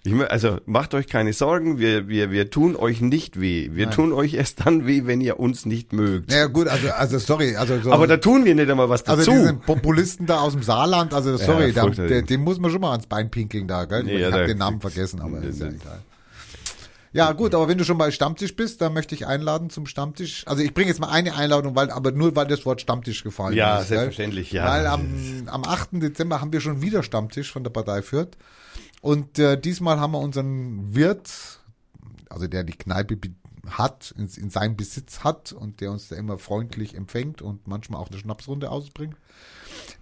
Mö- also macht euch keine Sorgen, wir, wir, wir tun euch nicht weh. Wir Nein. tun euch erst dann weh, wenn ihr uns nicht mögt. Naja, gut, also, also sorry, also so, Aber da tun wir nicht einmal was dazu. also diese Populisten da aus dem Saarland, also sorry, da, der, dem muss man schon mal ans Bein pinkeln da, gell? Ja, ich ja, habe da- den Namen vergessen, aber ist ja egal. Ja, gut, aber wenn du schon bei Stammtisch bist, dann möchte ich einladen zum Stammtisch. Also ich bringe jetzt mal eine Einladung, weil, aber nur weil das Wort Stammtisch gefallen Ja, ist. gell? selbstverständlich, ja. Weil am, am 8. Dezember haben wir schon wieder Stammtisch von der Partei Fürth. Und äh, diesmal haben wir unseren Wirt, also der die Kneipe hat, in, in seinem Besitz hat und der uns da immer freundlich empfängt und manchmal auch eine Schnapsrunde ausbringt.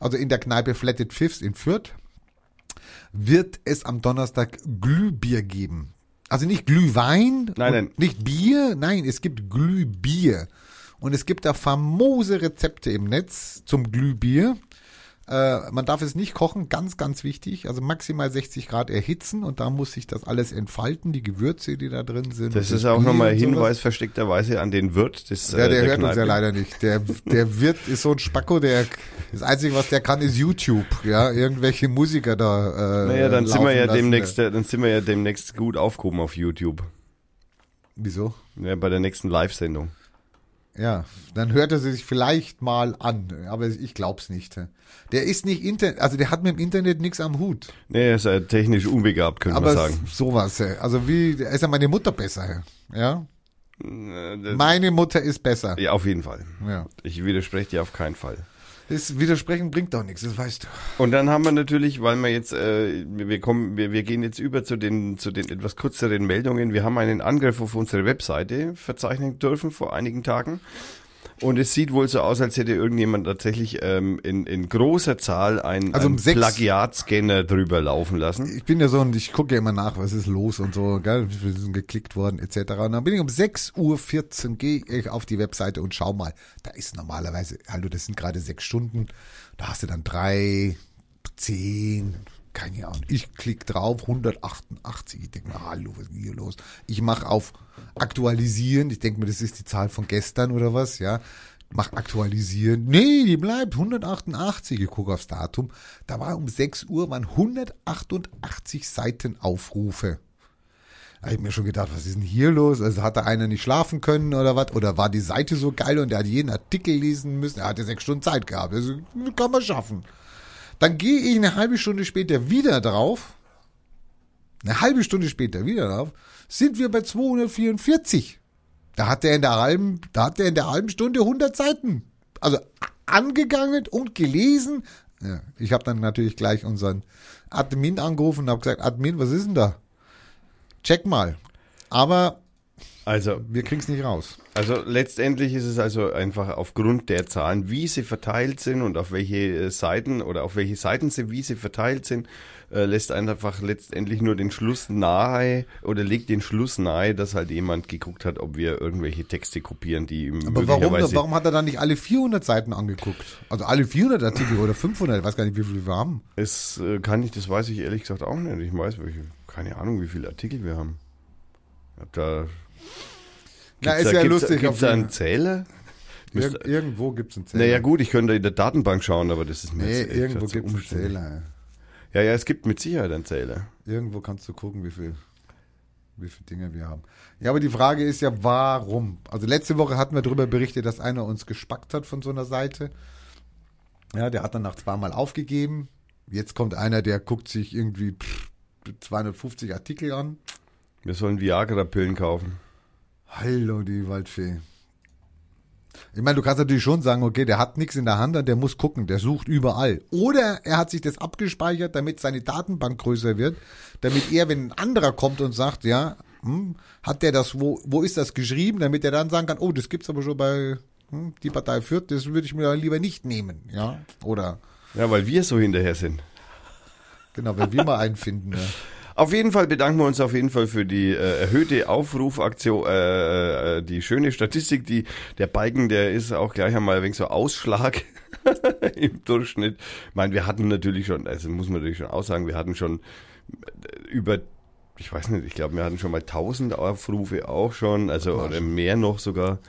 Also in der Kneipe Flatted Fifths in Fürth wird es am Donnerstag Glühbier geben. Also nicht Glühwein, Nein, nein. nicht Bier, nein, es gibt Glühbier. Und es gibt da famose Rezepte im Netz zum Glühbier. Äh, man darf es nicht kochen, ganz, ganz wichtig. Also maximal 60 Grad erhitzen und da muss sich das alles entfalten, die Gewürze, die da drin sind. das ist auch nochmal sowas. Hinweis versteckterweise an den Wirt des Ja, äh, der, hört uns Kneipe. ja leider nicht. Der, der Wirt ist so ein Spacko, der das Einzige, was der kann, ist YouTube. Ja, irgendwelche Musiker da. Äh, Naja, dann sind wir ja lassen. demnächst, äh, dann sind wir ja demnächst gut aufgehoben auf YouTube. Wieso? Ja, bei der nächsten Live-Sendung. Ja, dann hört er sich vielleicht mal an, aber ich glaub's nicht. Der ist nicht Internet, also der hat mit dem Internet nichts am Hut. Nee, er ist ja technisch unbegabt, könnte Aber man sagen. sowas, äh, also wie, ist ja meine Mutter besser, ja? Äh, das- Meine Mutter ist besser. Ja, auf jeden Fall. Ja. Ich widerspreche dir auf keinen Fall. Das Widersprechen bringt doch nichts, das weißt du. Und dann haben wir natürlich, weil wir jetzt, äh, wir kommen, wir, wir gehen jetzt über zu den, zu den etwas kürzeren Meldungen. Wir haben einen Angriff auf unsere Webseite verzeichnen dürfen vor einigen Tagen. Und es sieht wohl so aus, als hätte irgendjemand tatsächlich ähm, in, in großer Zahl einen, Also um einen Plagiatscanner drüber laufen lassen. Ich bin ja so und ich gucke ja immer nach, was ist los und so, gell, wie sind geklickt worden, etc. Und dann bin ich um 6.14 Uhr, gehe ich auf die Webseite und schau mal. Da ist normalerweise, hallo, das sind gerade sechs Stunden, da hast du dann drei, zehn, keine Ahnung. Ich klicke drauf, 188. Ich denke mir, hallo, was ist denn hier los? Ich mache auf aktualisieren. Ich denke mir, das ist die Zahl von gestern oder was, ja. Mach aktualisieren. Nee, die bleibt 188. Ich gucke aufs Datum. Da war um 6 Uhr, waren 188 Seiten Aufrufe. Da hab ich mir schon gedacht, was ist denn hier los? Also hat da einer nicht schlafen können oder was? Oder war die Seite so geil und er hat jeden Artikel lesen müssen? Er hatte sechs Stunden Zeit gehabt. Also kann man schaffen. Dann gehe ich eine halbe Stunde später wieder drauf. Eine halbe Stunde später wieder drauf. Sind wir bei 244. Da hat er in der halben, da hat er in der halben Stunde 100 Seiten. Also angegangen und gelesen. Ja, ich habe dann natürlich gleich unseren Admin angerufen und habe gesagt, Admin, was ist denn da? Check mal. Aber Also, wir kriegen es nicht raus. also letztendlich ist es also einfach aufgrund der Zahlen, wie sie verteilt sind und auf welche äh, Seiten oder auf welche Seiten sie, wie sie verteilt sind, äh, lässt einfach letztendlich nur den Schluss nahe oder legt den Schluss nahe, dass halt jemand geguckt hat, ob wir irgendwelche Texte kopieren, die ihm Aber warum, warum hat er dann nicht alle 400 Seiten angeguckt? Also alle 400 Artikel oder 500, ich weiß gar nicht, wie viele wir haben. Es äh, kann ich, das weiß ich ehrlich gesagt auch nicht. Ich weiß, welche, keine Ahnung, wie viele Artikel wir haben. Ich hab da. Na, ist da, ja gibt's, lustig. Gibt's auf da einen Zähler? Ir irgendwo gibt es einen Zähler. Naja, gut, ich könnte in der Datenbank schauen, aber das ist mir Nee, jetzt irgendwo gibt es einen. Zähler. Ja, ja, es gibt mit Sicherheit einen Zähler. Irgendwo kannst du gucken, wie viel, wie viele Dinge wir haben. Ja, aber die Frage ist ja, warum? Also letzte Woche hatten wir darüber berichtet, dass einer uns gespackt hat von so einer Seite. Ja, der hat dann nach zweimal aufgegeben. Jetzt kommt einer, der guckt sich irgendwie pff, 250 Artikel an. Wir sollen Viagra-Pillen kaufen. Hallo, die Waldfee. Ich meine, du kannst natürlich schon sagen, okay, der hat nichts in der Hand, der muss gucken, der sucht überall. Oder er hat sich das abgespeichert, damit seine Datenbank größer wird, damit er, wenn ein anderer kommt und sagt, ja, hm, hat der das, wo, wo ist das geschrieben, damit er dann sagen kann, oh, das gibt's aber schon bei hm, die Partei Fürth, das würde ich mir lieber nicht nehmen, ja. Oder, Ja, weil wir so hinterher sind. genau, wenn wir mal einen finden, ja. Auf jeden Fall bedanken wir uns auf jeden Fall für die äh, erhöhte Aufrufaktion, äh, äh, die schöne Statistik, die der Balken, der ist auch gleich einmal ein wenig so Ausschlag <laughs> im Durchschnitt. Ich meine, wir hatten natürlich schon, also muss man natürlich schon aussagen, wir hatten schon äh, über, ich weiß nicht, ich glaube, wir hatten schon mal 1000 Aufrufe auch schon, also oder mehr noch sogar.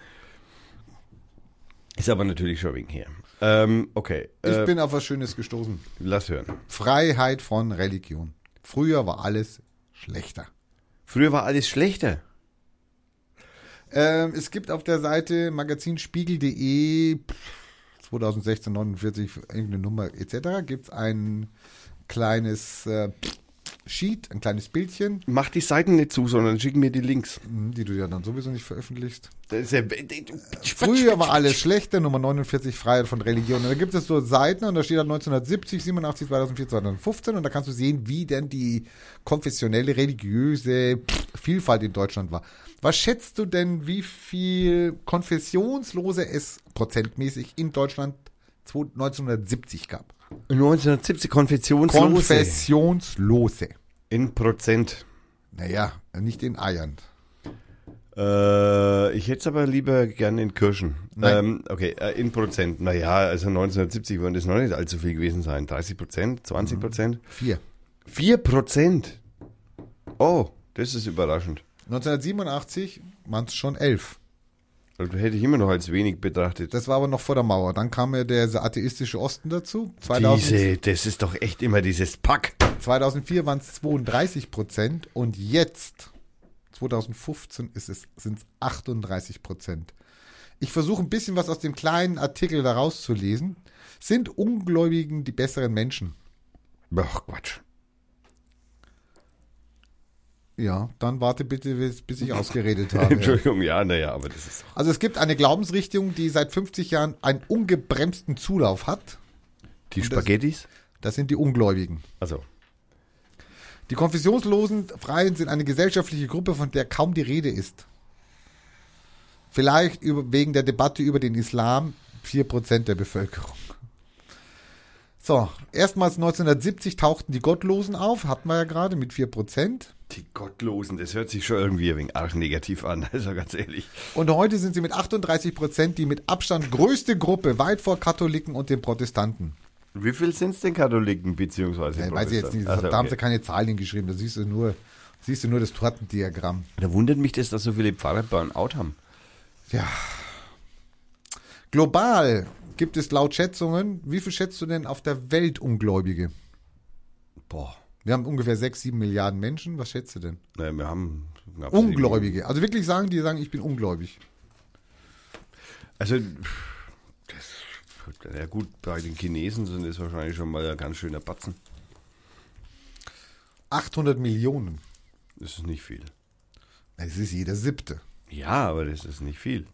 Ist aber natürlich schon wegen her. Ähm, okay, Ich äh, bin auf was Schönes gestoßen. lass hören. Freiheit von Religion. Früher war alles schlechter. Früher war alles schlechter. Ähm, es gibt auf der Seite magazinspiegel.de 2016 49 irgendeine Nummer etc. gibt es ein kleines äh, Sheet, ein kleines Bildchen, Mach die Seiten nicht zu, sondern schick mir die Links. hm, die du ja dann sowieso nicht veröffentlichst. Ja, Früher war alles schlechter, Nummer 49, Freiheit von Religion. Und da gibt es so Seiten und da steht dann 1970, 87, 2004, 2015 und da kannst du sehen, wie denn die konfessionelle, religiöse Vielfalt in Deutschland war. Was schätzt du denn, wie viel Konfessionslose es prozentmäßig in Deutschland 1970 gab? 1970 Konfessionslose. Konfessionslose. In Prozent. Naja, nicht in Eiern. Äh, ich hätte es aber lieber gerne in Kirschen. Ähm, okay, äh, in Prozent. Naja, also 1970 würden das noch nicht allzu viel gewesen sein. 30 Prozent, 20 Prozent? Vier. 4 Prozent. Oh, das ist überraschend. 1987 waren es schon elf. Also hätte ich immer noch als wenig betrachtet. Das war aber noch vor der Mauer. Dann kam ja der atheistische Osten dazu. 2000, Diese, das ist doch echt immer dieses Pack. 2004 waren es 32 Prozent und jetzt, 2015, ist es, sind es 38 Prozent. Ich versuche ein bisschen was aus dem kleinen Artikel da rauszulesen. Sind Ungläubigen die besseren Menschen? Ach, Quatsch. Ja, dann warte bitte, bis, ich ausgeredet <laughs> habe. Entschuldigung, ja, naja, aber das ist. Also es gibt eine Glaubensrichtung, die seit 50 Jahren einen ungebremsten Zulauf hat. Die Und das- Spaghettis? Das sind die Ungläubigen. Also. Die konfessionslosen Freien sind eine gesellschaftliche Gruppe, von der kaum die Rede ist. Vielleicht über, wegen der Debatte über den Islam 4% der Bevölkerung. So, erstmals 1970 tauchten die Gottlosen auf, hatten wir ja gerade mit 4%. Die Gottlosen, das hört sich schon irgendwie ein wenig arg negativ an, <laughs> also ganz ehrlich. Und heute sind sie mit 38% die mit Abstand größte Gruppe, weit vor Katholiken und den Protestanten. Wie viel sind es denn Katholiken beziehungsweise Ja, weiß ich jetzt nicht, Protestanten? da Also, haben sie keine Zahlen hingeschrieben, da siehst du nur, siehst du nur das Tortendiagramm. Da wundert mich, dass da so viele Pfarrer Burnout haben. Ja. Global gibt es laut Schätzungen, wie viel schätzt du denn auf der Welt Ungläubige? Boah. Wir haben ungefähr 6, 7 Milliarden Menschen. Was schätzt du denn? Naja, wir haben. Ungläubige. Also wirklich sagen, die sagen, ich bin ungläubig. Also, das, ja gut, bei den Chinesen sind das wahrscheinlich schon mal ein ganz schöner Batzen. 800 Millionen. Das ist nicht viel. Das ist jeder siebte. Ja, aber das ist nicht viel.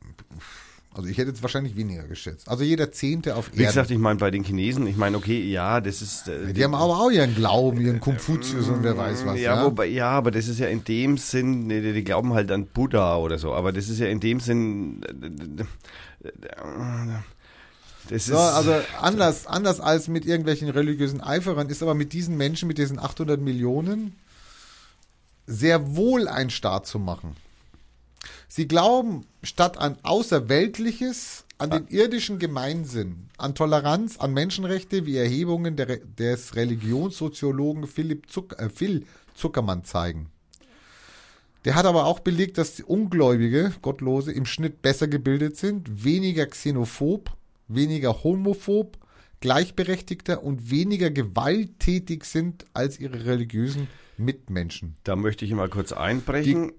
Also ich hätte jetzt wahrscheinlich weniger geschätzt. Also jeder zehnte auf Wie Erden. gesagt, ich meine, bei den Chinesen, ich meine, okay, ja, das ist. äh, die haben aber auch ihren Glauben, ihren Konfuzius und wer weiß was. ja, Ja, Wobei, ja, aber das ist ja in dem Sinn, nee, die, die glauben halt an Buddha oder so, aber das ist ja in dem Sinn. Das ist. So, also anders, anders als mit irgendwelchen religiösen Eiferern ist aber mit diesen Menschen, mit diesen 800 Millionen, sehr wohl ein Staat zu machen. Sie glauben statt an Außerweltliches, an den irdischen Gemeinsinn, an Toleranz, an Menschenrechte, wie Erhebungen der, des Religionssoziologen Philipp Zuck, äh, Phil Zuckermann zeigen. Der hat aber auch belegt, dass die Ungläubige, Gottlose, im Schnitt besser gebildet sind, weniger xenophob, weniger homophob, gleichberechtigter und weniger gewalttätig sind als ihre religiösen Mitmenschen. Da möchte ich mal kurz einbrechen.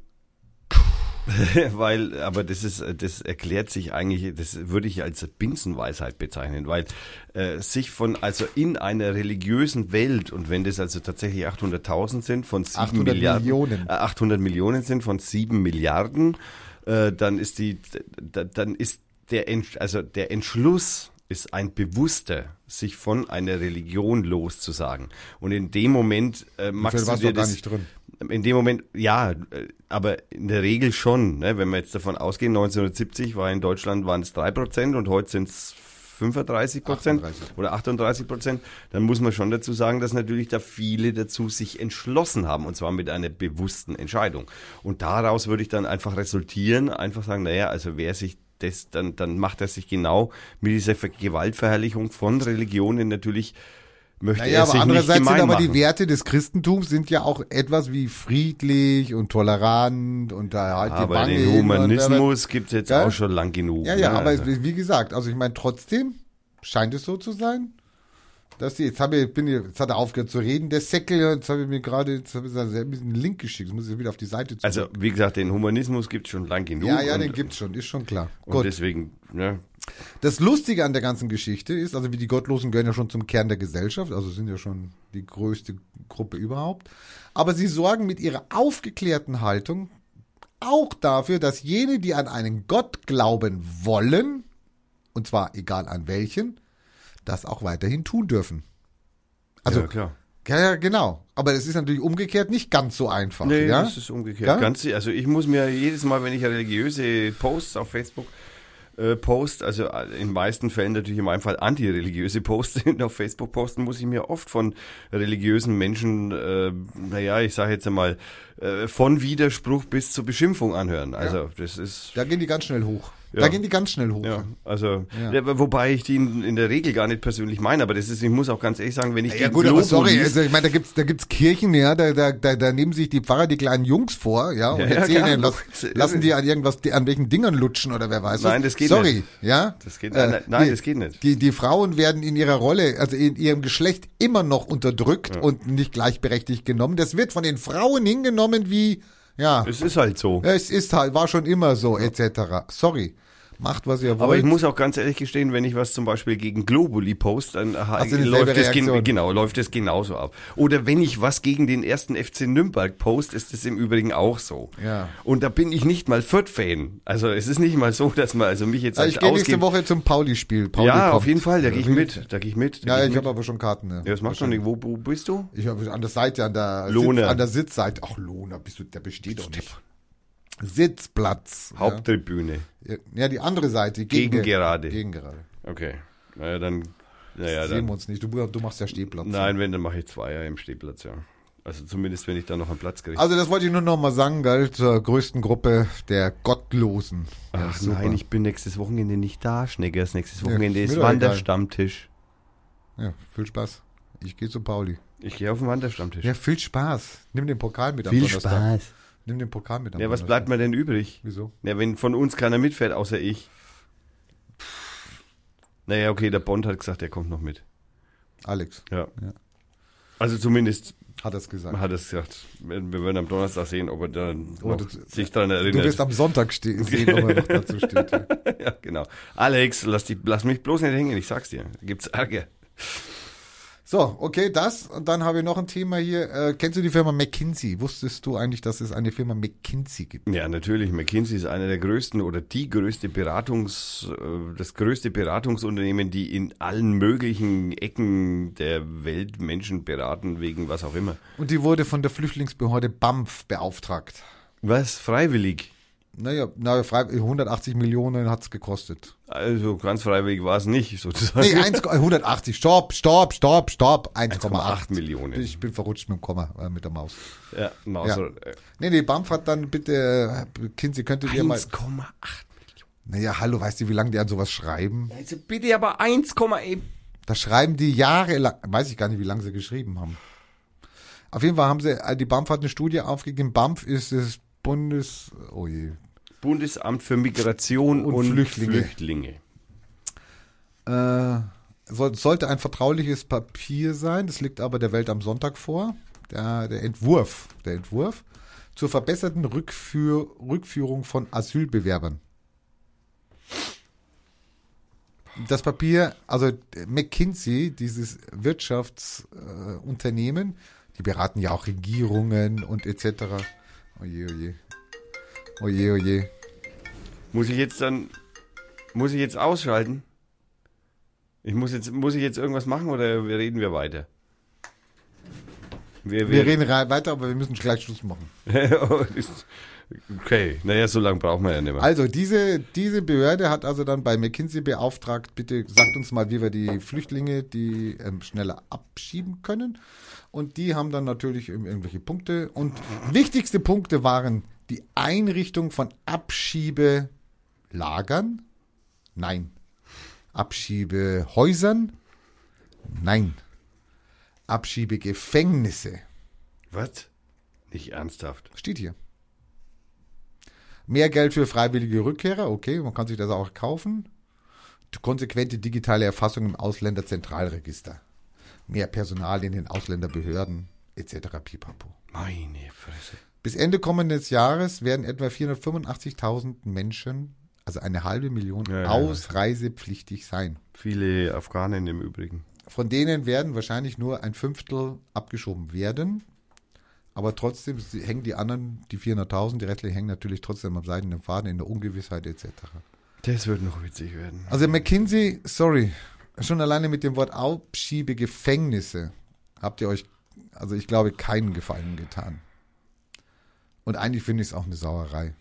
<laughs> weil, aber das ist, das erklärt sich eigentlich, das würde ich als Binsenweisheit bezeichnen, weil äh, sich von, also in einer religiösen Welt und wenn das also tatsächlich 800.000 sind von 7 800 Milliarden, Millionen. Äh, 800 Millionen sind von 7 Milliarden, äh, dann ist die, da, dann ist der, also der Entschluss ist ein bewusster, sich von einer Religion loszusagen. Und in dem Moment äh, machst du dir das, nicht drin. In dem Moment, ja, äh, aber in der Regel schon. Ne? Wenn wir jetzt davon ausgehen, 1970 war in Deutschland waren es 3% und heute sind es 35 Prozent 38. oder 38 Prozent, dann muss man schon dazu sagen, dass natürlich da viele dazu sich entschlossen haben und zwar mit einer bewussten Entscheidung. Und daraus würde ich dann einfach resultieren, einfach sagen, naja, also wer sich das, dann, dann macht er sich genau mit dieser Ver- Gewaltverherrlichung von Religionen natürlich möchte Naja, er aber sich nicht andererseits sind gemein aber machen. die Werte des Christentums sind ja auch etwas wie friedlich und tolerant und da halt die Aber Wange den Humanismus gibt es jetzt Ja? auch schon lang genug. Ja, ja, ne? aber Also- es- wie gesagt, also ich meine trotzdem scheint es so zu sein, dass die, jetzt habe ich, bin ich, jetzt hat er aufgehört zu reden, der Säckel, jetzt habe ich mir gerade, jetzt habe ich ein bisschen einen Link geschickt, jetzt muss ich wieder auf die Seite zurück. Also, wie gesagt, den Humanismus gibt es schon lang genug. ja, ja, den gibt's schon, ist schon klar. Und Gut. deswegen, ne, Das Lustige an der ganzen Geschichte ist, also wie die Gottlosen gehören ja schon zum Kern der Gesellschaft, also sind ja schon die größte Gruppe überhaupt. Aber sie sorgen mit ihrer aufgeklärten Haltung auch dafür, dass jene, die an einen Gott glauben wollen, und zwar egal an welchen, das auch weiterhin tun dürfen. Also, ja, klar. ja, ja, genau. Aber es ist natürlich umgekehrt nicht ganz so einfach. Nee, ja? das ist umgekehrt. Ja? Ganz, also ich muss mir jedes Mal, wenn ich religiöse Posts auf Facebook äh, post, also in den meisten Fällen natürlich in meinem Fall antireligiöse Posts <laughs> auf Facebook posten, muss ich mir oft von religiösen Menschen, äh, naja, ich sage jetzt einmal, äh, von Widerspruch bis zur Beschimpfung anhören. Also das ist Da gehen die ganz schnell hoch. Ja. Da gehen die ganz schnell hoch. Ja, also, Ja. ja, wobei ich die in, in der Regel gar nicht persönlich meine, aber das ist, ich muss auch ganz ehrlich sagen, wenn ich Ja die gut, aber sorry, lies- also ich meine, da gibt's da gibt's Kirchen, ja, da, da, da, da nehmen sich die Pfarrer die kleinen Jungs vor, ja, und Ja, ja, erzählen was, <laughs> Das ist- lassen die an irgendwas, die, an welchen Dingern lutschen oder wer weiß was. Nein, das geht sorry, nicht. ja. Das geht- nein, nein, das geht nicht. Die, die Frauen werden in ihrer Rolle, also in ihrem Geschlecht immer noch unterdrückt und nicht gleichberechtigt genommen. Das wird von den Frauen hingenommen wie, ja, es ist halt so. es ist halt, war schon immer so, etc. Sorry. Macht, was ihr wollt. Aber ich muss auch ganz ehrlich gestehen, wenn ich was zum Beispiel gegen Globuli post, dann dieselbe läuft es genau läuft es genauso ab. Oder wenn ich was gegen den ersten FC Nürnberg post, ist es im Übrigen auch so. Ja. Und da bin ich nicht mal Fürth-Fan. Also es ist nicht mal so, dass man also mich jetzt Also als ich gehe nächste Woche zum Pauli-Spiel. Pauli Ja, auf kommt. jeden Fall. Da gehe ich mit. Da gehe ich mit. Da Ja, ich mit. habe aber schon Karten. Ne? Ja, das macht schon nicht. Wo, wo bist du? Ich habe an der Seite, an der. Sitz, an der Sitzseite. Ach, Lohner, bist du, der besteht doch nicht. Sitzplatz. Haupttribüne. Ja, ja die andere Seite. Gegen gerade. Gegen gerade. Okay. Naja, dann. Naja, Sehen dann. wir uns nicht. Du, du machst ja Stehplatz. Nein, wenn, dann mache ich Zweier im Stehplatz, ja. Also zumindest, wenn ich da noch einen Platz kriege. Also das wollte ich nur noch mal sagen, gell, zur größten Gruppe der Gottlosen. Ja, Ach super. nein, ich bin nächstes Wochenende nicht da, Schneckers. Nächstes Ja, Wochenende ist ist egal. Wanderstammtisch. Ja, viel Spaß. Ich gehe zu Pauli. Ich gehe auf den Wanderstammtisch. Ja, viel Spaß. Nimm den Pokal mit am Donnerstag. Nimm den Pokal mit Ja, was bleibt mir denn übrig? Wieso? Ja, wenn von uns keiner mitfährt, außer ich. Naja, okay, der Bond hat gesagt, er kommt noch mit. Alex Ja. Ja. Also zumindest hat das gesagt. hat er es gesagt. Wir werden am Donnerstag sehen, ob er dann noch du- sich daran Du erinnert. wirst am Sonntag <laughs> sehen, ob er noch dazu steht. Ja. ja, genau. Alex, lass, die, lass mich bloß nicht hängen, ich sag's dir. Da gibt's Ärger. So, okay, das. Und dann habe ich noch ein Thema hier. Äh, kennst du die Firma McKinsey? Wusstest du eigentlich, dass es eine Firma McKinsey gibt? Ja, natürlich. McKinsey ist einer der größten oder die größte Beratungs, äh, das größte Beratungsunternehmen, die in allen möglichen Ecken der Welt Menschen beraten, wegen was auch immer. Und die wurde von der Flüchtlingsbehörde BAMF beauftragt. Was? Freiwillig? Naja, na, frei, 180 Millionen hat's gekostet. Also ganz freiwillig war es nicht, <laughs> sozusagen. Nee, 1, 180. Stopp, stopp, stopp, stopp. 1,8 1,8 Millionen. Ich bin verrutscht mit dem Komma, äh, mit der Maus. Ja, Maus, Ja. äh, Nee, nee, BAMF hat dann bitte, äh, Kinsey, könntet ihr mal. 1,8 Millionen. Naja, hallo, weißt du, wie lange die an sowas schreiben? Also bitte aber 1, eben. Da schreiben die jahrelang, weiß ich gar nicht, wie lange sie geschrieben haben. Auf jeden Fall haben sie, äh, die BAMF hat eine Studie aufgegeben. BAMF ist das Bundes, oh je, Bundesamt für Migration Und und, Flüchtlinge. Flüchtlinge. Äh, soll, sollte ein vertrauliches Papier sein, das liegt aber der Welt am Sonntag vor. Der, der Entwurf, der Entwurf zur verbesserten Rückführ, Rückführung von Asylbewerbern. Das Papier, also McKinsey, dieses Wirtschaftsunternehmen, äh, die beraten ja auch Regierungen und etc. Oje, oje. Oje, oje. Muss ich jetzt dann, muss ich jetzt ausschalten? Ich muss jetzt, muss ich jetzt irgendwas machen oder reden wir weiter? Wir, Wir reden rei- weiter, aber wir müssen gleich Schluss machen. <laughs> <laughs> okay, naja, so lange brauchen wir ja nicht mehr. Also diese, diese Behörde hat also dann bei McKinsey beauftragt, bitte sagt uns mal, wie wir die Flüchtlinge, die ähm, schneller abschieben können. Und die haben dann natürlich irgendwelche Punkte. Und wichtigste Punkte waren die Einrichtung von Abschiebelagern. Nein. Abschiebehäusern. Nein. Abschiebegefängnisse. Was? Nicht ernsthaft. Steht hier. Mehr Geld für freiwillige Rückkehrer, okay, man kann sich das auch kaufen. Konsequente digitale Erfassung im Ausländerzentralregister. Mehr Personal in den Ausländerbehörden etc. Pipapo. Meine Fresse. Bis Ende kommendes Jahres werden etwa 485.000 Menschen, also eine halbe Million, Ja, ausreisepflichtig sein. Viele Afghanen im Übrigen. Von denen werden wahrscheinlich nur ein Fünftel abgeschoben werden. Aber trotzdem hängen die anderen, die 400.000, die restlichen hängen natürlich trotzdem am seidenen Faden in der Ungewissheit etc. Das wird noch witzig werden. Also McKinsey, sorry, schon alleine mit dem Wort Abschiebegefängnisse habt ihr euch, also ich glaube, keinen Gefallen getan. Und eigentlich finde ich es auch eine Sauerei.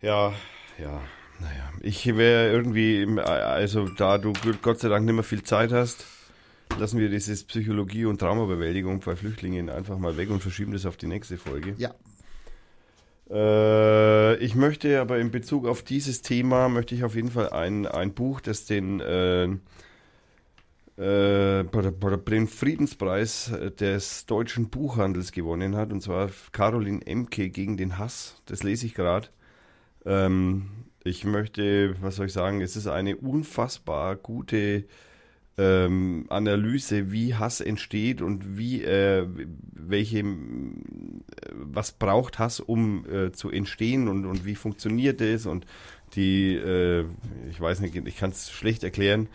Ja, ja, naja. Ich wäre irgendwie, im- also da du Gott sei Dank nicht mehr viel Zeit hast, lassen wir dieses Psychologie- und Traumabewältigung bei Flüchtlingen einfach mal weg und verschieben das auf die nächste Folge. Ja. Äh, ich möchte aber in Bezug auf dieses Thema, möchte ich auf jeden Fall ein, ein Buch, das den, äh, äh, den Friedenspreis des deutschen Buchhandels gewonnen hat, und zwar Caroline Emke gegen den Hass. Das lese ich gerade. Ähm, ich möchte, was soll ich sagen, es ist eine unfassbar gute ähm, Analyse, wie Hass entsteht und wie, äh, welche, äh, was braucht Hass, um äh, zu entstehen und, und wie funktioniert es und die, äh, ich weiß nicht, ich kann es schlecht erklären.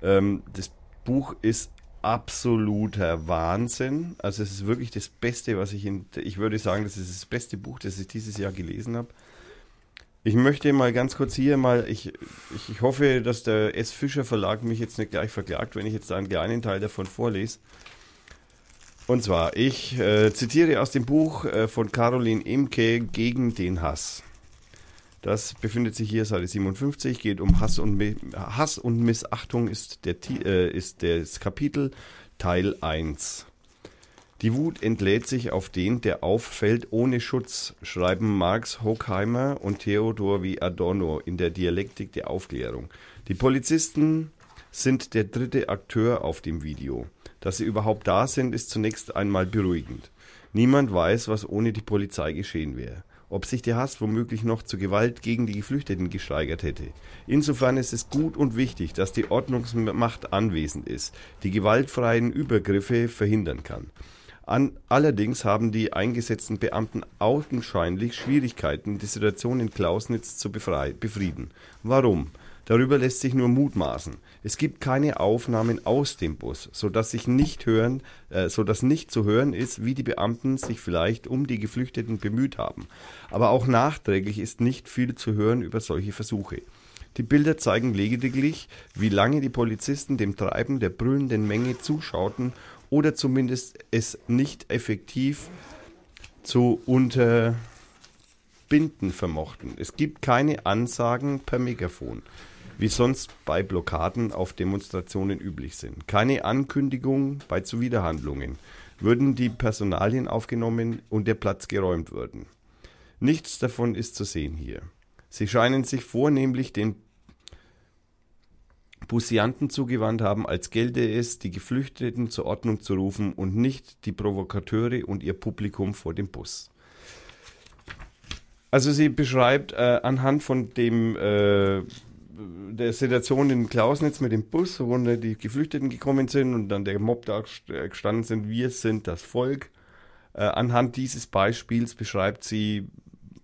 Ähm, das Buch ist absoluter Wahnsinn. Also es ist wirklich das Beste, was ich in, ich würde sagen, das ist das beste Buch, das ich dieses Jahr gelesen habe. Ich möchte mal ganz kurz hier mal, ich, ich, ich hoffe, dass der S. Fischer Verlag mich jetzt nicht gleich verklagt, wenn ich jetzt einen kleinen Teil davon vorlese. Und zwar, ich äh, zitiere aus dem Buch äh, von Caroline Imke Gegen den Hass. Das befindet sich hier Seite 57, geht um Hass und, Hass und Missachtung ist, der, äh, ist das Kapitel Teil 1. Die Wut entlädt sich auf den, der auffällt ohne Schutz, schreiben Marx Horkheimer und Theodor W. Adorno in der Dialektik der Aufklärung. Die Polizisten sind der dritte Akteur auf dem Video. Dass sie überhaupt da sind, ist zunächst einmal beruhigend. Niemand weiß, was ohne die Polizei geschehen wäre. Ob sich der Hass womöglich noch zu Gewalt gegen die Geflüchteten gesteigert hätte. Insofern ist es gut und wichtig, dass die Ordnungsmacht anwesend ist, die gewaltfreien Übergriffe verhindern kann. An, allerdings haben die eingesetzten Beamten augenscheinlich Schwierigkeiten, die Situation in Klausnitz zu befrieden. Warum? Darüber lässt sich nur mutmaßen. Es gibt keine Aufnahmen aus dem Bus, so dass sich nicht hören, äh, so dass nicht zu hören ist, wie die Beamten sich vielleicht um die Geflüchteten bemüht haben. Aber auch nachträglich ist nicht viel zu hören über solche Versuche. Die Bilder zeigen lediglich, wie lange die Polizisten dem Treiben der brüllenden Menge zuschauten oder zumindest es nicht effektiv zu unterbinden vermochten. Es gibt keine Ansagen per Megafon, wie sonst bei Blockaden auf Demonstrationen üblich sind. Keine Ankündigung bei Zuwiderhandlungen. Würden die Personalien aufgenommen und der Platz geräumt würden. Nichts davon ist zu sehen hier. Sie scheinen sich vornehmlich den Busianten zugewandt haben, als gelte es, die Geflüchteten zur Ordnung zu rufen und nicht die Provokateure und ihr Publikum vor dem Bus. Also sie beschreibt äh, anhand von dem äh, der Situation in Klausnitz mit dem Bus, wo die Geflüchteten gekommen sind und dann der Mob da äh, gestanden sind, wir sind das Volk. Äh, anhand dieses Beispiels beschreibt sie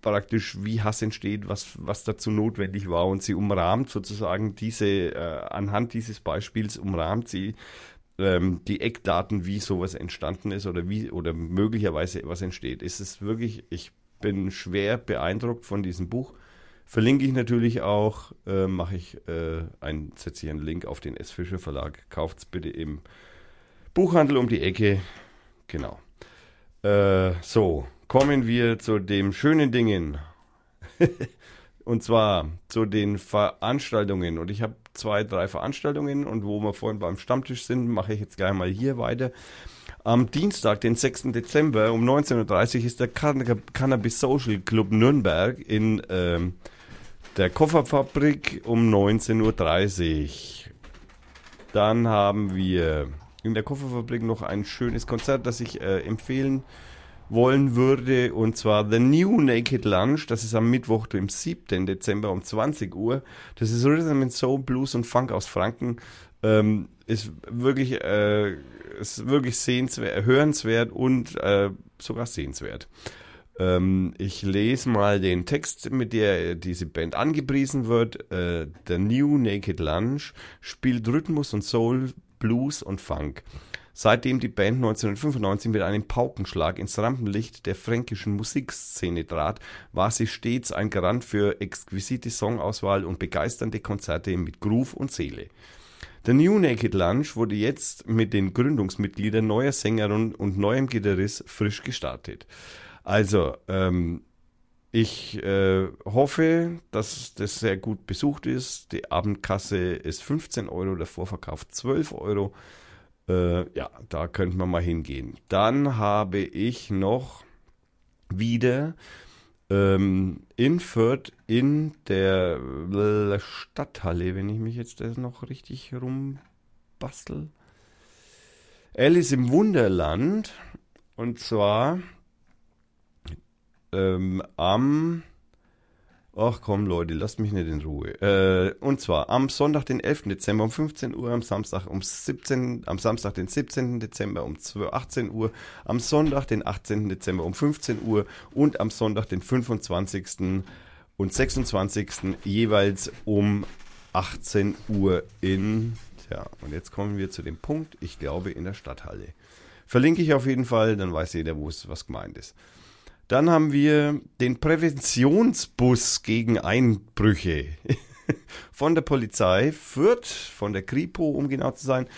praktisch, wie Hass entsteht, was, was dazu notwendig war und sie umrahmt sozusagen diese, äh, anhand dieses Beispiels umrahmt sie ähm, die Eckdaten, wie sowas entstanden ist oder wie oder möglicherweise was entsteht. Es ist wirklich, ich bin schwer beeindruckt von diesem Buch. Verlinke ich natürlich auch, äh, mache ich äh, ein, setze ich einen Link auf den S. Fischer Verlag. Kauft es bitte im Buchhandel um die Ecke. Genau. Äh, so, kommen wir zu den schönen Dingen. <laughs> und zwar zu den Veranstaltungen. Und ich habe zwei, drei Veranstaltungen und wo wir vorhin beim Stammtisch sind, mache ich jetzt gleich mal hier weiter. Am Dienstag, den 6. Dezember um 19.30 Uhr ist der Can Cannabis Social Club Nürnberg in ähm, der Kofferfabrik um 19.30 Uhr. Dann haben wir in der Kofferfabrik noch ein schönes Konzert, das ich äh, empfehlen wollen würde, und zwar The New Naked Lunch. Das ist am Mittwoch, dem 7. Dezember um 20 Uhr. Das ist Rhythm and Soul, Blues und Funk aus Franken. Ähm, ist wirklich, äh, ist wirklich sehenswert, hörenswert und äh, sogar sehenswert. Ähm, ich lese mal den Text, mit der diese Band angepriesen wird. Äh, The New Naked Lunch spielt Rhythmus und Soul, Blues und Funk. Seitdem die Band 1995 mit einem Paukenschlag ins Rampenlicht der fränkischen Musikszene trat, war sie stets ein Garant für exquisite Songauswahl und begeisternde Konzerte mit Groove und Seele. Der New Naked Lunch wurde jetzt mit den Gründungsmitgliedern neuer Sängerin und neuem Gitarrist frisch gestartet. Also, ähm, ich äh, hoffe, dass das sehr gut besucht ist. Die Abendkasse ist 15 Euro, der Vorverkauf 12 Euro. Äh, ja, da könnte man mal hingehen. Dann habe ich noch wieder ähm, in Fürth in der äh, Stadthalle, wenn ich mich jetzt noch richtig rumbastel. Alice im Wunderland. Und zwar ähm, am Ach komm, Leute, lasst mich nicht in Ruhe. Äh, und zwar am Sonntag, den 11. Dezember um 15 Uhr, am Samstag um 17, am Samstag, den 17. Dezember um 12, 18 Uhr, am Sonntag, den 18. Dezember um 15 Uhr und am Sonntag, den 25. und 26. jeweils um 18 Uhr in, tja, und jetzt kommen wir zu dem Punkt, ich glaube in der Stadthalle. Verlinke ich auf jeden Fall, dann weiß jeder, wo es was gemeint ist. Dann haben wir den Präventionsbus gegen Einbrüche <laughs> von der Polizei Fürth, von der Kripo, um genau zu sein.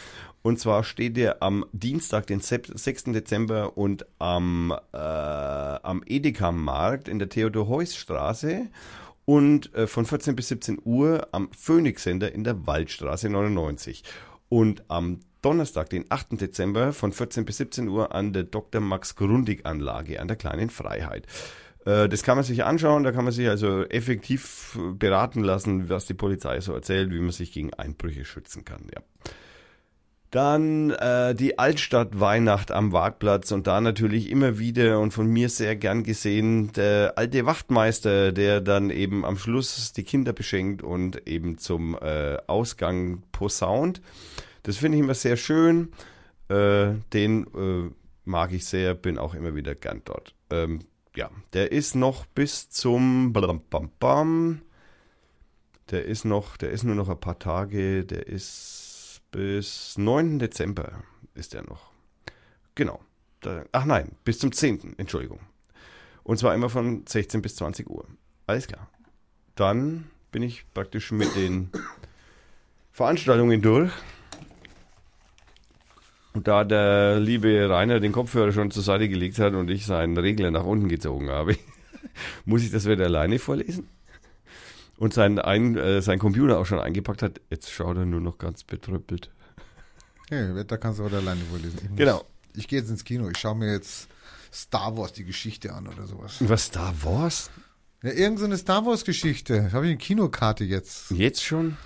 Und zwar steht der am Dienstag, den 6. Dezember und am, äh, am Edeka-Markt in der Theodor-Heuss-Straße und äh, von 14 bis 17 Uhr am Phoenix Center in der Waldstraße 99. Und am Donnerstag, den 8. Dezember von 14 bis 17 Uhr an der Dr. Max Grundig Anlage an der Kleinen Freiheit. Äh, Das kann man sich anschauen, da kann man sich also effektiv beraten lassen, was die Polizei so erzählt, wie man sich gegen Einbrüche schützen kann. Ja. Dann äh, die Altstadt Weihnacht am Wagplatz und da natürlich immer wieder und von mir sehr gern gesehen der alte Wachtmeister, der dann eben am Schluss die Kinder beschenkt und eben zum äh, Ausgang posaunt. Das finde ich immer sehr schön. Äh, den äh, mag ich sehr, bin auch immer wieder gern dort. Ähm, ja, der ist noch bis zum. Der ist noch, der ist nur noch ein paar Tage, der ist bis 9. Dezember ist er noch. Genau. Ach nein, bis zum 10. Entschuldigung. Und zwar immer von 16 bis 20 Uhr. Alles klar. Dann bin ich praktisch mit den Veranstaltungen durch. Und da der liebe Rainer den Kopfhörer schon zur Seite gelegt hat und ich seinen Regler nach unten gezogen habe, <laughs> muss ich das wieder alleine vorlesen? Und sein, ein, äh, sein Computer auch schon eingepackt hat. Jetzt schaut er nur noch ganz betröppelt. Ja, da kannst du auch alleine vorlesen. Ich muss, Genau. Ich gehe jetzt ins Kino. Ich schaue mir jetzt Star Wars, die Geschichte an oder sowas. Was Star Wars? Ja, irgend so eine Star Wars Geschichte. Habe ich eine Kinokarte jetzt. Jetzt schon?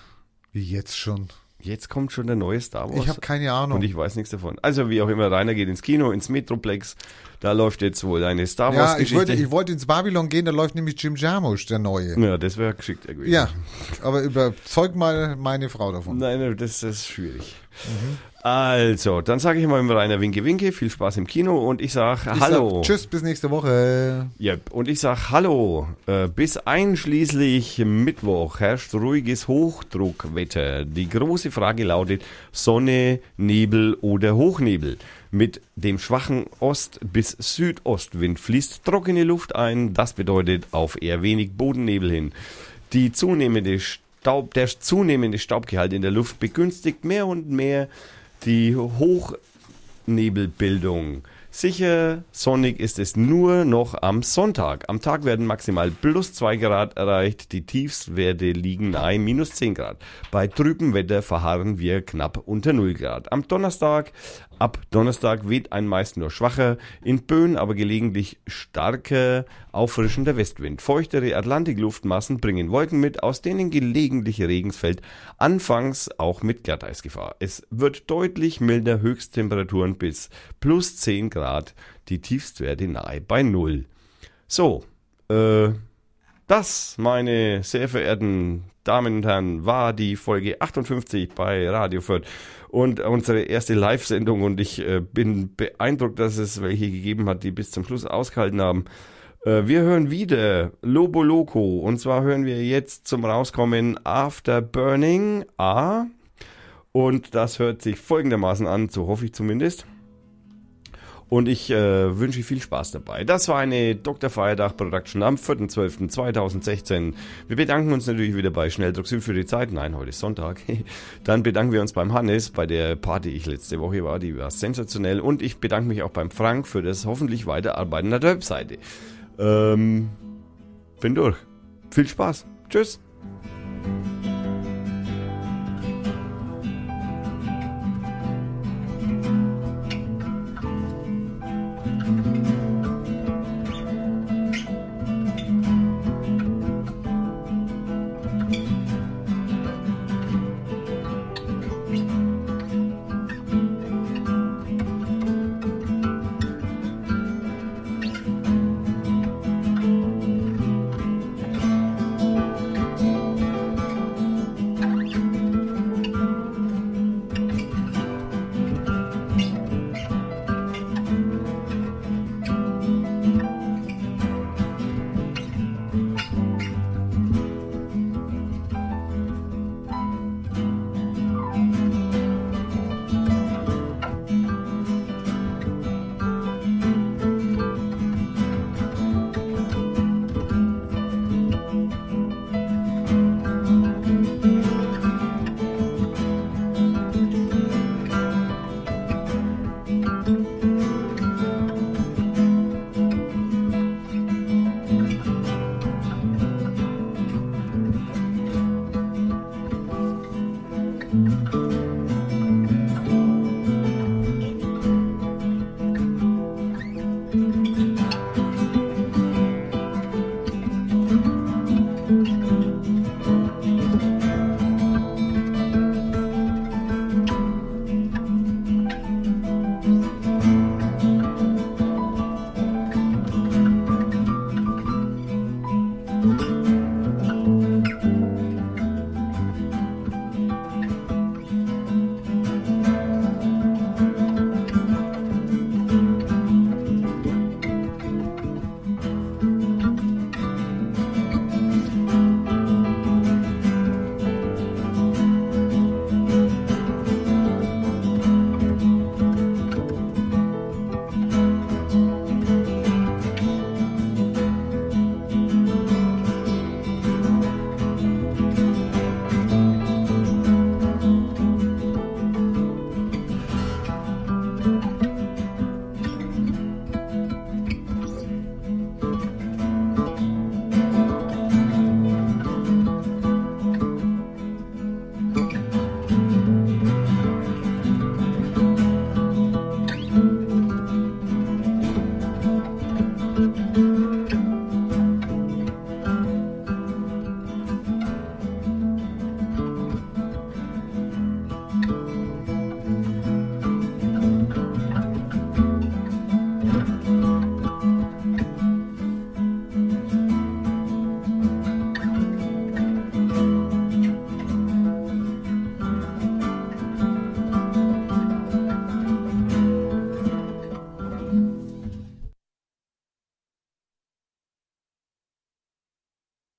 Wie jetzt schon? Jetzt kommt schon der neue Star Wars. Ich habe keine Ahnung. Und ich weiß nichts davon. Also wie auch immer, Rainer geht ins Kino, ins Metroplex. Da läuft jetzt wohl eine Star Wars ja, ich Geschichte. wollte, ich wollte ins Babylon gehen, da läuft nämlich Jim Jarmusch, der Neue. ja, das wäre geschickt irgendwie. Ja, aber überzeug mal meine Frau davon. Nein, das, das ist schwierig. Also, dann sage ich mal mit Rainer Winke Winke, viel Spaß im Kino und ich sage Hallo. Sag, tschüss, bis nächste Woche. Yep. Und ich sage Hallo. Äh, bis einschließlich Mittwoch herrscht ruhiges Hochdruckwetter. Die große Frage lautet Sonne, Nebel oder Hochnebel. Mit dem schwachen Ost- bis Südostwind fließt trockene Luft ein. Das bedeutet auf eher wenig Bodennebel hin. Die zunehmende Staub, der zunehmende Staubgehalt in der Luft begünstigt mehr und mehr die Hochnebelbildung. Sicher sonnig ist es nur noch am Sonntag. Am Tag werden maximal plus 2 Grad erreicht, die Tiefstwerte liegen nahe minus 10 Grad. Bei trübem Wetter verharren wir knapp unter 0 Grad. Am Donnerstag, ab Donnerstag weht ein meist nur schwacher, in Böen aber gelegentlich starker, auffrischender Westwind. Feuchtere Atlantikluftmassen bringen Wolken mit, aus denen gelegentlich Regen fällt, anfangs auch mit Glatteisgefahr. Es wird deutlich milder, Höchsttemperaturen bis plus 10 Grad, die Tiefstwerte nahe bei Null. So, äh, das, meine sehr verehrten Damen und Herren, war die Folge 58 bei Radio Fürth und unsere erste Live-Sendung und ich äh, bin beeindruckt, dass es welche gegeben hat, die bis zum Schluss ausgehalten haben. Äh, wir hören wieder Lobo Loco und zwar hören wir jetzt zum Rauskommen After Burning A und das hört sich folgendermaßen an, so hoffe ich zumindest. Und ich äh, wünsche viel Spaß dabei. Das war eine Dr. Feiertag Production am 4.12.2016. Wir bedanken uns natürlich wieder bei Schnelldruck Süd für die Zeit. Nein, heute ist Sonntag. <laughs> Dann bedanken wir uns beim Hannes bei der Party, die ich letzte Woche war. Die war sensationell. Und ich bedanke mich auch beim Frank für das hoffentlich Weiterarbeiten der Webseite. Ähm, bin durch. Viel Spaß. Tschüss.